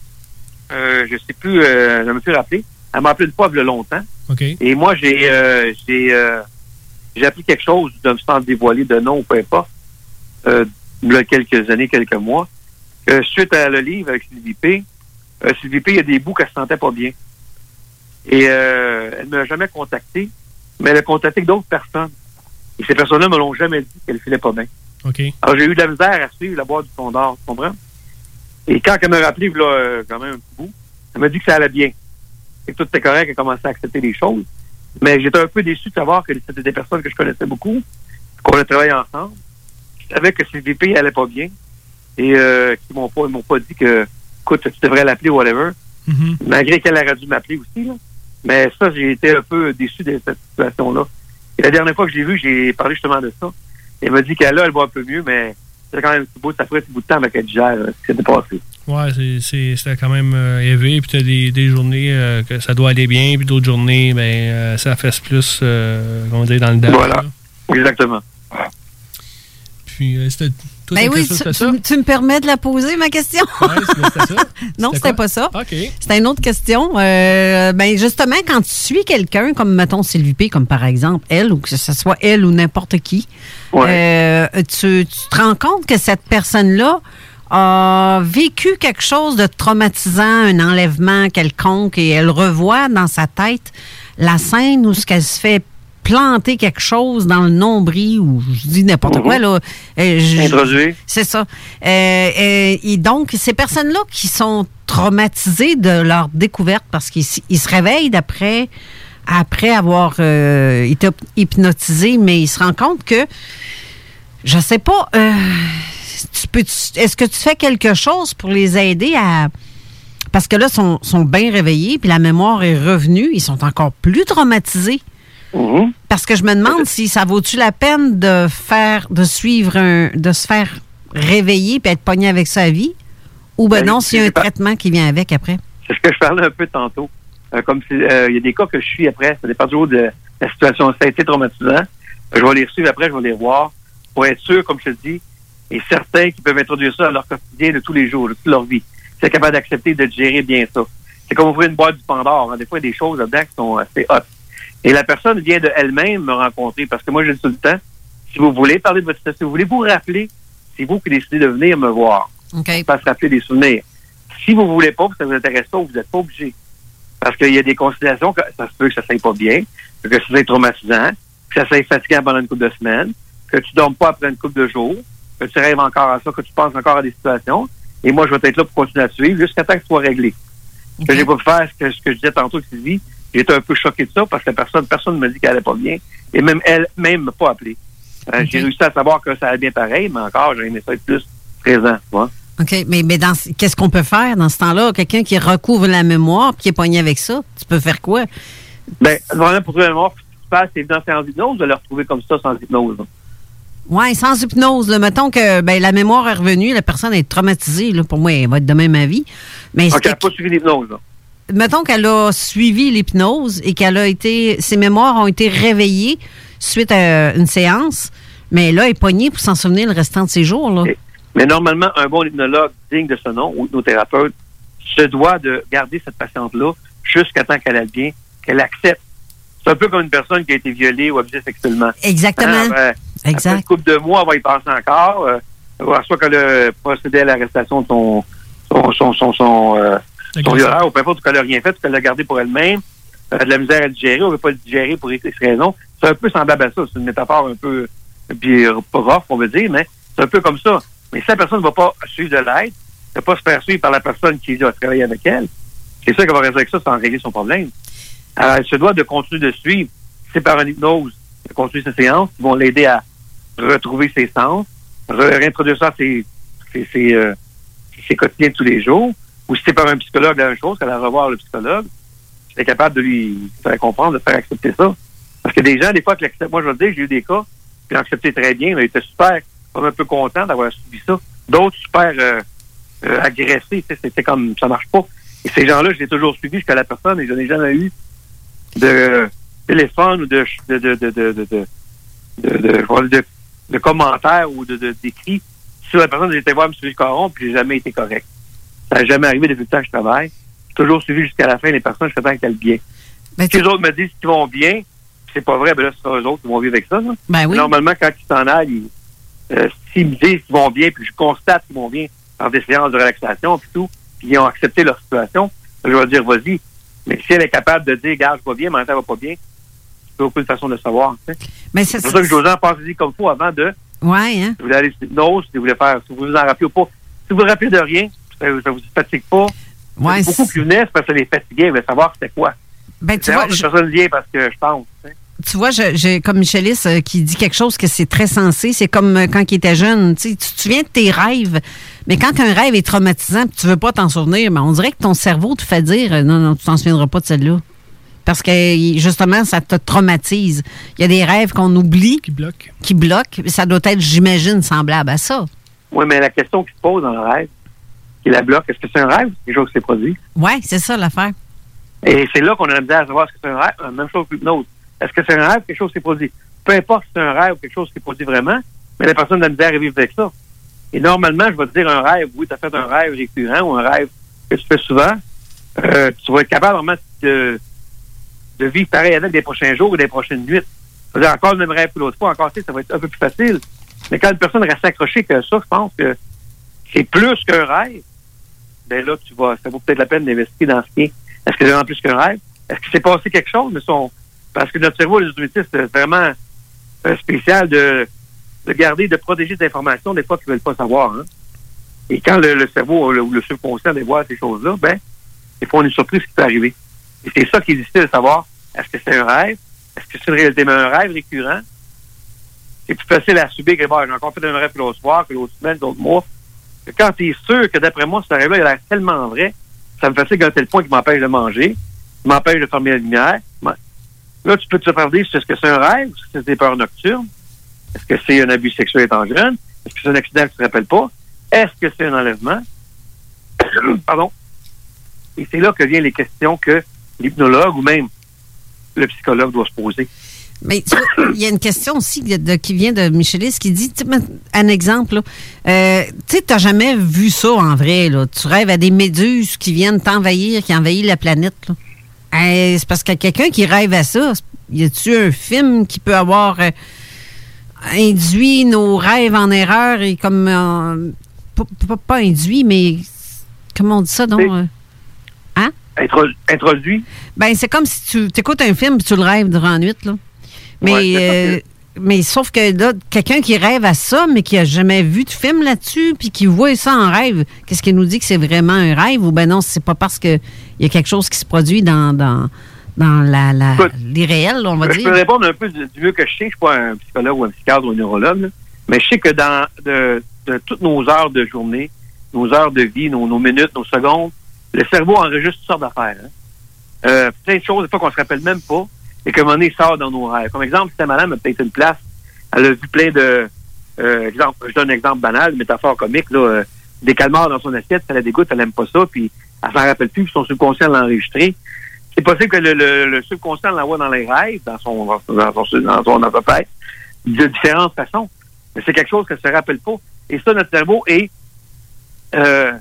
Euh, je sais plus, euh, je ne me suis rappelé. Elle m'a appelé une fois il y a longtemps. Et moi, j'ai euh, j'ai euh, j'ai appris quelque chose de me sans dévoiler de nom ou peu importe, euh, il y a quelques années, quelques mois, que suite à le livre avec Sylvie P, euh, Sylvie P, il y a des bouts qu'elle se sentait pas bien. Et euh, elle ne m'a jamais contacté, mais elle a contacté d'autres personnes. Et ces personnes-là me l'ont jamais dit qu'elle filait pas bien. Alors, j'ai eu de la misère à suivre la boîte du fond d'or, tu comprends? Et quand elle m'a rappelé, là, euh, quand même un petit bout, elle m'a dit que ça allait bien. Et que tout était correct, elle commençait à accepter les choses. Mais j'étais un peu déçu de savoir que c'était des personnes que je connaissais beaucoup, qu'on a travaillé ensemble. Je savais que ces VP allait pas bien. Et euh, qui m'ont pas, ils m'ont pas dit que, écoute, tu devrais l'appeler ou whatever. Malgré qu'elle aurait dû m'appeler aussi, là. Mais ça, j'ai été un peu déçu de cette situation-là. Et la dernière fois que j'ai vu, j'ai parlé justement de ça. Elle m'a dit qu'elle là, elle va un peu mieux, mais c'est quand même bout, ça ferait un petit bout de temps avec qu'elle gère euh, ce qui s'était passé. Ouais, c'est- c'est- c'était quand même euh, élevé. Puis t'as des, des journées euh, que ça doit aller bien, puis d'autres journées, ben, euh, ça fesse plus, euh, comment dire, dans le dash. Voilà. là. Exactement. Puis, euh, c'était. toi, Ben oui, tu, c'était ça? tu- tu me permets de la poser, ma question? [laughs] non, C'était c'était quoi? pas ça. OK. C'était une autre question. Euh, ben justement, quand tu suis quelqu'un, comme mettons Sylvie P, comme par exemple elle, ou que ce soit elle ou n'importe qui, euh, tu, tu te rends compte que cette personne-là a vécu quelque chose de traumatisant, un enlèvement quelconque, et elle revoit dans sa tête la scène où ce qu'elle se fait planter quelque chose dans le nombril ou je dis n'importe quoi là. Euh, Introduit. c'est ça. Euh, euh, et donc, ces personnes-là qui sont traumatisées de leur découverte parce qu'ils se réveillent d'après après avoir euh, été hyp- hypnotisés, mais ils se rendent compte que, je sais pas, tu peux, est-ce que tu fais quelque chose pour les aider à... Parce que là, ils sont, sont bien réveillés, puis la mémoire est revenue, ils sont encore plus traumatisés. Parce que je me demande si ça vaut-tu la peine de faire, de suivre un, de se faire réveiller puis être pogné avec sa vie, ou ben Ben, non, s'il y a un traitement qui vient avec après? C'est ce que je parlais un peu tantôt. Euh, comme si, euh, il y a des cas que je suis après, ça dépend toujours de la situation. Ça a été traumatisant. Je vais les suivre après, je vais les voir pour être sûr, comme je te dis, et certains qui peuvent introduire ça à leur quotidien de tous les jours, de toute leur vie. es capable d'accepter de gérer bien ça. C'est comme ouvrir une boîte du Pandore. hein. Des fois, il y a des choses là-dedans qui sont assez hot. Et la personne vient de elle-même me rencontrer parce que moi, je dis tout le temps, si vous voulez parler de votre situation, si vous voulez vous rappeler, c'est vous qui décidez de venir me voir. OK. Pas se rappeler des souvenirs. Si vous voulez pas, que ça vous intéresse pas, vous n'êtes pas obligé. Parce qu'il y a des considérations que ça se peut que ça ne pas bien, que ça soit traumatisant, que ça soit fatigant pendant une couple de semaines, que tu ne dormes pas après une couple de jours, que tu rêves encore à ça, que tu penses encore à des situations. Et moi, je vais être là pour continuer à te suivre jusqu'à temps que ce soit réglé. Ce que j'ai pas pu faire, ce que, ce que je disais tantôt, Sylvie, j'étais un peu choqué de ça parce que personne personne ne m'a dit qu'elle allait pas bien. Et même elle, même m'a pas appelé. Euh, J'ai réussi à savoir que ça allait bien pareil, mais encore, j'ai aimé ça être plus présent, tu vois. OK, mais, mais dans ce- qu'est-ce qu'on peut faire dans ce temps-là? Quelqu'un qui recouvre la mémoire qui est pogné avec ça, tu peux faire quoi? Ben, vraiment, pour trouver la mémoire, ce qui se passe, c'est dans en hypnose, de le retrouver comme ça sans hypnose. Oui, sans hypnose. là. mettons que ben, la mémoire est revenue, la personne est traumatisée. Là, pour moi, elle va être de même avis. Mais c'est- elle n'a pas suivi l'hypnose, mettons qu'elle a suivi l'hypnose et qu'elle a été, ses mémoires ont été réveillées suite à une séance, mais là, elle est pognée pour s'en souvenir le restant de ses jours. Là. Mais normalement, un bon hypnologue digne de ce nom, ou hypnothérapeute, se doit de garder cette patiente-là jusqu'à temps qu'elle aille bien, qu'elle accepte. C'est un peu comme une personne qui a été violée ou abusée sexuellement. Exactement. Hein, ben, Exact. Après une couple de mois, elle va y passer encore. Euh, soit qu'elle a procédé à l'arrestation de son, son, son, son, son, euh, son violeur, ou peu importe, qu'elle n'a rien fait, ou qu'elle l'a gardé pour elle-même. Elle a de la misère à le digérer, on ne veut pas le digérer pour X raisons. C'est un peu semblable à ça. C'est une métaphore un peu puis, euh, rough, on veut dire, mais c'est un peu comme ça. Mais si la personne ne va pas suivre de l'aide, ne va pas se faire suivre par la personne qui a travaillé avec elle, c'est ça qu'elle va rester avec ça sans régler son problème. Alors, elle se doit de continuer de suivre. C'est par une hypnose, de continuer ses séances qui vont l'aider à retrouver ses sens, réintroduire ça à ses, ses, euh, ses, quotidiens de tous les jours, ou si c'est par un psychologue la même chose, qu'elle revoir le psychologue, c'est capable de lui faire comprendre, de faire accepter ça. Parce que des gens, des fois, que moi je veux dire, j'ai eu des cas, puis accepté très bien, mais ils étaient super, comme un peu contents d'avoir subi ça. D'autres super euh, euh agressés, c'était comme ça marche pas. Et ces gens-là, je les ai toujours suivis jusqu'à la personne et je n'ai jamais eu de téléphone ou de de de de de, de, de, de de- commentaires ou de, de, d'écrits sur la personne. J'ai été voir M. Caron, puis j'ai jamais été correct. Ça n'a jamais arrivé depuis le temps que je travaille. J'ai toujours suivi jusqu'à la fin les personnes jusqu'à temps qu'elles bien. Ben, si les autres me disent qu'ils vont bien, c'est pas vrai, ben là, ce sera eux autres qui vont vivre avec ça. là. Ben oui. Normalement, quand ils s'en aillent, ils- euh, s'ils me disent qu'ils vont bien, puis je constate qu'ils vont bien par des séances de relaxation, puis tout, puis ils ont accepté leur situation, je vais dire, vas-y. Mais si elle est capable de dire, regarde, je vais bien, même temps, va pas bien, aucune façon de le savoir. Mais C'est pour ça que je vous en pensez comme faut avant de, Ouais, hein? si vous voulez aller sur l'hypnose, si vous voulez faire, si vous vous en rappelez ou pas. Si vous vous rappelez de rien, ça, ça vous fatigue pas. Ouais, beaucoup qui venaient, c'est parce que ça les fatiguait, ils voulaient savoir c'était quoi. Ben, tu vois, je- personne vient parce que je pense. tu vois, j'ai comme Michelis euh, qui dit quelque chose que c'est très sensé. C'est comme euh, quand il était jeune. Tu te souviens de tes rêves, mais quand un rêve est traumatisant tu veux pas t'en souvenir, ben, on dirait que ton cerveau te fait dire euh, non, non, tu t'en souviendras pas de celle-là. Parce que justement, ça te traumatise. Il y a des rêves qu'on oublie. Qui bloquent. Qui bloquent. Ça doit être, j'imagine, semblable à ça. Oui, mais la question qui se pose dans le rêve, qui la bloque, est-ce que c'est un rêve ou quelque chose qui s'est produit? Ouais, c'est ça l'affaire. Et c'est là qu'on a la misère à savoir est-ce que c'est un rêve, euh, même chose que l'hypnose. Est-ce que c'est un rêve ou quelque chose qui s'est produit? Peu importe si c'est un rêve ou quelque chose qui s'est produit vraiment, mais la personne a de la misère à vivre avec ça. Et normalement, je vais te dire un rêve, oui, tu as fait un rêve récurrent ou un rêve que tu fais souvent, euh, tu vas être capable vraiment de, de vivre pareil avec des prochains jours ou des prochaines nuits. C'est-à-dire encore le même rêve que l'autre fois, encore, ça va être un peu plus facile. Mais quand une personne reste accrochée que ça, je pense que c'est plus qu'un rêve, ben là, tu vas, ça vaut peut-être la peine d'investiguer dans ce qui est. Est-ce que c'est vraiment plus qu'un rêve? Est-ce qu'il s'est passé quelque chose? Mais son, parce que notre cerveau, les auditistes, c'est vraiment spécial de, de garder, de protéger des informations, des fois, qu'ils ne veulent pas savoir. Hein. Et quand le, cerveau ou le subconscient dévoile ces choses-là, ben, des fois, on est surpris ce qui peut arriver. Et c'est ça qui est difficile de savoir. Est-ce que c'est un rêve? Est-ce que c'est une réalité? Mais un rêve récurrent, c'est plus facile à subir que bon, j'ai encore fait un rêve l'autre soir, que l'autre semaine, l'autre mois. Quand tu es sûr que d'après moi, ce rêve-là, il a l'air tellement vrai, ça me fatigue à tel point qu'il m'empêche de manger, m'empêche de fermer la lumière. Là, tu peux te demander si est-ce que c'est un rêve, est-ce que c'est des peurs nocturnes, est-ce que c'est un abus sexuel étant jeune, est-ce que c'est un accident que tu ne te rappelles pas, est-ce que c'est un enlèvement? [coughs] Pardon. Et c'est là que viennent les questions que l'hypnologue ou même le psychologue doit se poser. Mais tu vois, il y a une question aussi de- de- qui vient de Michelis qui dit, un exemple, euh, tu sais, t'as jamais vu ça en vrai, là. Tu rêves à des méduses qui viennent t'envahir, qui envahissent la planète, là. Euh, c'est parce qu'il y a quelqu'un qui rêve à ça. Y a-tu un film qui peut avoir euh, induit nos rêves en erreur et comme... euh, pas, pas- pas induit, mais... Comment on dit ça, donc? Introduit? Ben, c'est comme si tu écoutes un film et tu le rêves durant la nuit, là. Mais, Ouais, euh, mais sauf que là, quelqu'un qui rêve à ça, mais qui a jamais vu de film là-dessus, puis qui voit ça en rêve, qu'est-ce qui nous dit que c'est vraiment un rêve ou ben non, c'est pas parce qu'il y a quelque chose qui se produit dans, dans, dans la, réels, on va je dire? peux répondre un peu du, du mieux que je sais. Je suis pas un psychologue ou un psychiatre ou un neurologue, là. mais je sais que dans de, de toutes nos heures de journée, nos heures de vie, nos, nos minutes, nos secondes, le cerveau enregistre toutes sortes d'affaires. hein. Euh, plein de choses, des fois qu'on se rappelle même pas, et qu'à un moment donné, sort dans nos rêves. Comme exemple, ta madame a peut-être une place, elle a vu plein de... Euh, exemple, je donne un exemple banal, une métaphore comique, là, euh, des calmars dans son assiette, ça la dégoûte, elle aime pas ça, puis elle s'en rappelle plus, puis son subconscient l'a enregistré. C'est possible que le, le, le subconscient l'envoie dans les rêves, dans son dans son, dans son, dans son de différentes façons. Mais c'est quelque chose qu'elle se rappelle pas. Et ça, notre cerveau est, euh,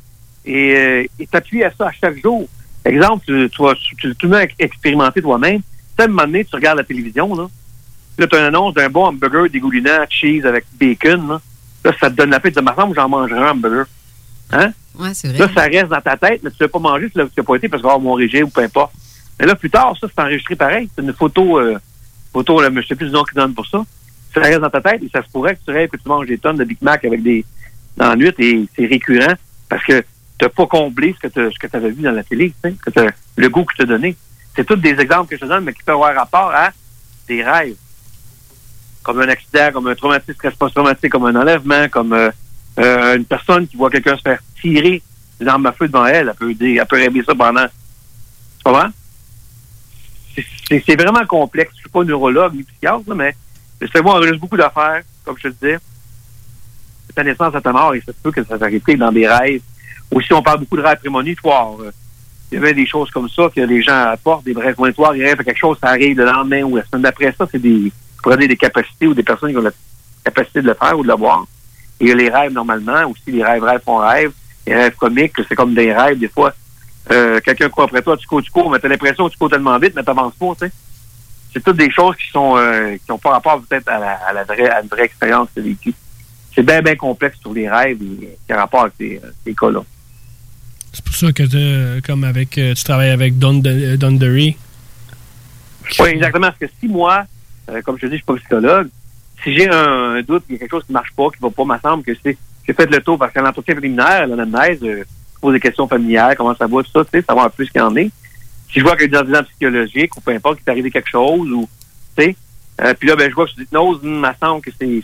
euh, est appuyé à ça à chaque jour. Exemple, tu, tu vas tu, tu, tu l'as expérimenté toi-même. Tu un moment donné, tu regardes la télévision, là. Là, tu as une annonce d'un bon hamburger dégoulinant, cheese avec bacon, là. Là, ça te donne la paix de ma où j'en mangerai un hamburger. Hein? Ouais, c'est vrai. Là, ça reste dans ta tête, mais tu ne l'as pas mangé, tu l'as pas été parce que oh, mon régime ou peu importe. Mais là, plus tard, ça, c'est enregistré pareil. C'est une photo, euh, photo, là, je sais plus le nom qui donne pour ça. Ça reste dans ta tête et ça se pourrait que tu rêves que tu manges des tonnes de Big Mac avec des, dans la nuit et c'est récurrent parce que tu n'as pas comblé ce que tu avais vu dans la télé, t'as- le goût que tu t'ai donné. C'est tous des exemples que je te donne, mais qui peuvent avoir rapport à des rêves. Comme un accident, comme un traumatisme post-traumatique, comme un enlèvement, comme euh, euh, une personne qui voit quelqu'un se faire tirer des armes à feu devant elle, elle peut, elle peut rêver ça pendant. Comprends? C'est- vraiment complexe. Je suis pas neurologue ni psychiatre, là, mais le cerveau enregistre beaucoup d'affaires, comme je te disais. De ta naissance à ta mort, ça se peut que ça s'arrête dans des rêves. Aussi, on parle beaucoup de rêves prémonitoires. Euh, Il y avait des choses comme ça que les gens apportent, des rêves prémonitoires, ils rêvent à quelque chose, ça arrive le lendemain ou la semaine d'après ça, c'est des, donner des capacités ou des personnes qui ont la capacité de le faire ou de le voir. Et il y a les rêves normalement, aussi les rêves, rêves font rêve, les rêves comiques, c'est comme des rêves, des fois, euh, quelqu'un court après toi, tu cours, tu cours, mais t'as l'impression que tu cours tellement vite, mais t'avances pas, tu sais. C'est toutes des choses qui sont euh, qui ont pas rapport peut-être à la, vraie à une vraie expérience vécue. C'est bien, bien complexe sur les rêves et qui a rapport avec ces, ces cas-là. C'est pour ça que comme avec, euh, tu travailles avec Don, Derry. Oui, exactement. Parce que si moi, euh, comme je te dis, je suis pas psychologue, si j'ai un, doute, il y a quelque chose qui marche pas, qui va pas, m'assemble que c'est, j'ai fait le tour parce qu'à l'entretien préliminaire, l'anamnèse, euh, pose des questions familières, comment ça va, tout ça, tu sais, savoir un peu ce qu'il en est. Si je vois qu'il y a des antécédents psychologiques ou peu importe, qu'il est arrivé quelque chose ou, tu sais, euh, puis là, ben, je vois que je dis, hypnose, il m'assemble que c'est,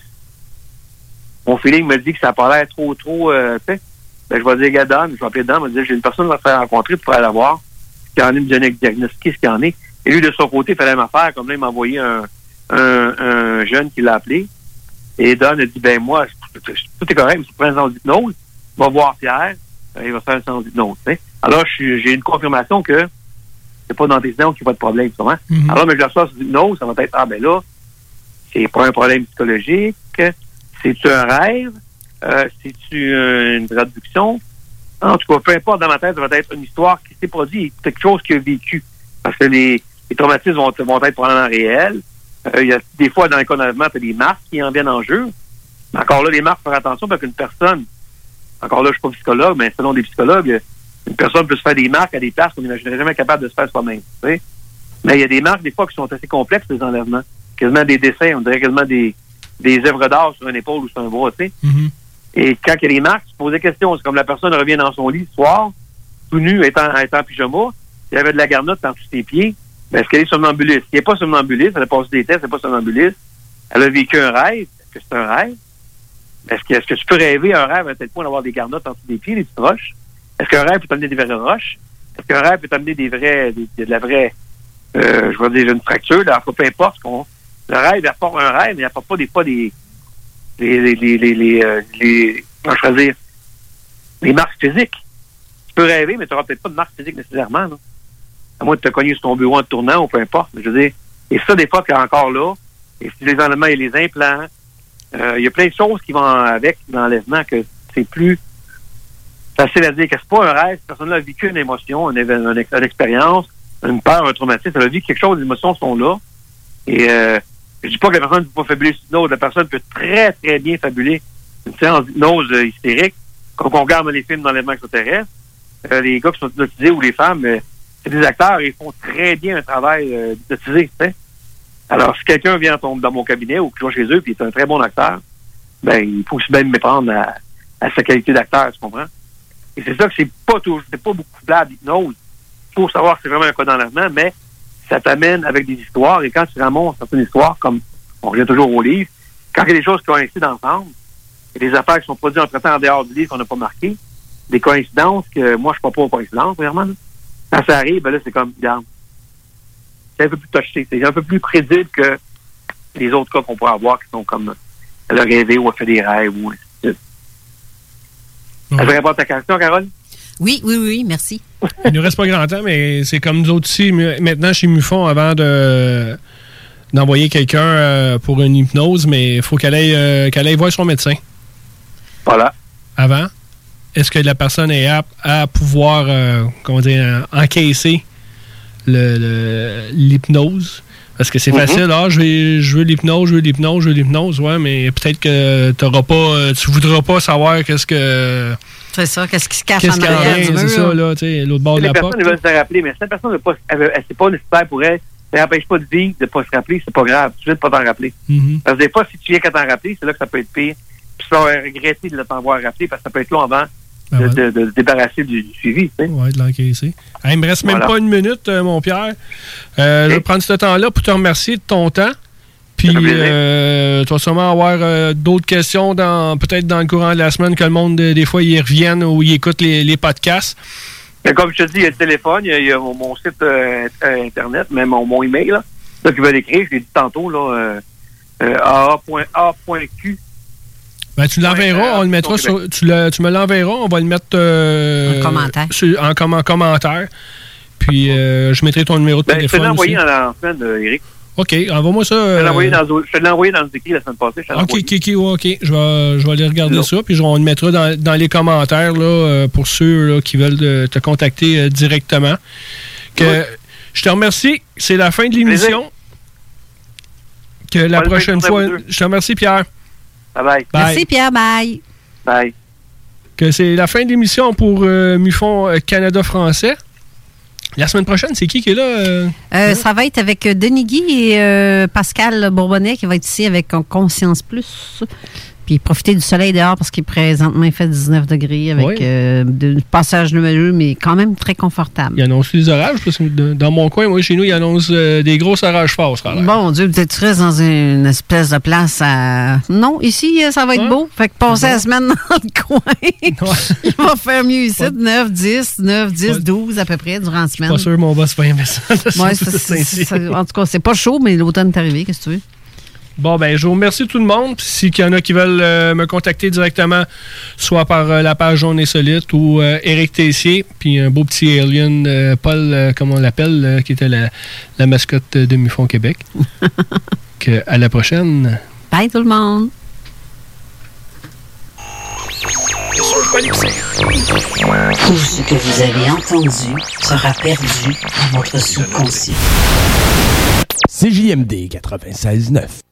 mon feeling me dit que ça a pas l'air trop, trop, euh, tu sais, ben, je vais dire, gars, Dan, je vais appeler Dan, je vais dire, j'ai une personne te faire rencontrer pour aller la voir, ce qu'il y en est, me donner un diagnostic, ce qu'il y en est. Et lui, de son côté, il fallait m'affaire, comme là, il m'a envoyé un, un, un jeune qui l'a appelé. Et Don a dit, ben moi, tout est correct, mais si tu prends un séance d'hypnose, va voir Pierre, euh, il va faire un séance d'hypnose. Alors, j'ai une confirmation que c'est pas d'antécédent qu'il n'y a pas de problème? Mhm. Alors, mais je le reçois sur l'hypnose, ça va être, ah ben là, c'est pas un problème psychologique, c'est-tu un rêve, euh, c'est-tu une traduction? En tout cas, peu importe, dans ma tête, ça va être une histoire qui s'est produite, quelque chose qu'il a vécu. Parce que les, traumatismes vont, être probablement réels. Euh, il y a des fois, dans les cas tu as des marques qui en viennent en jeu. Mais encore là, les marques, faire attention parce qu'une personne, encore là, je suis pas psychologue, mais selon des psychologues, une personne peut se faire des marques à des places qu'on n'imaginerait jamais capable de se faire soi-même. Mais il y a des marques, des fois, qui sont assez complexes, les enlèvements. Quasiment des dessins, on dirait quasiment des, des œuvres d'art sur une épaule ou sur un bras, tu sais. Et quand il y a des marques, tu poses des questions. C'est comme la personne revient dans son lit le soir, tout nu, étant, étant en pyjama, il y avait de la garnotte dans tous ses pieds. Ben, est-ce qu'elle est somnambuliste? Si elle n'est pas somnambuliste, elle a passé des tests, elle n'est pas somnambuliste. Elle a vécu un rêve. Est-ce que c'est un rêve? Est-ce que, est-ce que tu peux rêver un rêve à tel point d'avoir des garnottes en dessous des pieds, des petites roches? Est-ce qu'un rêve peut t'amener des vraies roches? Est-ce qu'un rêve peut t'amener des vrais, des- de la vraie, euh, je veux dire, une fracture? Là, peu importe. qu'on- le rêve, apporte un rêve, mais il apporte pas des fois des, les, les, les, les, euh, dire, les marques physiques. Tu peux rêver, mais tu n'auras peut-être pas de marque physique nécessairement. À moins de te cogner sur ton bureau en tournant ou peu importe. Je veux dire, et ça, des fois, que encore là, Et si les enlèvements et les implants, euh, il y a plein de choses qui vont avec l'enlèvement que c'est plus facile à dire que c'est pas un rêve. Cette personne-là a vécu une émotion, une, une expérience, une peur, un traumatisme. Elle a vécu quelque chose, les émotions sont là. Et euh, je dis pas que la personne ne peut pas fabuler une autre. La personne peut très, très bien fabuler une séance d'hypnose euh, hystérique. Quand on regarde les films d'enlèvement extraterrestre, euh, les gars qui sont hypnotisés ou les femmes, euh, c'est des acteurs, ils font très bien un travail euh, hypnotisé. Alors, si quelqu'un vient dans, dans mon cabinet ou qui va chez eux puis est un très bon acteur, ben, il faut aussi bien méprendre à, sa qualité d'acteur, tu comprends? Et c'est ça que c'est pas toujours, c'est pas beaucoup plat d'hypnose. Il faut savoir que c'est vraiment un cas d'enlèvement, mais ça t'amène avec des histoires. Et quand tu ramasses certaines histoires, comme on revient toujours au livre, quand il y a des choses qui coïncident ensemble, il y a des affaires qui sont produites entre temps en dehors du livre qu'on n'a pas marqué, des coïncidences que moi je ne crois pas aux coïncidences, vraiment. là. Quand ça arrive, ben là, c'est comme, regarde, c'est un peu plus touché, c'est un peu plus crédible que les autres cas qu'on pourrait avoir qui sont comme elle a rêvé ou a fait des rêves ou ainsi de suite. Que je réponds à ta question, Carole? Oui, oui, oui, merci. Il nous reste pas grand temps, mais c'est comme nous autres ici, maintenant chez Mufon, avant de d'envoyer quelqu'un euh, pour une hypnose, mais il faut qu'elle aille, euh, qu'elle aille voir son médecin. Voilà. Avant. Est-ce que la personne est apte à pouvoir, euh, comment dire, encaisser l'hypnose? Parce que c'est Mhm. facile, ah, je, vais- je veux l'hypnose, je veux l'hypnose, je veux l'hypnose, ouais, mais peut-être que t'auras pas, euh, tu voudras pas savoir qu'est-ce que. C'est ça, qu'est-ce qui se cache Qu'est-ce en arrière c'est ça, là, tu sais, l'autre bord de les la personnes porte. elles veulent se rappeler, mais si la personne n'est pas, elle, elle- c'est pas nécessaire pour elle, ça n'empêche pas de vivre, de ne pas se rappeler, c'est pas grave. Tu viens de pas t'en rappeler. Mhm. Parce que des fois, si tu viens qu'à t'en rappeler, c'est là que ça peut être pire. Puis tu vas regretter de le t'avoir rappelé parce que ça peut être long avant Ben de, ouais. de- de se débarrasser du, du suivi. tu sais. Ouais, de l'encaisser. Hey, il me reste même pas une minute, euh, mon Pierre. Euh, Je vais prendre ce temps-là pour te remercier de ton temps. Puis, euh, tu vas sûrement avoir d'autres questions, dans peut-être dans le courant de la semaine, que le monde, des fois, y revienne ou y écoute les, les podcasts. Mais comme je te dis, il y a le téléphone, il y a, il y a mon, site Internet, même mon, mon email. Là. Ceux qui veulent écrire, je l'ai dit tantôt, là, aa.a.q. Ben, tu l'enverras, on le mettra au sur. Tu, le- tu me l'enverras, on va le mettre euh, En commentaire. sur- en, com- en commentaire. Puis, euh, je mettrai ton numéro de Ben, je te téléphone. l'ai envoyé aussi. dans la semaine, euh, Eric. OK, envoie-moi ça. Je euh, envoyé dans, je te l'ai envoyé dans le écrit la semaine passée. je OK. OK, OK. Je vais, je vais aller regarder ça, puis je- on le mettra dans, dans les commentaires là, euh, pour ceux là, qui veulent euh, te contacter euh, directement. Que, Je te remercie. C'est la fin de l'émission. Que la prochaine fois. Je te remercie, Pierre. Bye bye. Bye. Merci, Pierre. Bye. Bye. Que c'est la fin de l'émission pour euh, Mufon euh, Canada français. La semaine prochaine, c'est qui qui est là? euh? Euh, Ça va être avec Denis Guy et euh, Pascal Bourbonnais qui va être ici avec Conscience Plus. Puis profiter du soleil dehors parce qu'il présentement il fait 19 degrés avec Oui. euh, du passage nuageux, mais quand même très confortable. Il annonce des orages, parce que de- dans mon coin, moi, chez nous, il annonce euh, des gros orages forts. Bon Dieu, peut-être tu restes dans une espèce de place à. Non, ici, euh, ça va être beau. Fait que passer la semaine [laughs] dans le coin. Il va faire mieux ici. 9, 10, 9, 10, 12 à peu près durant la semaine. Pas sûr, mon boss va aimer ça. Ouais, en tout cas, c'est pas chaud, mais l'automne est arrivé. Qu'est-ce que tu veux? Bon, ben, je vous remercie tout le monde. Puis S'il y en a qui veulent euh, me contacter directement, soit par euh, la page Jaune Insolite ou euh, Eric Tessier, puis un beau petit alien, euh, Paul, euh, comme on l'appelle, euh, qui était la, la mascotte de Mufon Québec. [laughs] que, à la prochaine. Bye tout le monde. Tout ce que vous avez entendu sera perdu dans votre subconscient. CJMD 96.9.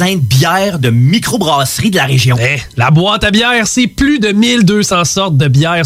de bière de microbrasserie de la région. Hey, la boîte à bière, c'est plus de 1200 sortes de bières